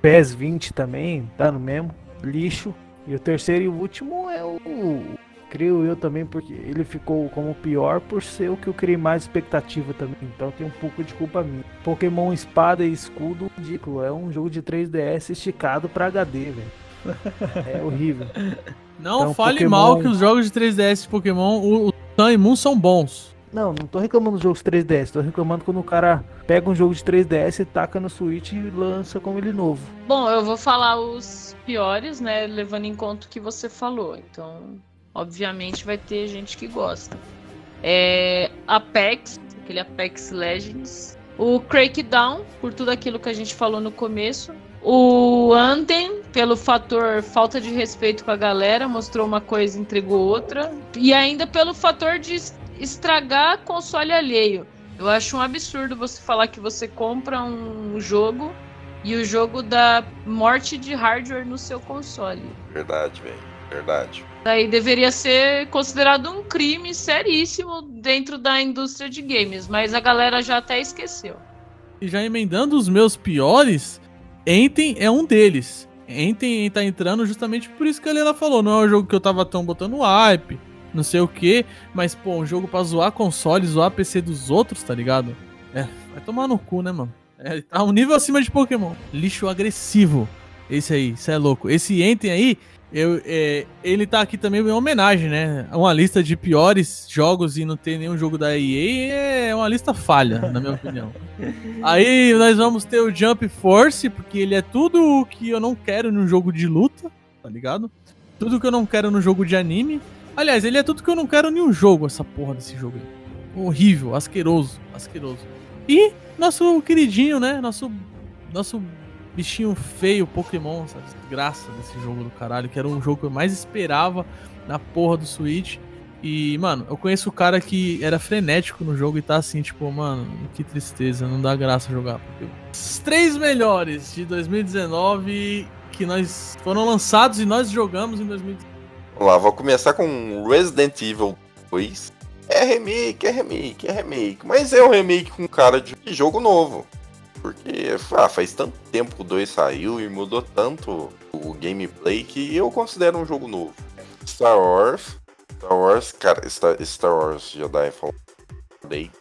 PES 20 também, tá no mesmo. Lixo. E o terceiro e o último é o. Creio eu também, porque ele ficou como pior por ser o que eu criei mais expectativa também. Então tem um pouco de culpa minha. Pokémon Espada e Escudo, ridículo. É um jogo de 3DS esticado pra HD, velho. É horrível. Não Então, fale Pokémon- mal que os jogos de 3DS de Pokémon, o, o Sun e Moon são bons. Não, não tô reclamando dos jogos 3DS, tô reclamando quando o cara pega um jogo de 3DS e taca no Switch e lança como ele novo. Bom, eu vou falar os piores, né? Levando em conta o que você falou. Então, obviamente, vai ter gente que gosta. É, Apex, aquele Apex Legends. O Crackdown, por tudo aquilo que a gente falou no começo. O Anthem, pelo fator falta de respeito com a galera, mostrou uma coisa entregou outra. E ainda pelo fator de es- estragar console alheio. Eu acho um absurdo você falar que você compra um jogo e o jogo dá morte de hardware no seu console. Verdade, velho. Verdade. Daí deveria ser considerado um crime seríssimo dentro da indústria de games, mas a galera já até esqueceu. E já emendando os meus piores, Enten é um deles. Enten tá entrando justamente por isso que a Helena falou. Não é um jogo que eu tava tão botando hype, não sei o que, mas, pô, um jogo pra zoar console, zoar PC dos outros, tá ligado? É, vai tomar no cu, né, mano? É, tá um nível acima de Pokémon. Lixo agressivo. Esse aí, isso é louco. Esse Enten aí, eu, é, ele tá aqui também em homenagem, né? Uma lista de piores jogos e não ter nenhum jogo da EA é uma lista falha, na minha opinião. Aí nós vamos ter o Jump Force, porque ele é tudo o que eu não quero num jogo de luta, tá ligado? Tudo que eu não quero no jogo de anime. Aliás, ele é tudo que eu não quero em um jogo, essa porra desse jogo aí. Horrível, asqueroso, asqueroso. E nosso queridinho, né? Nosso, nosso bichinho feio Pokémon, essa desgraça desse jogo do caralho, que era um jogo que eu mais esperava na porra do Switch. E, mano, eu conheço o cara que era frenético no jogo e tá assim, tipo, mano, que tristeza, não dá graça jogar. Porque os três melhores de 2019 que nós foram lançados e nós jogamos em 2019. Vamos lá, vou começar com Resident Evil 2. É remake, é remake, é remake. Mas é um remake com cara de jogo novo. Porque ah, faz tanto tempo que o 2 saiu e mudou tanto o gameplay que eu considero um jogo novo. Star Wars. Star Wars, cara, Star, Star Wars Jedi Fallen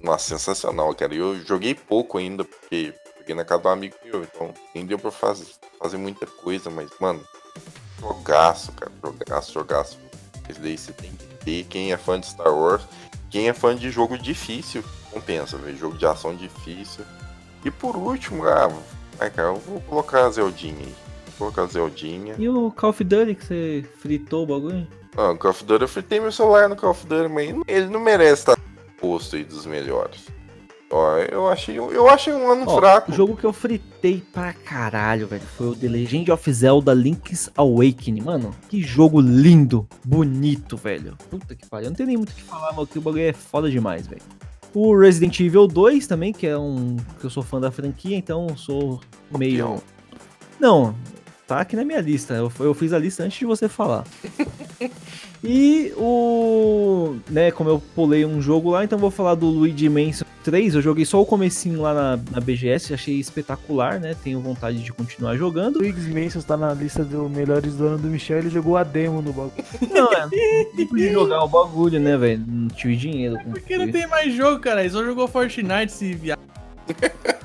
Nossa, sensacional, cara. Eu joguei pouco ainda, porque joguei na casa do amigo meu, então nem deu pra fazer, fazer muita coisa, mas, mano, jogaço, cara. Jogaço, jogaço. Esse daí você tem que ter. Quem é fã de Star Wars, quem é fã de jogo difícil, compensa, ver jogo de ação difícil. E por último, ah, ai, cara, eu vou colocar a Zeldinha aí. Vou colocar a Zeldinha. E o Call of Duty que você fritou o bagulho? Ah, o Call of Duty, eu fritei meu celular no Call of Duty, mas ele não merece estar no posto aí dos melhores. Ó, eu achei, eu achei um ano Ó, fraco. O jogo que eu fritei pra caralho, velho, foi o The Legend of Zelda Link's Awakening. Mano, que jogo lindo, bonito, velho. Puta que pariu. Não tem nem muito o que falar, mas que o bagulho é foda demais, velho. O Resident Evil 2 também, que é um. que eu sou fã da franquia, então sou meio. Não, tá aqui na minha lista. Eu, eu fiz a lista antes de você falar. e o. né, como eu pulei um jogo lá, então eu vou falar do Luigi Mansion 3. Eu joguei só o comecinho lá na, na BGS, achei espetacular, né? Tenho vontade de continuar jogando. O Iggs Mansions tá na lista dos melhores do ano do Michel, ele jogou a demo no bagulho. Não, é tempo de jogar o bagulho, né, velho? Não tive dinheiro. com Porque não tem mais jogo, cara. Ele só jogou Fortnite esse viado.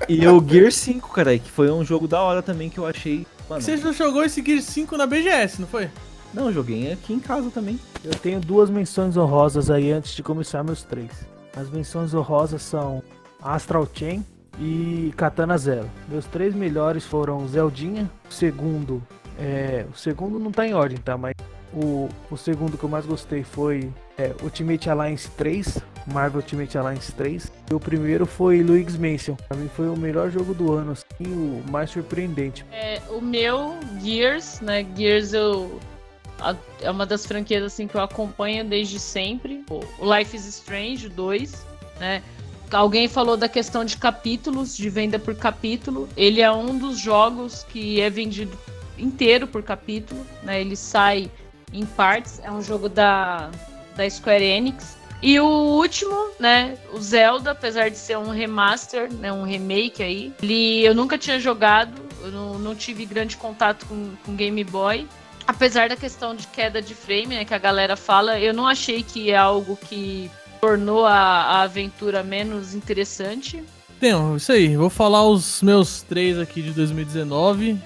E o Gear 5, cara, que foi um jogo da hora também que eu achei. Mano, Você já jogou esse Gear 5 na BGS, não foi? não, joguei aqui em casa também. Eu tenho duas menções honrosas aí antes de começar meus três. As menções honrosas são Astral Chain e Katana Zero. Meus três melhores foram Zeldinha, o segundo, é, o segundo não tá em ordem, tá? Mas o, o segundo que eu mais gostei foi é, Ultimate Alliance 3, Marvel Ultimate Alliance 3. E o primeiro foi Luigi's Mansion. Pra mim foi o melhor jogo do ano, assim, o mais surpreendente. É, o meu, Gears, né? Gears eu é uma das franquias assim que eu acompanho desde sempre. O Life is Strange 2, né? Alguém falou da questão de capítulos, de venda por capítulo. Ele é um dos jogos que é vendido inteiro por capítulo, né? Ele sai em partes. É um jogo da, da Square Enix. E o último, né, o Zelda, apesar de ser um remaster, né, um remake aí, ele, eu nunca tinha jogado, eu não, não tive grande contato com, com Game Boy. Apesar da questão de queda de frame, né, que a galera fala, eu não achei que é algo que tornou a, a aventura menos interessante. Então, isso aí. Vou falar os meus três aqui de 2019.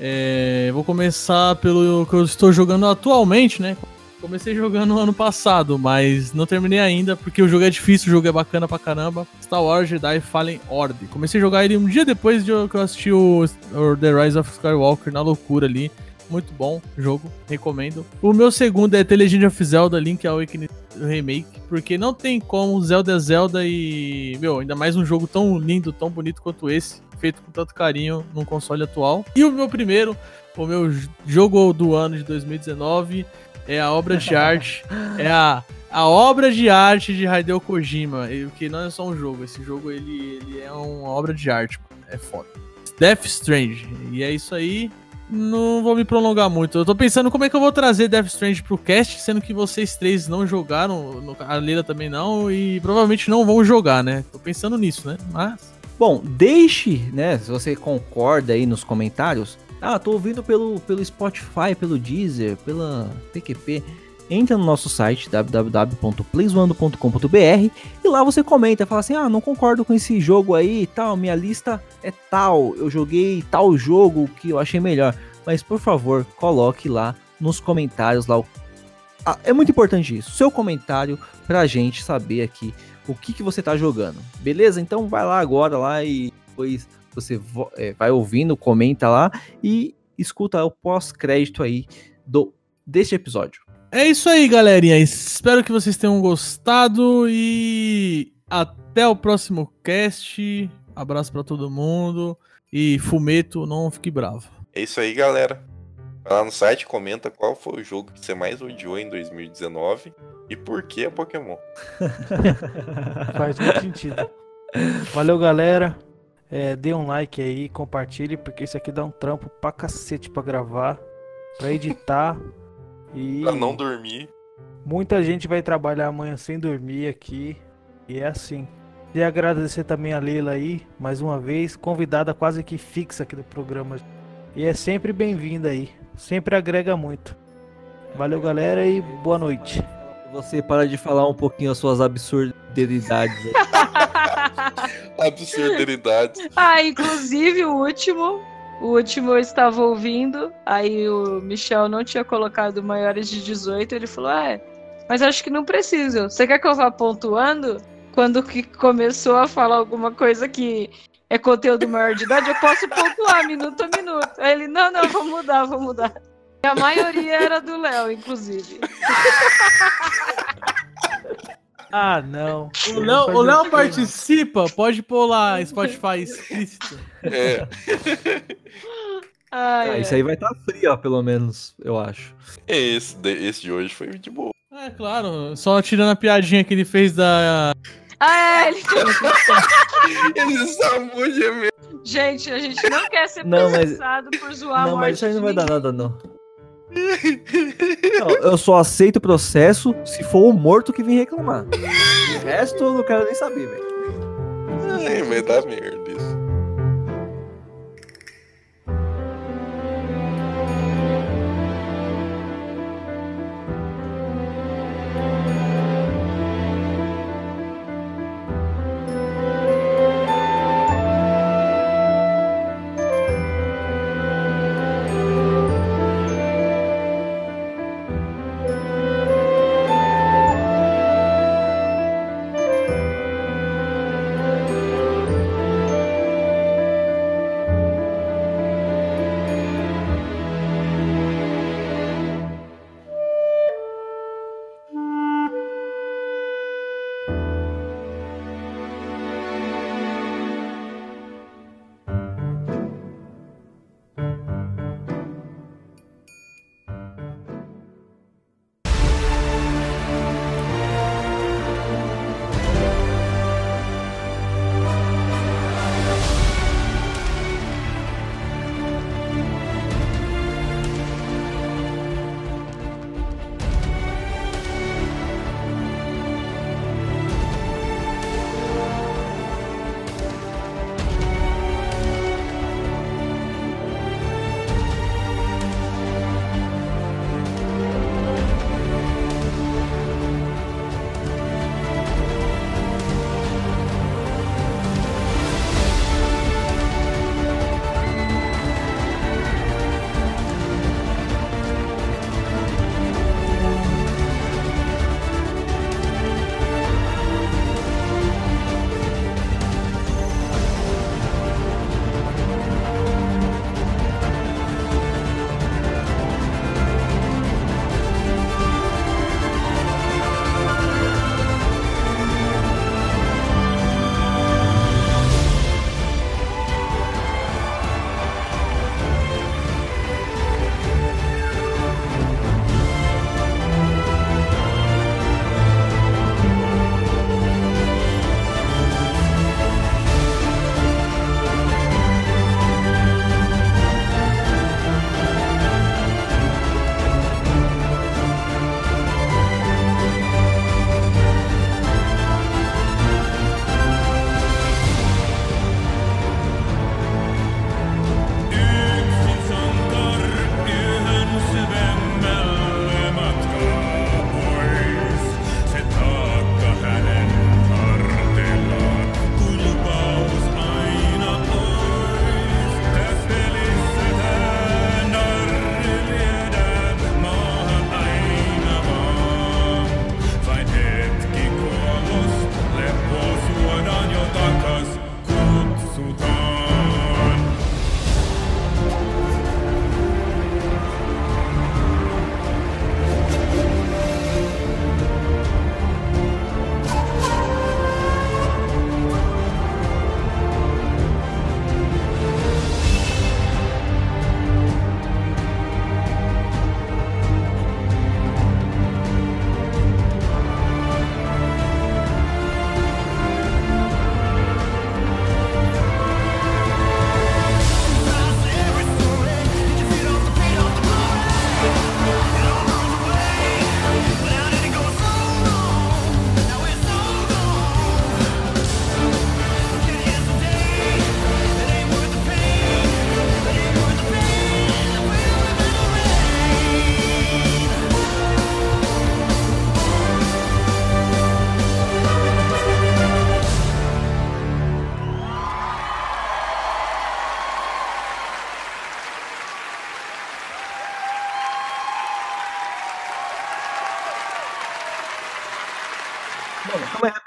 É, vou começar pelo que eu estou jogando atualmente, né? Comecei jogando no ano passado, mas não terminei ainda, porque o jogo é difícil, o jogo é bacana pra caramba. Star Wars Jedi Fallen Order. Comecei a jogar ele um dia depois de eu- que eu assisti o, The Rise of Skywalker na loucura ali. Muito bom jogo, recomendo. O meu segundo é The Legend of Zelda Link Awakening Remake, porque não tem como Zelda é Zelda e, meu, ainda mais um jogo tão lindo, tão bonito quanto esse, feito com tanto carinho num console atual. E o meu primeiro, o meu jogo do ano de 2019 é a obra de arte, é a, a obra de arte de Hideo Kojima, que não é só um jogo, esse jogo ele, ele é uma obra de arte, é foda. Death Strange, e é isso aí. Não vou me prolongar muito. Eu tô pensando como é que eu vou trazer Death Strange pro cast, sendo que vocês três não jogaram, a Leila também não, e provavelmente não vão jogar, né? Tô pensando nisso, né? Mas. Bom, deixe, né, se você concorda aí nos comentários. Ah, tô ouvindo pelo, pelo Spotify, pelo Deezer, pela PQP. Entra no nosso site www.playzoando.com.br e lá você comenta, fala assim: "Ah, não concordo com esse jogo aí e tal, minha lista é tal, eu joguei tal jogo que eu achei melhor". Mas por favor, coloque lá nos comentários lá o Ah, é muito importante isso, seu comentário pra gente saber aqui o que, que você tá jogando. Beleza? Então vai lá agora lá e depois você vo- é, vai ouvindo, comenta lá e escuta o pós-crédito aí do deste episódio. É isso aí, galerinha. Espero que vocês tenham gostado e até o próximo cast. Abraço pra todo mundo e fumeto, não fique bravo. É isso aí, galera. Vai lá no site, comenta qual foi o jogo que você mais odiou em 2019 e por que é Pokémon. Faz muito sentido. Valeu, galera. É, dê um like aí, compartilhe, porque isso aqui dá um trampo pra cacete pra gravar, pra editar. E Pra não dormir. muita gente vai trabalhar amanhã sem dormir aqui. E é assim. E agradecer também a Leila aí, mais uma vez, convidada quase que fixa aqui do programa. E é sempre bem-vinda aí. Sempre agrega muito. Valeu, galera, e boa noite. Você para de falar um pouquinho as suas absurdidades. Absurdidades. Ah, inclusive o último. O último eu estava ouvindo, aí o Michel não tinha colocado maiores de 18, ele falou: Ah, é, mas acho que não preciso. Você quer que eu vá pontuando? Quando que começou a falar alguma coisa que é conteúdo maior de idade, eu posso pontuar minuto a minuto. Aí ele: Não, não, vou mudar, vou mudar. E a maioria era do Léo, inclusive. Ah, não. O Léo, o Léo participa, pode pôr lá Spotify explícito. É. Ai, Ah, isso aí vai estar frio, ó, pelo menos, eu acho. Esse, de- esse de hoje foi de boa. É claro, só tirando a piadinha que ele fez da. Ah, é, ele... Eles são muito gemelos. Gente, a gente não quer ser Não, mas- processado por zoar a não, morte mas isso aí não vai dar nada, não. Não, Eu só aceito o processo se for o morto que vir reclamar. O resto eu não quero nem saber, velho. Ai, vai dar merda isso.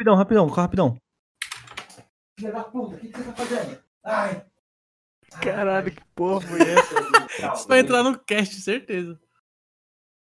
Rapidão, rapidão, rapidão. Filha da puta, o que, que você tá fazendo? Ai. Caralho, que porra foi essa? Isso vai entrar no cast, certeza.